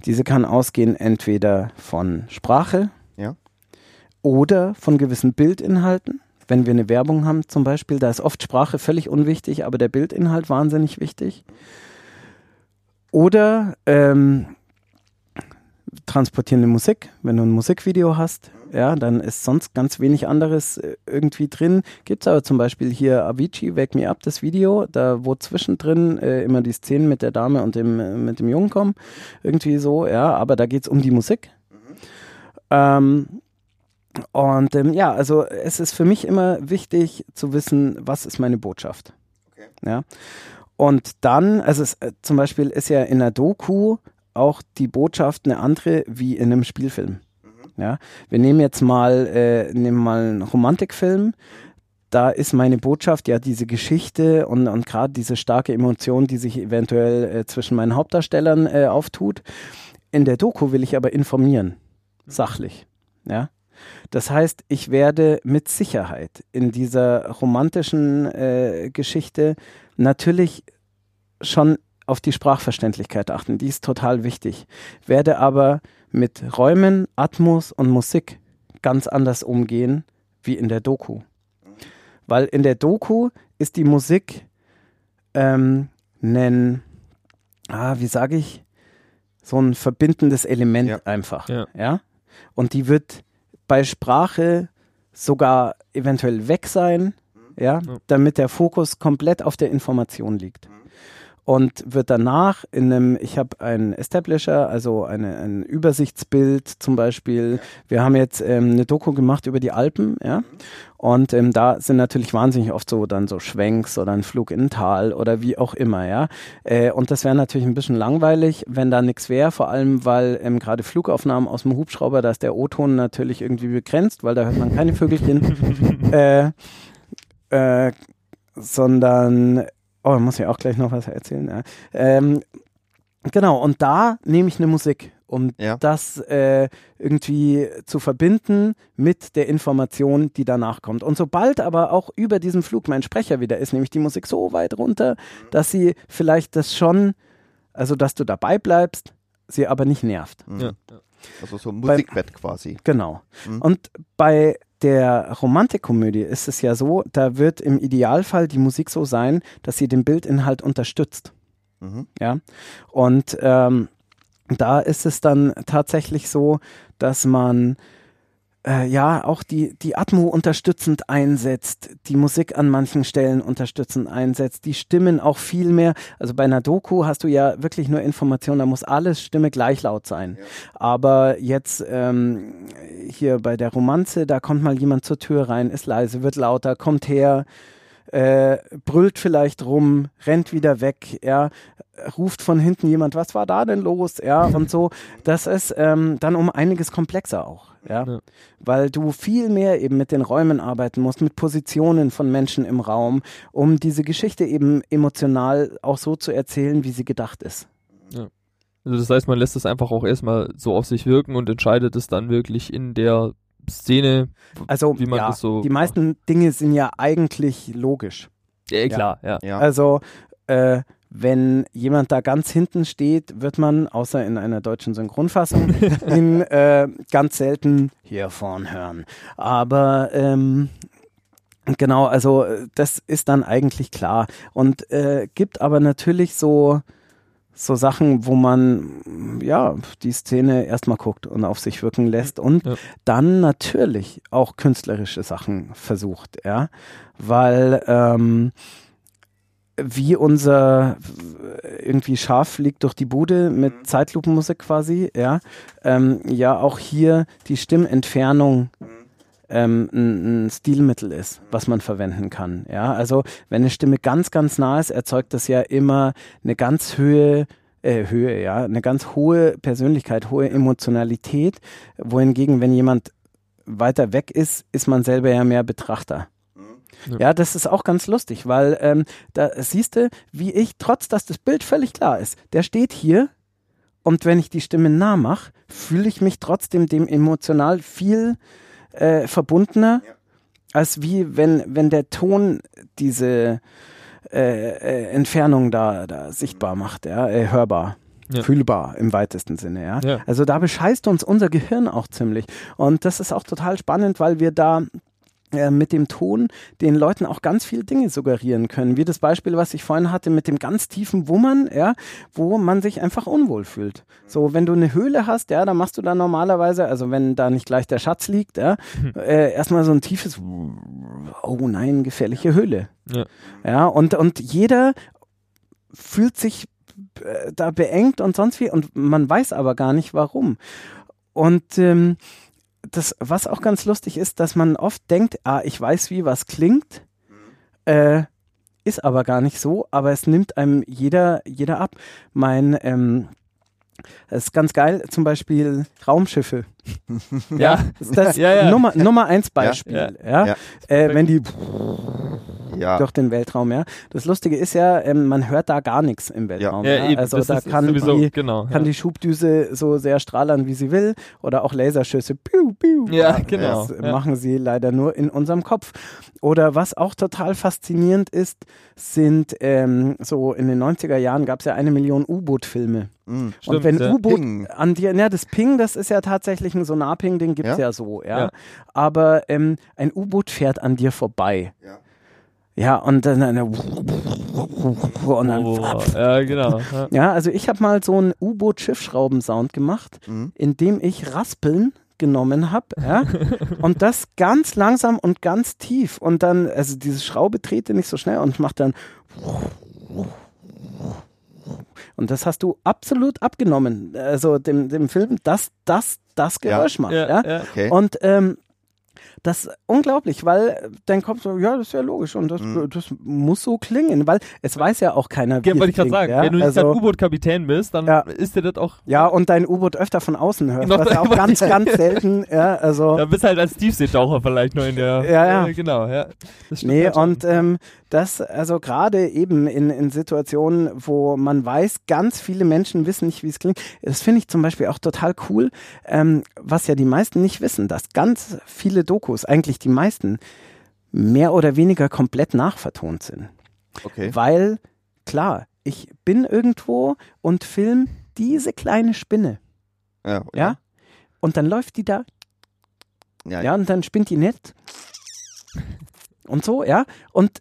Diese kann ausgehen entweder von Sprache Ja. oder von gewissen Bildinhalten. Wenn wir eine Werbung haben zum Beispiel, da ist oft Sprache völlig unwichtig, aber der Bildinhalt wahnsinnig wichtig. Oder ähm, transportierende Musik, wenn du ein Musikvideo hast, ja, dann ist sonst ganz wenig anderes äh, irgendwie drin. Gibt es aber zum Beispiel hier Avicii, Wake Me Up, das Video, da wo zwischendrin äh, immer die Szenen mit der Dame und dem, äh, mit dem Jungen kommen. Irgendwie so, ja, aber da geht es um die Musik. Ähm, und ähm, ja, also es ist für mich immer wichtig zu wissen, was ist meine Botschaft. Okay. Ja. Und dann, also es, äh, zum Beispiel ist ja in einer Doku auch die Botschaft eine andere wie in einem Spielfilm. Ja, wir nehmen jetzt mal, äh, nehmen mal einen Romantikfilm. Da ist meine Botschaft ja diese Geschichte und, und gerade diese starke Emotion, die sich eventuell äh, zwischen meinen Hauptdarstellern äh, auftut. In der Doku will ich aber informieren, sachlich. Ja, das heißt, ich werde mit Sicherheit in dieser romantischen äh, Geschichte natürlich schon auf die Sprachverständlichkeit achten. Die ist total wichtig. Werde aber mit Räumen, Atmos und Musik ganz anders umgehen wie in der Doku. Weil in der Doku ist die Musik ähm, ein, ah, wie sage ich, so ein verbindendes Element Ja. einfach. Ja. ja. Und die wird bei Sprache sogar eventuell weg sein, ja, Ja. damit der Fokus komplett auf der Information liegt. Und wird danach in einem, ich habe einen Establisher, also eine, ein Übersichtsbild zum Beispiel. Wir haben jetzt ähm, eine Doku gemacht über die Alpen, ja. Und ähm, da sind natürlich wahnsinnig oft so dann so Schwenks oder ein Flug in ein Tal oder wie auch immer, ja. Äh, und das wäre natürlich ein bisschen langweilig, wenn da nichts wäre, vor allem weil ähm, gerade Flugaufnahmen aus dem Hubschrauber, da ist der O-Ton natürlich irgendwie begrenzt, weil da hört man keine Vögelchen. *laughs* äh, äh, sondern, oh, muss ich auch gleich noch was erzählen. Ja. Ähm, genau, und da nehme ich eine Musik, um Ja. das äh, irgendwie zu verbinden mit der Information, die danach kommt. Und sobald aber auch über diesem Flug mein Sprecher wieder ist, nehme ich die Musik so weit runter, dass sie vielleicht das schon, also dass du dabei bleibst, sie aber nicht nervt. Mhm. Ja. Also so ein Musikbett quasi. Genau. Mhm. Und bei der Romantikkomödie ist es ja so, da wird im Idealfall die Musik so sein, dass sie den Bildinhalt unterstützt. Mhm. Ja. Und ähm, da ist es dann tatsächlich so, dass man äh, ja auch die, die Atmo unterstützend einsetzt, die Musik an manchen Stellen unterstützend einsetzt, die Stimmen auch viel mehr. Also bei einer Doku hast du ja wirklich nur Informationen, da muss alles Stimme gleich laut sein. Aber jetzt ähm, hier bei der Romanze, da kommt mal jemand zur Tür rein, ist leise, wird lauter, kommt her, äh, brüllt vielleicht rum, rennt wieder weg, ja, ruft von hinten jemand, was war da denn los, ja, *laughs* und so. Das ist ähm, dann um einiges komplexer auch, ja? Ja. weil du viel mehr eben mit den Räumen arbeiten musst, mit Positionen von Menschen im Raum, um diese Geschichte eben emotional auch so zu erzählen, wie sie gedacht ist. Also das heißt, man lässt es einfach auch erstmal so auf sich wirken und entscheidet es dann wirklich in der Szene, Also wie man ja, das so. die meisten Dinge sind ja eigentlich logisch. Ja, klar, ja. Ja. Also, äh, wenn jemand da ganz hinten steht, wird man, außer in einer deutschen Synchronfassung, *laughs* ihn äh, ganz selten hier vorn hören. Aber ähm, Genau, also das ist dann eigentlich klar. Und äh, gibt aber natürlich so, so Sachen, wo man ja die Szene erstmal guckt und auf sich wirken lässt und Ja. dann natürlich auch künstlerische Sachen versucht, ja. Weil ähm, wie unser irgendwie Schaf fliegt durch die Bude mit Zeitlupenmusik quasi, ja, ähm, ja auch hier die Stimmentfernung ähm, ein, ein Stilmittel ist, was man verwenden kann. Ja, also wenn eine Stimme ganz, ganz nah ist, erzeugt das ja immer eine ganz Höhe, äh, Höhe, ja, eine ganz hohe Persönlichkeit, hohe Emotionalität, wohingegen, wenn jemand weiter weg ist, ist man selber ja mehr Betrachter. Ja. Ja, das ist auch ganz lustig, weil ähm, da siehst du, wie ich, trotz dass das Bild völlig klar ist, der steht hier und wenn ich die Stimme nah mache, fühle ich mich trotzdem dem emotional viel äh, verbundener, als wie wenn, wenn der Ton diese äh, äh, Entfernung da, da sichtbar macht, ja, äh, hörbar. Ja. Fühlbar im weitesten Sinne, ja? Ja. Also da bescheißt uns unser Gehirn auch ziemlich. Und das ist auch total spannend, weil wir da mit dem Ton den Leuten auch ganz viele Dinge suggerieren können. Wie das Beispiel, was ich vorhin hatte mit dem ganz tiefen Wummern, ja, wo man sich einfach unwohl fühlt. So, wenn du eine Höhle hast, ja, dann machst du da normalerweise, also wenn da nicht gleich der Schatz liegt, ja, äh, erstmal so ein tiefes, oh nein, gefährliche Höhle. Ja. Ja, und, und jeder fühlt sich äh, da beengt und sonst wie und man weiß aber gar nicht warum. Und ähm, das, was auch ganz lustig ist, dass man oft denkt, ah, ich weiß, wie was klingt, äh, ist aber gar nicht so, aber es nimmt einem jeder, jeder ab. Mein, ähm, das ist ganz geil, zum Beispiel Raumschiffe. *laughs* Ja. Ist das Ja, ja. Nummer, Nummer eins Beispiel, Ja. Äh, wenn die *laughs* Ja. durch den Weltraum, ja. Das Lustige ist ja, ähm, man hört da gar nichts im Weltraum. Ja, eben, Also da ist kann sowieso, die, genau. kann die Schubdüse so sehr strahlern, wie sie will, oder auch Laserschüsse. Piu, piu. Ja, genau. Das machen sie leider nur in unserem Kopf. Oder was auch total faszinierend ist, sind ähm, so in den 90er Jahren gab es ja eine Million U-Boot-Filme. Mhm. Und wenn ja. U-Boot an dir, ja, das Ping, das ist ja tatsächlich ein Sonarping, den gibt's ja, Ja? so, ja. Ja. Aber ähm, ein U-Boot fährt an dir vorbei. Ja. Ja, und dann, dann und dann Oh, ja, genau. Ja. *laughs* ja, also ich habe mal so einen U-Boot-Schiffschrauben-Sound gemacht, Mhm. indem ich Raspeln genommen habe, ja, und das ganz langsam und ganz tief und dann, also diese Schraube trete nicht so schnell und macht dann und das hast du absolut abgenommen, also dem, dem Film, dass das das Ja. Geräusch macht, ja. Ja, ja. Okay. Und ähm, das ist unglaublich, weil dein Kopf so, ja, das ist ja logisch und das, Mhm. das muss so klingen, weil es weiß ja auch keiner, wie Ja, wollte es ich gerade klingt, sagen, ja? wenn du nicht also, gerade U-Boot-Kapitän bist, dann Ja. ist dir das auch. ja, und dein U-Boot öfter von außen hörst, Noch- was ja auch *laughs* ganz, ganz *laughs* selten, ja, also Da bist halt als Tiefseetaucher vielleicht nur in der. Ja, ja. Äh, genau, ja. Das stimmt Nee, halt und ähm, das, also gerade eben in, in Situationen, wo man weiß, ganz viele Menschen wissen nicht, wie es klingt, das finde ich zum Beispiel auch total cool, ähm, was ja die meisten nicht wissen, dass ganz viele Dokus, eigentlich die meisten, mehr oder weniger komplett nachvertont sind. okay. Weil, klar, ich bin irgendwo und film diese kleine Spinne, Ja. ja, und dann läuft die da Ja. ja, und dann spinnt die nett. Und so, ja. Und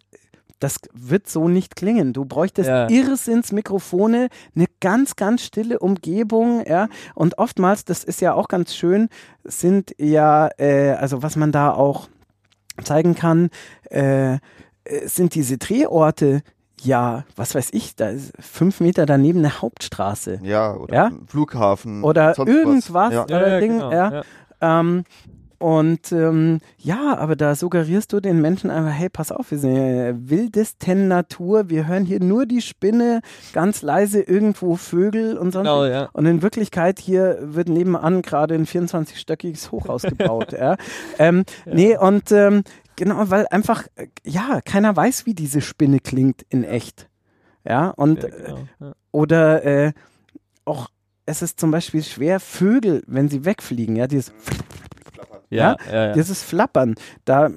das wird so nicht klingen. Du bräuchtest Ja. Irrsinns Mikrofone, eine ganz, ganz stille Umgebung, ja. Und oftmals, das ist ja auch ganz schön, sind ja, äh, also was man da auch zeigen kann, äh, äh, sind diese Drehorte, ja, was weiß ich, da ist fünf Meter daneben eine Hauptstraße. Ja, oder Ja? ein Flughafen. Oder sonst irgendwas. Ja. ja, oder ja, Ding, genau, ja. ja. Ähm, und ähm, ja, aber da suggerierst du den Menschen einfach, hey, pass auf, wir sind in der wildesten Natur, wir hören hier nur die Spinne, ganz leise irgendwo Vögel und sonst. Genau, ja. Und in Wirklichkeit hier wird nebenan gerade ein 24-stöckiges Hochhaus gebaut. ja. *laughs* Ähm, Nee, und ähm, genau, weil einfach, äh, ja, keiner weiß, wie diese Spinne klingt in echt. Ja, und ja, äh, genau, ja. oder äh, auch es ist zum Beispiel schwer, Vögel, wenn sie wegfliegen, ja, dieses, Ja, ja, ja. dieses Flappern, da,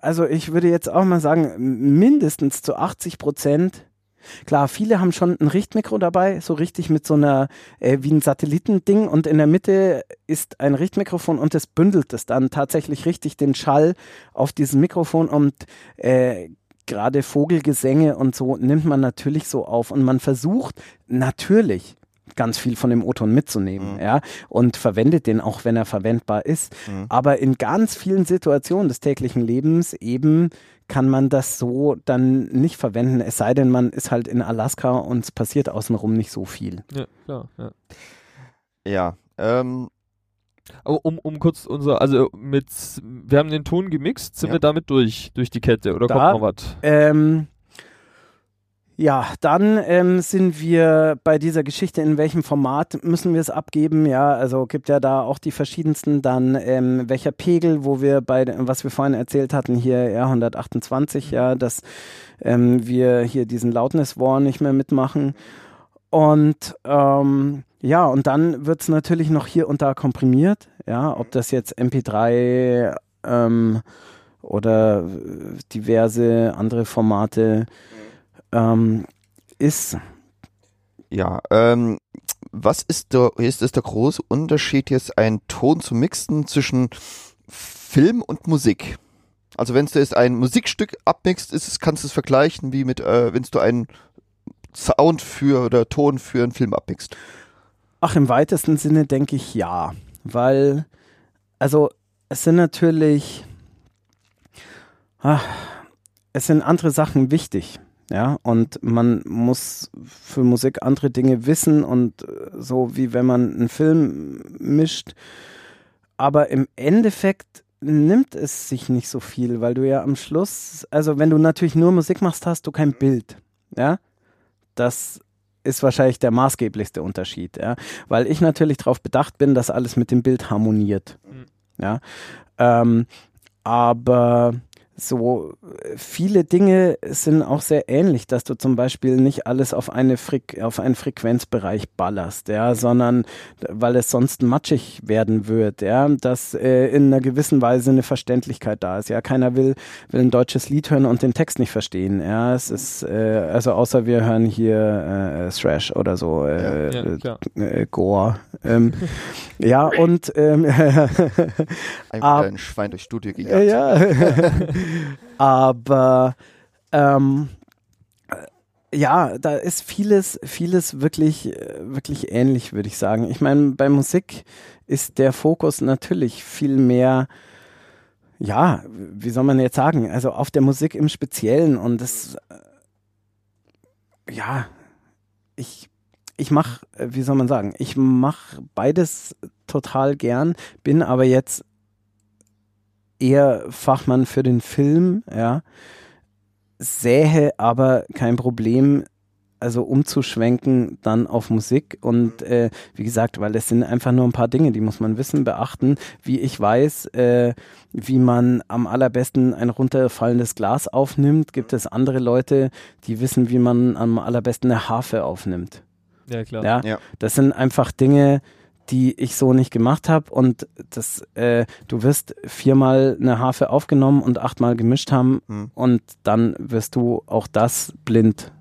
also ich würde jetzt auch mal sagen, mindestens zu 80 Prozent Klar, viele haben schon ein Richtmikro dabei, so richtig mit so einer, äh, wie ein Satellitending und in der Mitte ist ein Richtmikrofon und das bündelt es dann tatsächlich richtig den Schall auf dieses Mikrofon und äh, gerade Vogelgesänge und so nimmt man natürlich so auf und man versucht natürlich ganz viel von dem O-Ton mitzunehmen, mhm. ja, und verwendet den auch, wenn er verwendbar ist. Mhm. Aber in ganz vielen Situationen des täglichen Lebens eben kann man das so dann nicht verwenden, es sei denn, man ist halt in Alaska und es passiert außenrum nicht so viel. Ja, klar, ja. Ja, ähm, um, um kurz unser, also mit, wir haben den Ton gemixt, sind ja. wir damit durch, durch die Kette oder da, kommt noch was? Ähm, ja, dann ähm, sind wir bei dieser Geschichte, in welchem Format müssen wir es abgeben. Ja, also gibt ja da auch die verschiedensten, dann ähm, welcher Pegel, wo wir bei, was wir vorhin erzählt hatten, hier R128, ja, dass ähm, wir hier diesen Loudness War nicht mehr mitmachen. Und ähm, ja, und dann wird es natürlich noch hier und da komprimiert, ja, ob das jetzt MP3 ähm, oder diverse andere Formate ähm, ist. Ja, ähm, was ist der, ist das der große Unterschied jetzt, einen Ton zu mixen zwischen Film und Musik? Also wenn du jetzt ein Musikstück abmixst, ist es, kannst du es vergleichen wie mit, äh, wenn du einen Sound für oder Ton für einen Film abmixst. Ach, im weitesten Sinne denke ich ja, weil, also es sind natürlich, ach, es sind andere Sachen wichtig. Ja, und man muss für Musik andere Dinge wissen und äh, so wie wenn man einen Film mischt. Aber im Endeffekt nimmt es sich nicht so viel, weil du ja am Schluss, also wenn du natürlich nur Musik machst, hast du kein Bild. Ja, das ist wahrscheinlich der maßgeblichste Unterschied, ja, weil ich natürlich darauf bedacht bin, dass alles mit dem Bild harmoniert. Mhm. Ja, ähm, aber so viele Dinge sind auch sehr ähnlich, dass du zum Beispiel nicht alles auf eine Freq auf einen Frequenzbereich ballerst, ja, sondern weil es sonst matschig werden wird, ja, dass äh, in einer gewissen Weise eine Verständlichkeit da ist. Ja, keiner will will ein deutsches Lied hören und den Text nicht verstehen. Ja, es ist äh, also außer wir hören hier äh, Thrash oder so, äh, ja, ja, äh, Gore. Ähm, *laughs* ja und ähm, *laughs* ein Schwein durchs Studio gejagt. Ja. *laughs* Aber ähm, ja, da ist vieles, vieles wirklich, wirklich ähnlich, würde ich sagen. Ich meine, bei Musik ist der Fokus natürlich viel mehr, ja, wie soll man jetzt sagen, also auf der Musik im Speziellen und das, ja, ich, ich mache, wie soll man sagen, ich mache beides total gern, bin aber jetzt eher Fachmann für den Film, ja, sähe aber kein Problem, also umzuschwenken dann auf Musik und äh, wie gesagt, weil es sind einfach nur ein paar Dinge, die muss man wissen, beachten. Wie ich weiß, äh, wie man am allerbesten ein runterfallendes Glas aufnimmt, gibt es andere Leute, die wissen, wie man am allerbesten eine Harfe aufnimmt. Ja, klar. Ja, ja. das sind einfach Dinge, die ich so nicht gemacht habe und das, äh, du wirst viermal eine Harfe aufgenommen und achtmal gemischt haben mhm. und dann wirst du auch das blind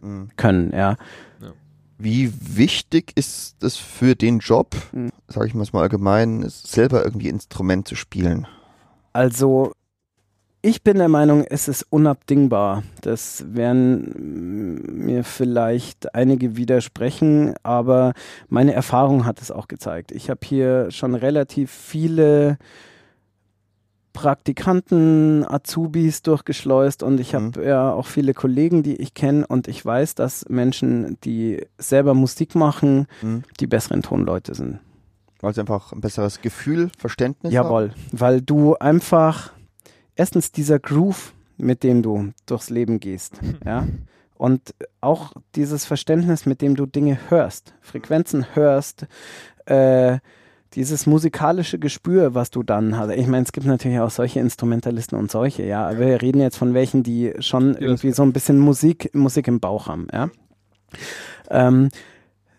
mhm. können, ja. ja. Wie wichtig ist es für den Job, mhm. sage ich mal allgemein, selber irgendwie Instrument zu spielen? Also ich bin der Meinung, es ist unabdingbar. Das werden mir vielleicht einige widersprechen, aber meine Erfahrung hat es auch gezeigt. Ich habe hier schon relativ viele Praktikanten, Azubis durchgeschleust und ich habe mhm. ja auch viele Kollegen, die ich kenne und ich weiß, dass Menschen, die selber Musik machen, mhm. die besseren Tonleute sind. Weil sie einfach ein besseres Gefühl, Verständnis Jawohl, haben? weil du einfach erstens dieser Groove, mit dem du durchs Leben gehst, *laughs* ja. Und auch dieses Verständnis, mit dem du Dinge hörst, Frequenzen hörst, äh, dieses musikalische Gespür, was du dann hast. Ich meine, es gibt natürlich auch solche Instrumentalisten und solche, ja. Aber wir reden jetzt von welchen, die schon irgendwie so ein bisschen Musik, Musik im Bauch haben, ja. Ähm,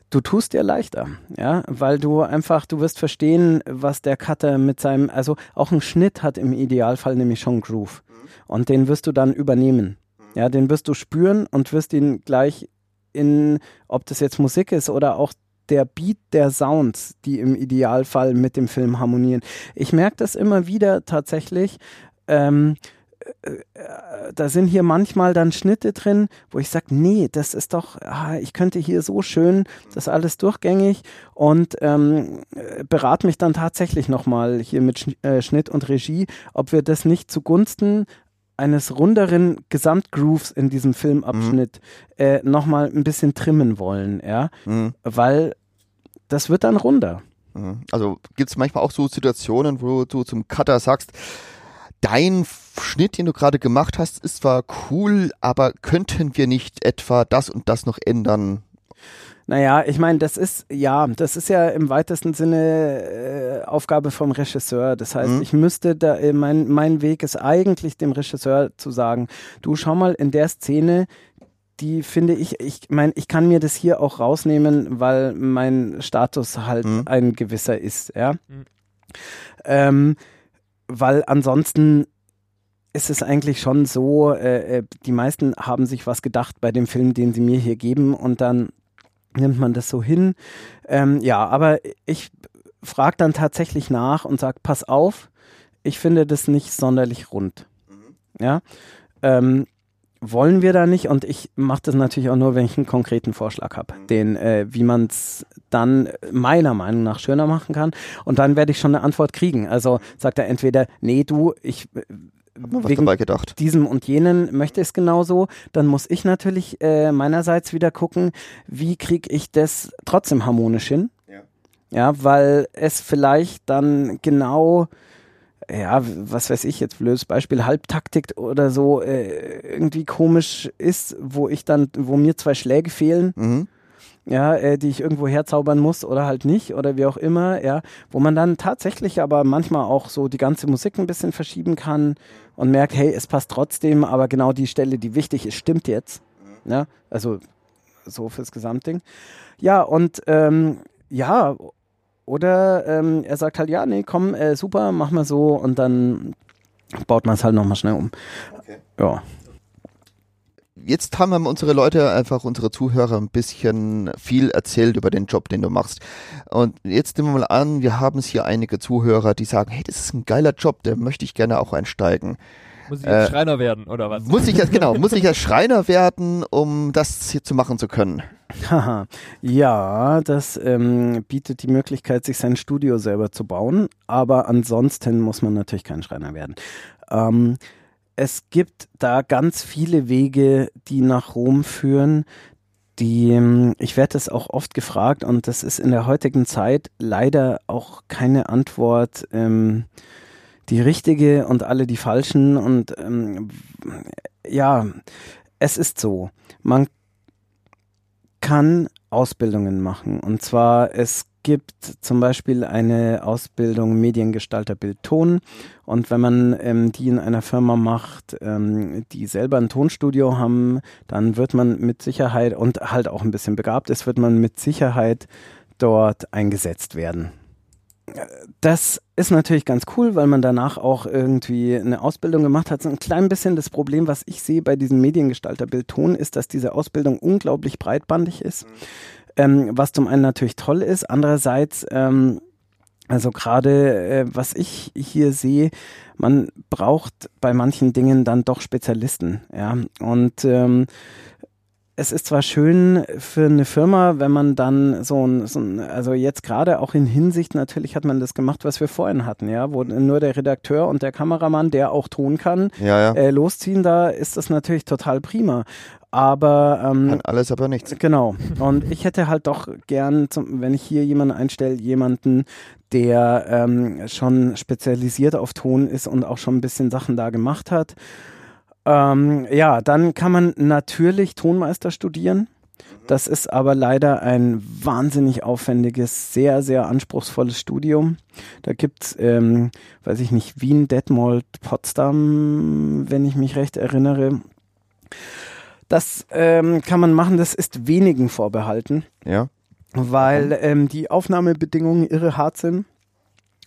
du tust dir leichter, ja, weil du einfach, du wirst verstehen, was der Cutter mit seinem, also auch ein Schnitt hat im Idealfall nämlich schon Groove. Und den wirst du dann übernehmen. Ja, den wirst du spüren und wirst ihn gleich in, ob das jetzt Musik ist oder auch der Beat der Sounds, die im Idealfall mit dem Film harmonieren. Ich merke das immer wieder tatsächlich. Ähm, äh, äh, da sind hier manchmal dann Schnitte drin, wo ich sage, nee, das ist doch, ah, ich könnte hier so schön, das alles durchgängig und ähm, berate mich dann tatsächlich nochmal hier mit Sch äh, Schnitt und Regie, ob wir das nicht zugunsten eines runderen Gesamtgrooves in diesem Filmabschnitt mhm. äh, nochmal ein bisschen trimmen wollen, ja, mhm. weil das wird dann runder. Mhm. Also gibt es manchmal auch so Situationen, wo du zum Cutter sagst, dein Schnitt, den du gerade gemacht hast, ist zwar cool, aber könnten wir nicht etwa das und das noch ändern? Naja, ich meine, das ist, ja, das ist ja im weitesten Sinne äh, Aufgabe vom Regisseur. Das heißt, mhm. ich müsste da, äh, mein, mein Weg ist eigentlich dem Regisseur zu sagen, du schau mal in der Szene, die finde ich, ich meine, ich kann mir das hier auch rausnehmen, weil mein Status halt mhm. ein gewisser ist, ja. Mhm. Ähm, weil ansonsten ist es eigentlich schon so, äh, äh, die meisten haben sich was gedacht bei dem Film, den sie mir hier geben und dann nimmt man das so hin. Ähm, ja, aber ich frage dann tatsächlich nach und sage, pass auf, ich finde das nicht sonderlich rund. Mhm. Ja, ähm, wollen wir da nicht und ich mache das natürlich auch nur, wenn ich einen konkreten Vorschlag habe, mhm. den, äh, wie man es dann meiner Meinung nach schöner machen kann und dann werde ich schon eine Antwort kriegen. Also sagt er entweder, nee, du, ich wegen gedacht. diesem und jenen möchte es genauso, dann muss ich natürlich äh, meinerseits wieder gucken, wie kriege ich das trotzdem harmonisch hin. Ja. ja, weil es vielleicht dann genau ja, was weiß ich jetzt, blödes Beispiel, Halbtaktik oder so äh, irgendwie komisch ist, wo ich dann, wo mir zwei Schläge fehlen. Mhm ja, äh, die ich irgendwo herzaubern muss oder halt nicht oder wie auch immer, ja, wo man dann tatsächlich aber manchmal auch so die ganze Musik ein bisschen verschieben kann und merkt, hey, es passt trotzdem, aber genau die Stelle, die wichtig ist, stimmt jetzt. Ja, also so fürs Gesamtding. Ja, und ähm, ja, oder ähm, er sagt halt, ja, nee, komm, äh, super, mach mal so und dann baut man es halt nochmal schnell um. Okay. Ja jetzt haben unsere Leute, einfach unsere Zuhörer ein bisschen viel erzählt über den Job, den du machst. Und jetzt nehmen wir mal an, wir haben hier einige Zuhörer, die sagen, hey, das ist ein geiler Job, da möchte ich gerne auch einsteigen. Muss ich als äh, Schreiner werden, oder was? Muss ich jetzt, genau, muss ich als *laughs* Schreiner werden, um das hier zu machen zu können? Haha, ja, das ähm, bietet die Möglichkeit, sich sein Studio selber zu bauen, aber ansonsten muss man natürlich kein Schreiner werden. Ähm, es gibt da ganz viele Wege, die nach Rom führen. Die, ähm, ich werde das auch oft gefragt und das ist in der heutigen Zeit leider auch keine Antwort ähm, die richtige und alle die falschen. Und ähm, ja, es ist so. Man kann Ausbildungen machen. Und zwar, es gibt zum Beispiel eine Ausbildung Mediengestalter Bildton und wenn man ähm, die in einer Firma macht, ähm, die selber ein Tonstudio haben, dann wird man mit Sicherheit und halt auch ein bisschen begabt ist, wird man mit Sicherheit dort eingesetzt werden. Das ist natürlich ganz cool, weil man danach auch irgendwie eine Ausbildung gemacht hat. So ein klein bisschen das Problem, was ich sehe bei diesem Mediengestalter Bildton, ist, dass diese Ausbildung unglaublich breitbandig ist. Mhm ähm, was zum einen natürlich toll ist, andererseits, ähm, also gerade äh, was ich hier sehe, man braucht bei manchen Dingen dann doch Spezialisten, ja. Und ähm, es ist zwar schön für eine Firma, wenn man dann so ein, so ein, also jetzt gerade auch in Hinsicht, natürlich hat man das gemacht, was wir vorhin hatten, ja, wo nur der Redakteur und der Kameramann, der auch tun kann, ja, ja. Äh, losziehen, da ist das natürlich total prima. Aber ähm, kann alles, aber nichts. Genau. Und ich hätte halt doch gern, zum, wenn ich hier jemanden einstelle, jemanden, der ähm, schon spezialisiert auf Ton ist und auch schon ein bisschen Sachen da gemacht hat. Ähm, ja, dann kann man natürlich Tonmeister studieren. Das ist aber leider ein wahnsinnig aufwendiges, sehr, sehr anspruchsvolles Studium. Da gibt's, ähm, weiß ich nicht, Wien, Detmold, Potsdam, wenn ich mich recht erinnere. Das ähm, kann man machen, das ist wenigen vorbehalten. Ja. Weil ähm, die Aufnahmebedingungen irre hart sind.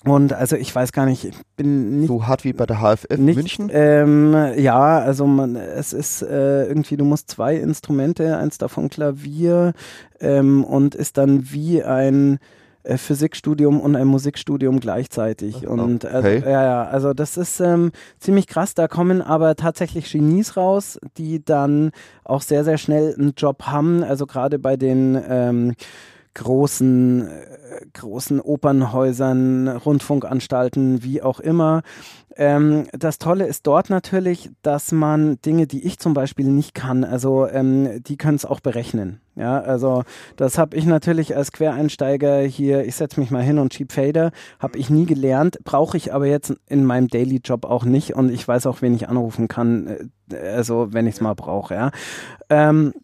Und also ich weiß gar nicht, ich bin nicht So hart wie bei der HFF nicht, München. Ähm, ja, also man, es ist äh, irgendwie, du musst zwei Instrumente, eins davon Klavier ähm, und ist dann wie ein äh, Physikstudium und ein Musikstudium gleichzeitig. Und also, Okay. ja, ja, also das ist ähm, ziemlich krass. Da kommen aber tatsächlich Genies raus, die dann auch sehr, sehr schnell einen Job haben. Also gerade bei den ähm, großen, äh, großen Opernhäusern, Rundfunkanstalten, wie auch immer. Ähm, das Tolle ist dort natürlich, dass man Dinge, die ich zum Beispiel nicht kann, also ähm, die können es auch berechnen. Ja, also das habe ich natürlich als Quereinsteiger hier, ich setze mich mal hin und schieb Fader, habe ich nie gelernt, brauche ich aber jetzt in meinem Daily Job auch nicht und ich weiß auch, wen ich anrufen kann, äh, also wenn ich es mal brauche. Ja. Ähm,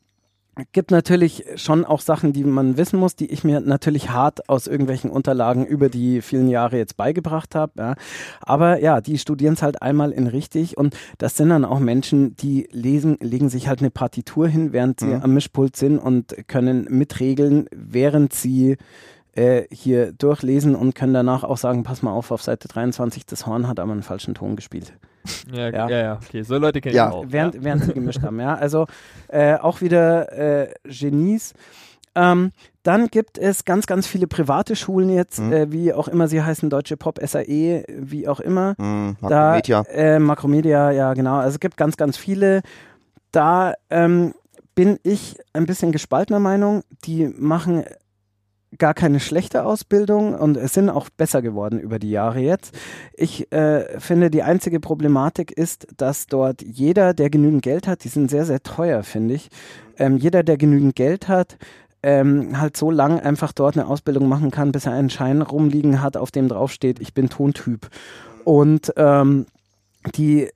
gibt natürlich schon auch Sachen, die man wissen muss, die ich mir natürlich hart aus irgendwelchen Unterlagen über die vielen Jahre jetzt beigebracht habe. Ja. Aber ja, die studieren es halt einmal in richtig und das sind dann auch Menschen, die lesen, legen sich halt eine Partitur hin, während sie Mhm. am Mischpult sind und können mitregeln, während sie äh, hier durchlesen und können danach auch sagen, pass mal auf, auf Seite 23, das Horn hat aber einen falschen Ton gespielt. Ja, Ja. ja, ja, okay. So Leute kenne Ja. ich auch. während, während sie gemischt haben. Ja, also äh, auch wieder äh, Genies. Ähm, dann gibt es ganz, ganz viele private Schulen jetzt, Mhm. äh, wie auch immer sie heißen, Deutsche Pop, SAE, wie auch immer. Hm, Da, Makromedia. Äh, Makromedia, ja genau. Also es gibt ganz, ganz viele. Da ähm, bin ich ein bisschen gespaltener Meinung. Die machen gar keine schlechte Ausbildung und es sind auch besser geworden über die Jahre jetzt. Ich äh, finde, die einzige Problematik ist, dass dort jeder, der genügend Geld hat, die sind sehr, sehr teuer, finde ich, ähm, jeder, der genügend Geld hat, ähm, halt so lang einfach dort eine Ausbildung machen kann, bis er einen Schein rumliegen hat, auf dem draufsteht, ich bin Tontyp. Und ähm, die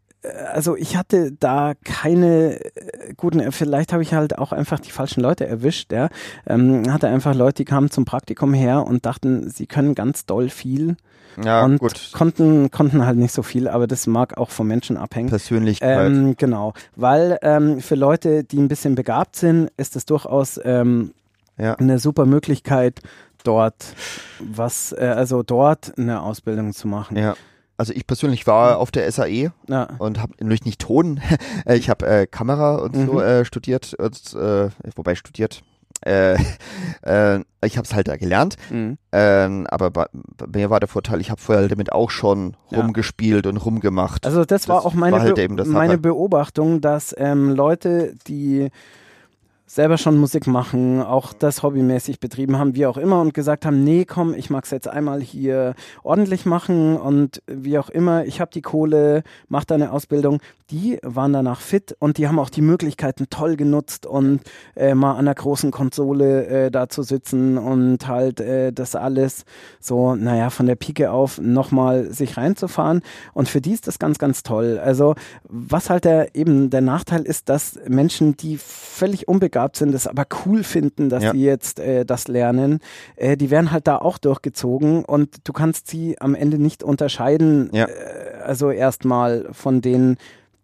also ich hatte da keine äh, guten, vielleicht habe ich halt auch einfach die falschen Leute erwischt, ja. Ähm, hatte einfach Leute, die kamen zum Praktikum her und dachten, sie können ganz doll viel Ja, und gut. konnten, konnten halt nicht so viel, aber das mag auch vom Menschen abhängen. Persönlichkeit. Ähm, genau, weil ähm, für Leute, die ein bisschen begabt sind, ist es durchaus ähm, ja. eine super Möglichkeit, dort was, äh, also dort eine Ausbildung zu machen. ja. Also ich persönlich war auf der SAE Ja. und habe natürlich nicht Ton. *laughs* Äh, ich habe äh, Kamera und so Mhm. äh, studiert, und, äh, wobei studiert. Äh, äh, ich habe es halt da gelernt, Mhm. ähm, aber bei, bei mir war der Vorteil, ich habe vorher damit auch schon Ja. rumgespielt und rumgemacht. Also das, war Das auch meine, war halt Be meine. Beobachtung, dass ähm, Leute, die selber schon Musik machen, auch das hobbymäßig betrieben haben, wie auch immer, und gesagt haben, nee, komm, ich mag's jetzt einmal hier ordentlich machen und wie auch immer, ich habe die Kohle, mach da eine Ausbildung, die waren danach fit und die haben auch die Möglichkeiten toll genutzt und äh, mal an der großen Konsole äh, da zu sitzen und halt äh, das alles so, naja, von der Pike auf nochmal sich reinzufahren. Und für die ist das ganz, ganz toll. Also was halt der, eben der Nachteil ist, dass Menschen, die völlig unbegabt sind, es aber cool finden, dass Ja. sie jetzt äh, das lernen, äh, die werden halt da auch durchgezogen und du kannst sie am Ende nicht unterscheiden, Ja. äh, also erstmal von denen,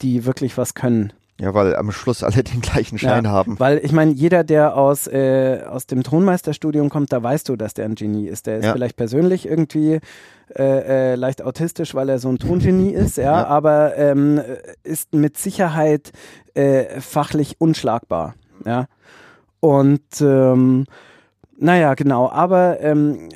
die wirklich was können. Ja, weil am Schluss alle den gleichen Schein Ja, haben. Weil ich meine, jeder, der aus, äh, aus dem Tonmeisterstudium kommt, da weißt du, dass der ein Genie ist. Der ist Ja. vielleicht persönlich irgendwie äh, äh, leicht autistisch, weil er so ein Tongenie *laughs* ist, ja, Ja. aber ähm, ist mit Sicherheit äh, fachlich unschlagbar. Ja. Und ähm, naja, genau, aber ähm,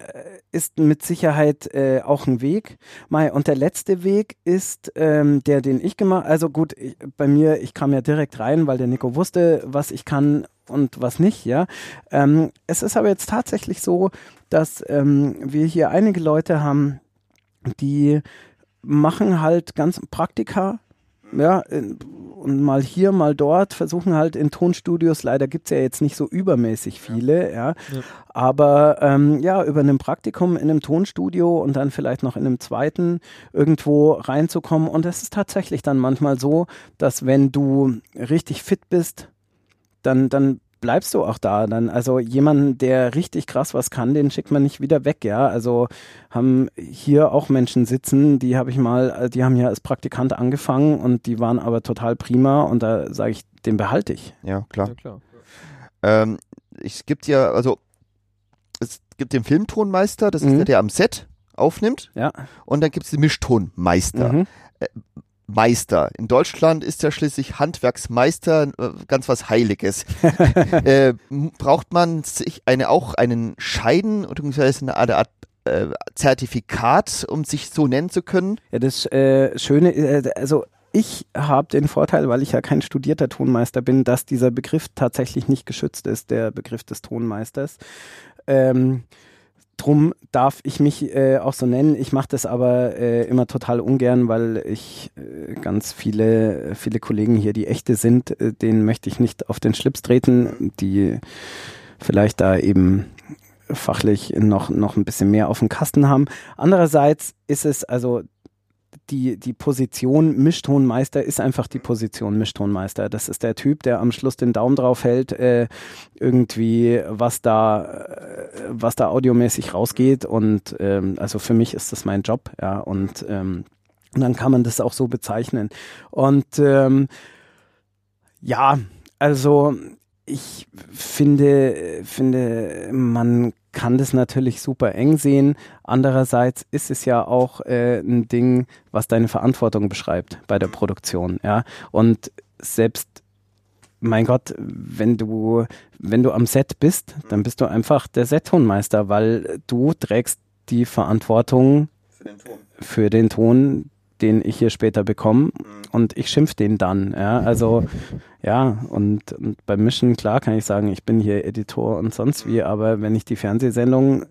ist mit Sicherheit äh, auch ein Weg. Mai, und der letzte Weg ist ähm, der, den ich gemacht Also gut, ich, bei mir, ich kam ja direkt rein, weil der Nico wusste, was ich kann und was nicht, ja. Ähm, es ist aber jetzt tatsächlich so, dass ähm, wir hier einige Leute haben, die machen halt ganz Praktika, ja, und mal hier, mal dort, versuchen halt in Tonstudios, leider gibt's ja jetzt nicht so übermäßig viele, ja, aber ähm, ja, über ein Praktikum in einem Tonstudio und dann vielleicht noch in einem zweiten irgendwo reinzukommen. Und es ist tatsächlich dann manchmal so, dass wenn du richtig fit bist, dann, dann bleibst du auch da. Dann, also jemanden, der richtig krass was kann, den schickt man nicht wieder weg, ja. Also haben hier auch Menschen sitzen, die habe ich mal, die haben ja als Praktikant angefangen und die waren aber total prima und da sage ich, den behalte ich. Ja, klar. Ja, klar. Ähm, es gibt ja, also es gibt den Filmtonmeister, das ist Mhm. der, der am Set aufnimmt. Ja. Und dann gibt es den Mischtonmeister. Mhm. Meister. In Deutschland ist ja schließlich Handwerksmeister äh, ganz was Heiliges. *laughs* äh, braucht man sich eine, auch einen Scheiden oder eine Art, Art äh, Zertifikat, um sich so nennen zu können? Ja, das äh, Schöne, äh, also ich habe den Vorteil, weil ich ja kein studierter Tonmeister bin, dass dieser Begriff tatsächlich nicht geschützt ist, der Begriff des Tonmeisters. Ähm, drum darf ich mich äh, auch so nennen. Ich mache das aber äh, immer total ungern, weil ich äh, ganz viele, viele Kollegen hier, die echte sind, äh, denen möchte ich nicht auf den Schlips treten, die vielleicht da eben fachlich noch, noch ein bisschen mehr auf dem Kasten haben. Andererseits ist es also die, die Position Mischtonmeister ist einfach die Position Mischtonmeister. Das ist der Typ, der am Schluss den Daumen drauf hält, äh, irgendwie, was da, äh, was da audiomäßig rausgeht. Und ähm, also für mich ist das mein Job, ja. Und, ähm, und dann kann man das auch so bezeichnen. Und ähm, ja, also ich finde, finde, man kann das natürlich super eng sehen. Andererseits ist es ja auch äh, ein Ding, was deine Verantwortung beschreibt bei der Produktion. Ja, und selbst mein Gott, wenn du, wenn du am Set bist, dann bist du einfach der Set-Tonmeister, weil du trägst die Verantwortung Für den Ton. für den Ton, den ich hier später bekomme und ich schimpf den dann. Ja, also ja, und, und beim Mischen, klar kann ich sagen, ich bin hier Editor und sonst wie, aber wenn ich die Fernsehsendung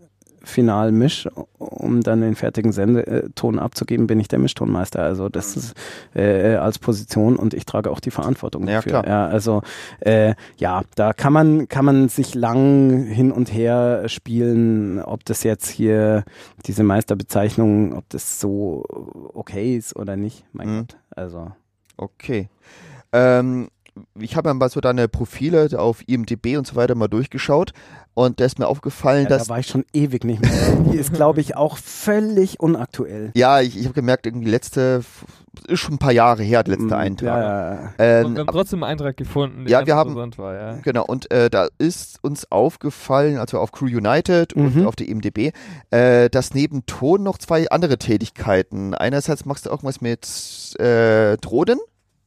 final misch, um dann den fertigen Sendeton abzugeben, bin ich der Mischtonmeister. Also das ist äh, als Position und ich trage auch die Verantwortung Ja, dafür. klar. Ja, also äh, ja, da kann man kann man sich lang hin und her spielen, ob das jetzt hier diese Meisterbezeichnung, ob das so okay ist oder nicht. Mein Mhm. Gott, also Okay. Ähm, ich habe mal so deine Profile auf IMDb und so weiter mal durchgeschaut und da ist mir aufgefallen, ja, dass da war ich schon ewig nicht mehr. Die ist, glaube ich, auch völlig unaktuell. ja, ich, ich habe gemerkt, irgendwie letzte ist schon ein paar Jahre her, der letzte Mm, Eintrag. Ja, ja. Ähm, Und wir haben trotzdem einen Eintrag gefunden, der Ja, wir haben- interessant war, ja. Genau, und äh, da ist uns aufgefallen, also auf Crew United und Mhm. auf der IMDB, äh, dass neben Ton noch zwei andere Tätigkeiten. Einerseits machst du irgendwas mit äh, Drohnen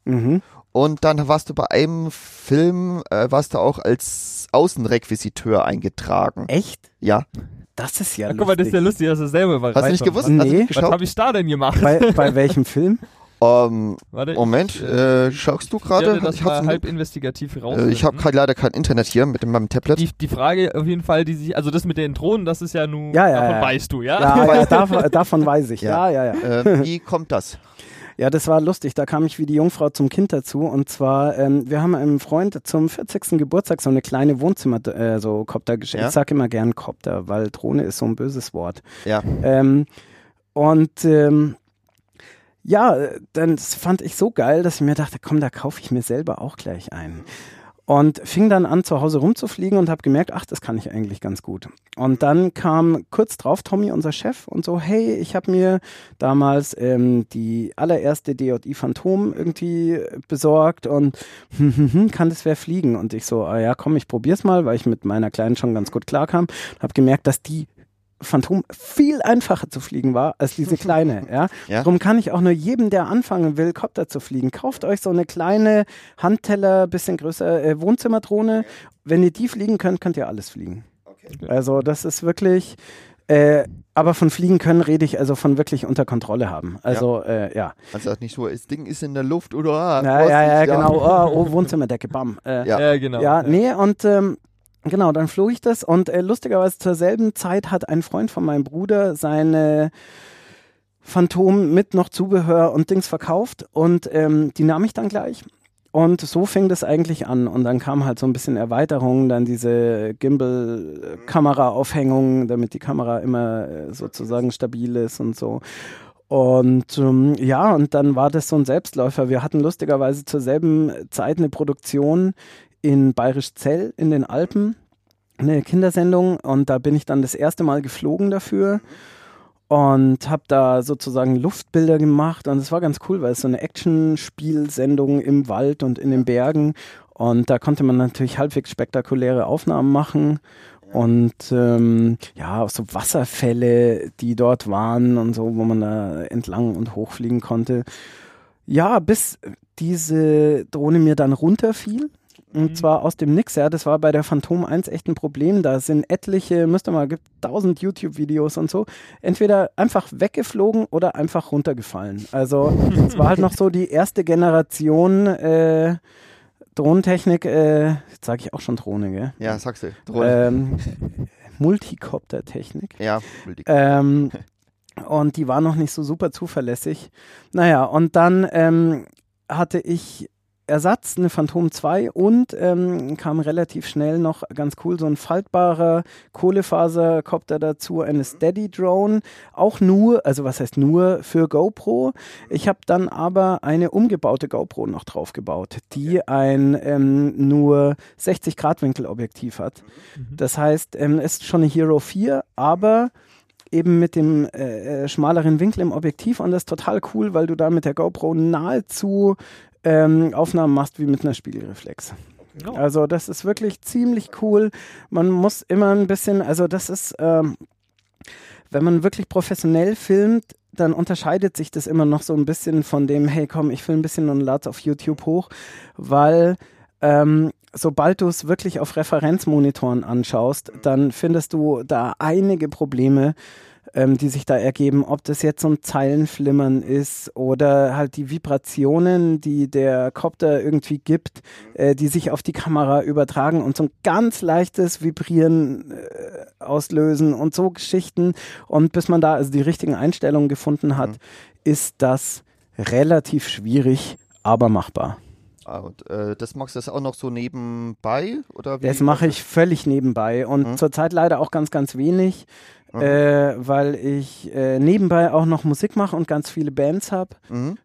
Mhm. Und dann warst du bei einem Film, äh, warst du auch als Außenrequisiteur eingetragen. Echt? Ja. Das ist ja Ach, guck mal, das ist ja lustig. lustig, dass du selber überrascht Hast du nicht warst. gewusst? Nee. Nicht Was habe ich da denn gemacht? Bei, *laughs* bei welchem Film? Ähm, Warte, Moment, ich, äh, schaust du ich gerade? Ich mal hab's halb investigativ äh, rausfinden. ich habe gerade leider kein Internet hier mit meinem Tablet. die, die Frage auf jeden Fall, die sich, also das mit den Drohnen, das ist ja nun, Ja, ja, davon ja. weißt du, ja? Ja, ja *laughs* davon, davon weiß ich. Ja. Ja, ja, ja. äh, wie kommt das? Ja, das war lustig. Da kam ich wie die Jungfrau zum Kind dazu. Und zwar, ähm, wir haben einem Freund zum 40. Geburtstag so eine kleine Wohnzimmer, äh, so Kopter geschenkt. Ja. Ich sag immer gern Kopter, weil Drohne ist so ein böses Wort. Ja. Ähm, und ähm, ja, dann das fand ich so geil, dass ich mir dachte, komm, da kaufe ich mir selber auch gleich einen. Und fing dann an, zu Hause rumzufliegen und habe gemerkt, ach, das kann ich eigentlich ganz gut. Und dann kam kurz drauf Tommy, unser Chef, und so, hey, ich habe mir damals ähm, die allererste DJI Phantom irgendwie besorgt und *laughs* kann das wer fliegen? Und ich so, ah ja, komm, ich probier's mal, weil ich mit meiner Kleinen schon ganz gut klarkam. Habe gemerkt, dass die Phantom viel einfacher zu fliegen war als diese *laughs* kleine. Ja? Ja. Darum kann ich auch nur jedem, der anfangen will, Kopter zu fliegen, kauft euch so eine kleine Handteller, bisschen größer äh, Wohnzimmerdrohne. Wenn ihr die fliegen könnt, könnt ihr alles fliegen. Also das ist wirklich. Äh, aber von fliegen können rede ich also von wirklich unter Kontrolle haben. Also äh, ja. Also das nicht so, das Ding ist in der Luft oder ah, Ja, ja, ja, genau. Oh, oh *laughs* Wohnzimmerdecke, bam. Äh, Ja. Ja, genau. ja, nee, und ähm, genau, dann flog ich das und äh, lustigerweise zur selben Zeit hat ein Freund von meinem Bruder seine Phantom mit noch Zubehör und Dings verkauft und ähm, die nahm ich dann gleich. Und so fing das eigentlich an. Und dann kam halt so ein bisschen Erweiterung, dann diese Gimbal-Kameraaufhängung, damit die Kamera immer äh, sozusagen stabil ist und so. Und ähm, ja, und dann war das so ein Selbstläufer. Wir hatten lustigerweise zur selben Zeit eine Produktion in Bayerisch Zell in den Alpen, eine Kindersendung. Und da bin ich dann das erste Mal geflogen dafür und habe da sozusagen Luftbilder gemacht. Und es war ganz cool, weil es so eine Action-Spielsendung im Wald und in den Bergen. Und da konnte man natürlich halbwegs spektakuläre Aufnahmen machen. und ähm, ja, auch so Wasserfälle, die dort waren und so, wo man da entlang und hochfliegen konnte. Ja, bis diese Drohne mir dann runterfiel. Und Mhm. zwar aus dem Nix, ja. Das war bei der Phantom 1 echt ein Problem. Da sind etliche, müsst ihr mal, gibt tausend YouTube-Videos und so. Entweder einfach weggeflogen oder einfach runtergefallen. Also, *laughs* es war halt noch so die erste Generation äh, Drohnentechnik. Äh, jetzt sage ich auch schon Drohne, gell? Ja, sagst du. Drohne. Ähm, Multicopter-Technik. ja, Multi- Ähm, und die war noch nicht so super zuverlässig. Naja, und dann ähm, hatte ich Ersatz, eine Phantom 2 und ähm, kam relativ schnell noch ganz cool so ein faltbarer Kohlefaserkopter dazu, eine Steady Drone, auch nur, also was heißt nur für GoPro. Ich habe dann aber eine umgebaute GoPro noch drauf gebaut, die ein ähm, nur 60 Grad Winkelobjektiv hat. Das heißt, ähm, es ist schon eine Hero 4, aber eben mit dem äh, äh, schmaleren Winkel im Objektiv und das ist total cool, weil du da mit der GoPro nahezu ähm, Aufnahmen machst wie mit einer Spiegelreflex. Oh. Also das ist wirklich ziemlich cool. Man muss immer ein bisschen, also das ist, ähm, wenn man wirklich professionell filmt, dann unterscheidet sich das immer noch so ein bisschen von dem, hey komm, ich filme ein bisschen und lade auf YouTube hoch, weil ähm, sobald du es wirklich auf Referenzmonitoren anschaust, dann findest du da einige Probleme, ähm, die sich da ergeben, ob das jetzt so ein Zeilenflimmern ist oder halt die Vibrationen, die der Copter irgendwie gibt, äh, die sich auf die Kamera übertragen und so ein ganz leichtes Vibrieren äh, auslösen und so Geschichten. Und bis man da also die richtigen Einstellungen gefunden hat, ist das relativ schwierig, aber machbar. Ah, und äh, das machst du das auch noch so nebenbei? Oder wie? Das mache ich völlig nebenbei und Mhm. zurzeit leider auch ganz, ganz wenig, Mhm. äh, weil ich äh, nebenbei auch noch Musik mache und ganz viele Bands habe. Mhm.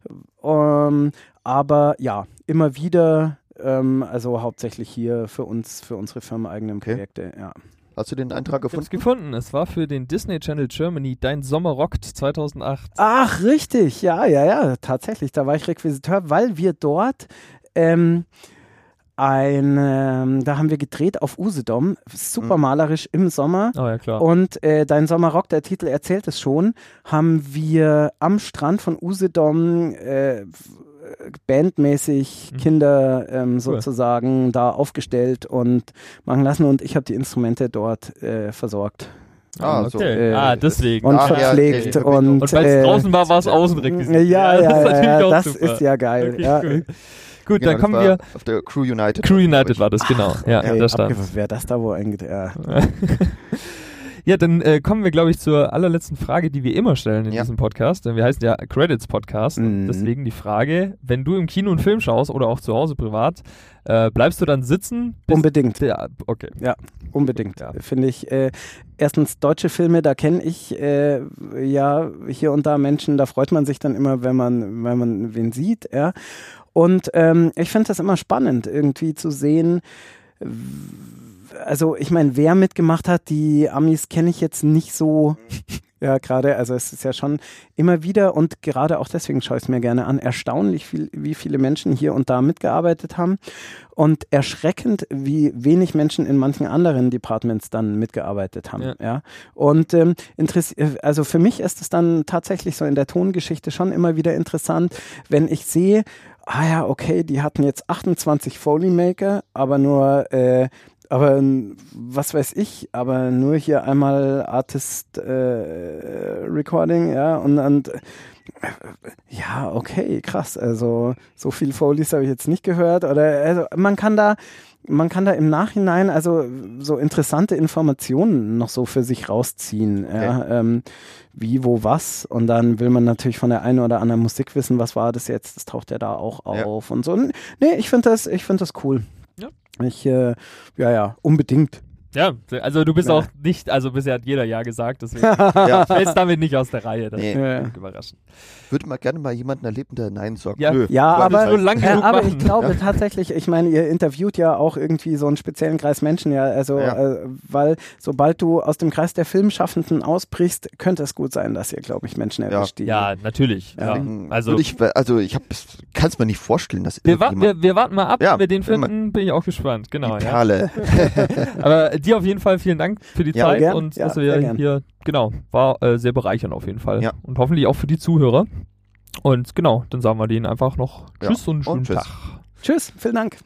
Ähm, aber ja, immer wieder, ähm, also hauptsächlich hier für uns, für unsere firmeneigenen Okay. Projekte, ja. Hast du den Eintrag Ich hab's gefunden? gefunden. Es war für den Disney Channel Germany Dein Sommer rockt 2008. Ach, richtig, ja, ja, ja, tatsächlich. Da war ich Requisiteur, weil wir dort ähm, ein, ähm, da haben wir gedreht auf Usedom, super Mhm. malerisch im Sommer. Oh ja, klar. Und äh, Dein Sommerrock, der Titel erzählt es schon, haben wir am Strand von Usedom äh, bandmäßig Mhm. Kinder ähm, sozusagen da aufgestellt und machen lassen und ich habe die Instrumente dort äh, versorgt Ah, so. okay. äh, ah, deswegen. und ja, verpflegt okay. und, Und weil es äh, draußen war, war es Außenrequisit. Ja, ja, das ist ja, ja, das ist ja geil. Okay, ja. cool. Gut, Genau, dann kommen das wir. Auf der Crew United. Crew United war das, genau. ja, Okay, da stand. wer das da wohl eingeht, ja. *laughs* Ja, dann äh, kommen wir, glaube ich, zur allerletzten Frage, die wir immer stellen in Ja. diesem Podcast. Denn wir heißen ja Credits Podcast. Mhm. deswegen die Frage, wenn du im Kino einen Film schaust oder auch zu Hause privat, äh, bleibst du dann sitzen? Unbedingt. Ja, okay. Unbedingt, Ja. finde ich. Äh, erstens deutsche Filme, da kenne ich äh, ja hier und da Menschen, da freut man sich dann immer, wenn man, wenn man wen sieht, ja. Und ähm, ich finde das immer spannend, irgendwie zu sehen. Also ich meine, wer mitgemacht hat, die Amis kenne ich jetzt nicht so. *laughs* Ja, gerade, also es ist ja schon immer wieder und gerade auch deswegen schaue ich es mir gerne an, erstaunlich viel, wie viele Menschen hier und da mitgearbeitet haben und erschreckend, wie wenig Menschen in manchen anderen Departments dann mitgearbeitet haben. Ja. Ja. Und ähm, äh, also für mich ist es dann tatsächlich so in der Tongeschichte schon immer wieder interessant, wenn ich sehe, ah ja, okay, die hatten jetzt 28 Foley-Maker, aber nur äh, aber ähm, was weiß ich, aber nur hier einmal Artist äh, Recording, ja, und, und äh, ja, okay, krass. Also so viel Foleys habe ich jetzt nicht gehört. Oder also man kann da, man kann da im Nachhinein also so interessante Informationen noch so für sich rausziehen. Ja, ähm, wie, wo, was. Und dann will man natürlich von der einen oder anderen Musik wissen, was war das jetzt? Das taucht ja da auch Ja. auf und so. Nee, ich finde das, ich finde das cool. Ja. Ich, äh, ja, ja, unbedingt. Ja, also du bist Ja. auch nicht, also bisher hat jeder Ja gesagt, deswegen *laughs* Ja. fällst damit nicht aus der Reihe. Das Nee. nee. Ja. überraschen. Würde mal gerne mal jemanden erleben, der Nein sagt. Ja. Nö. Ja, aber, so lang genug aber machen. ich glaube tatsächlich, ich meine, ihr interviewt ja auch irgendwie so einen speziellen Kreis Menschen, ja, also, Ja. Äh, weil sobald du aus dem Kreis der Filmschaffenden ausbrichst, könnte es gut sein, dass ihr, glaube ich, Menschen Ja. erwischt, die. Ja, natürlich. Ja. Also, würd ich, also ich kann es mir nicht vorstellen, dass wir, wa wir, wir warten mal ab, Ja, wenn wir den finden, bin ich auch gespannt. Genau, die ja. Perle. *laughs* Aber dir auf jeden Fall vielen Dank für die Ja, Zeit gern. und Ja, dass wir gern. hier, genau, war äh, sehr bereichernd auf jeden Fall. Ja. Und hoffentlich auch für die Zuhörer. Und genau, dann sagen wir denen einfach noch Ja, Tschüss und einen und schönen tschüss. Tag. Tschüss, vielen Dank.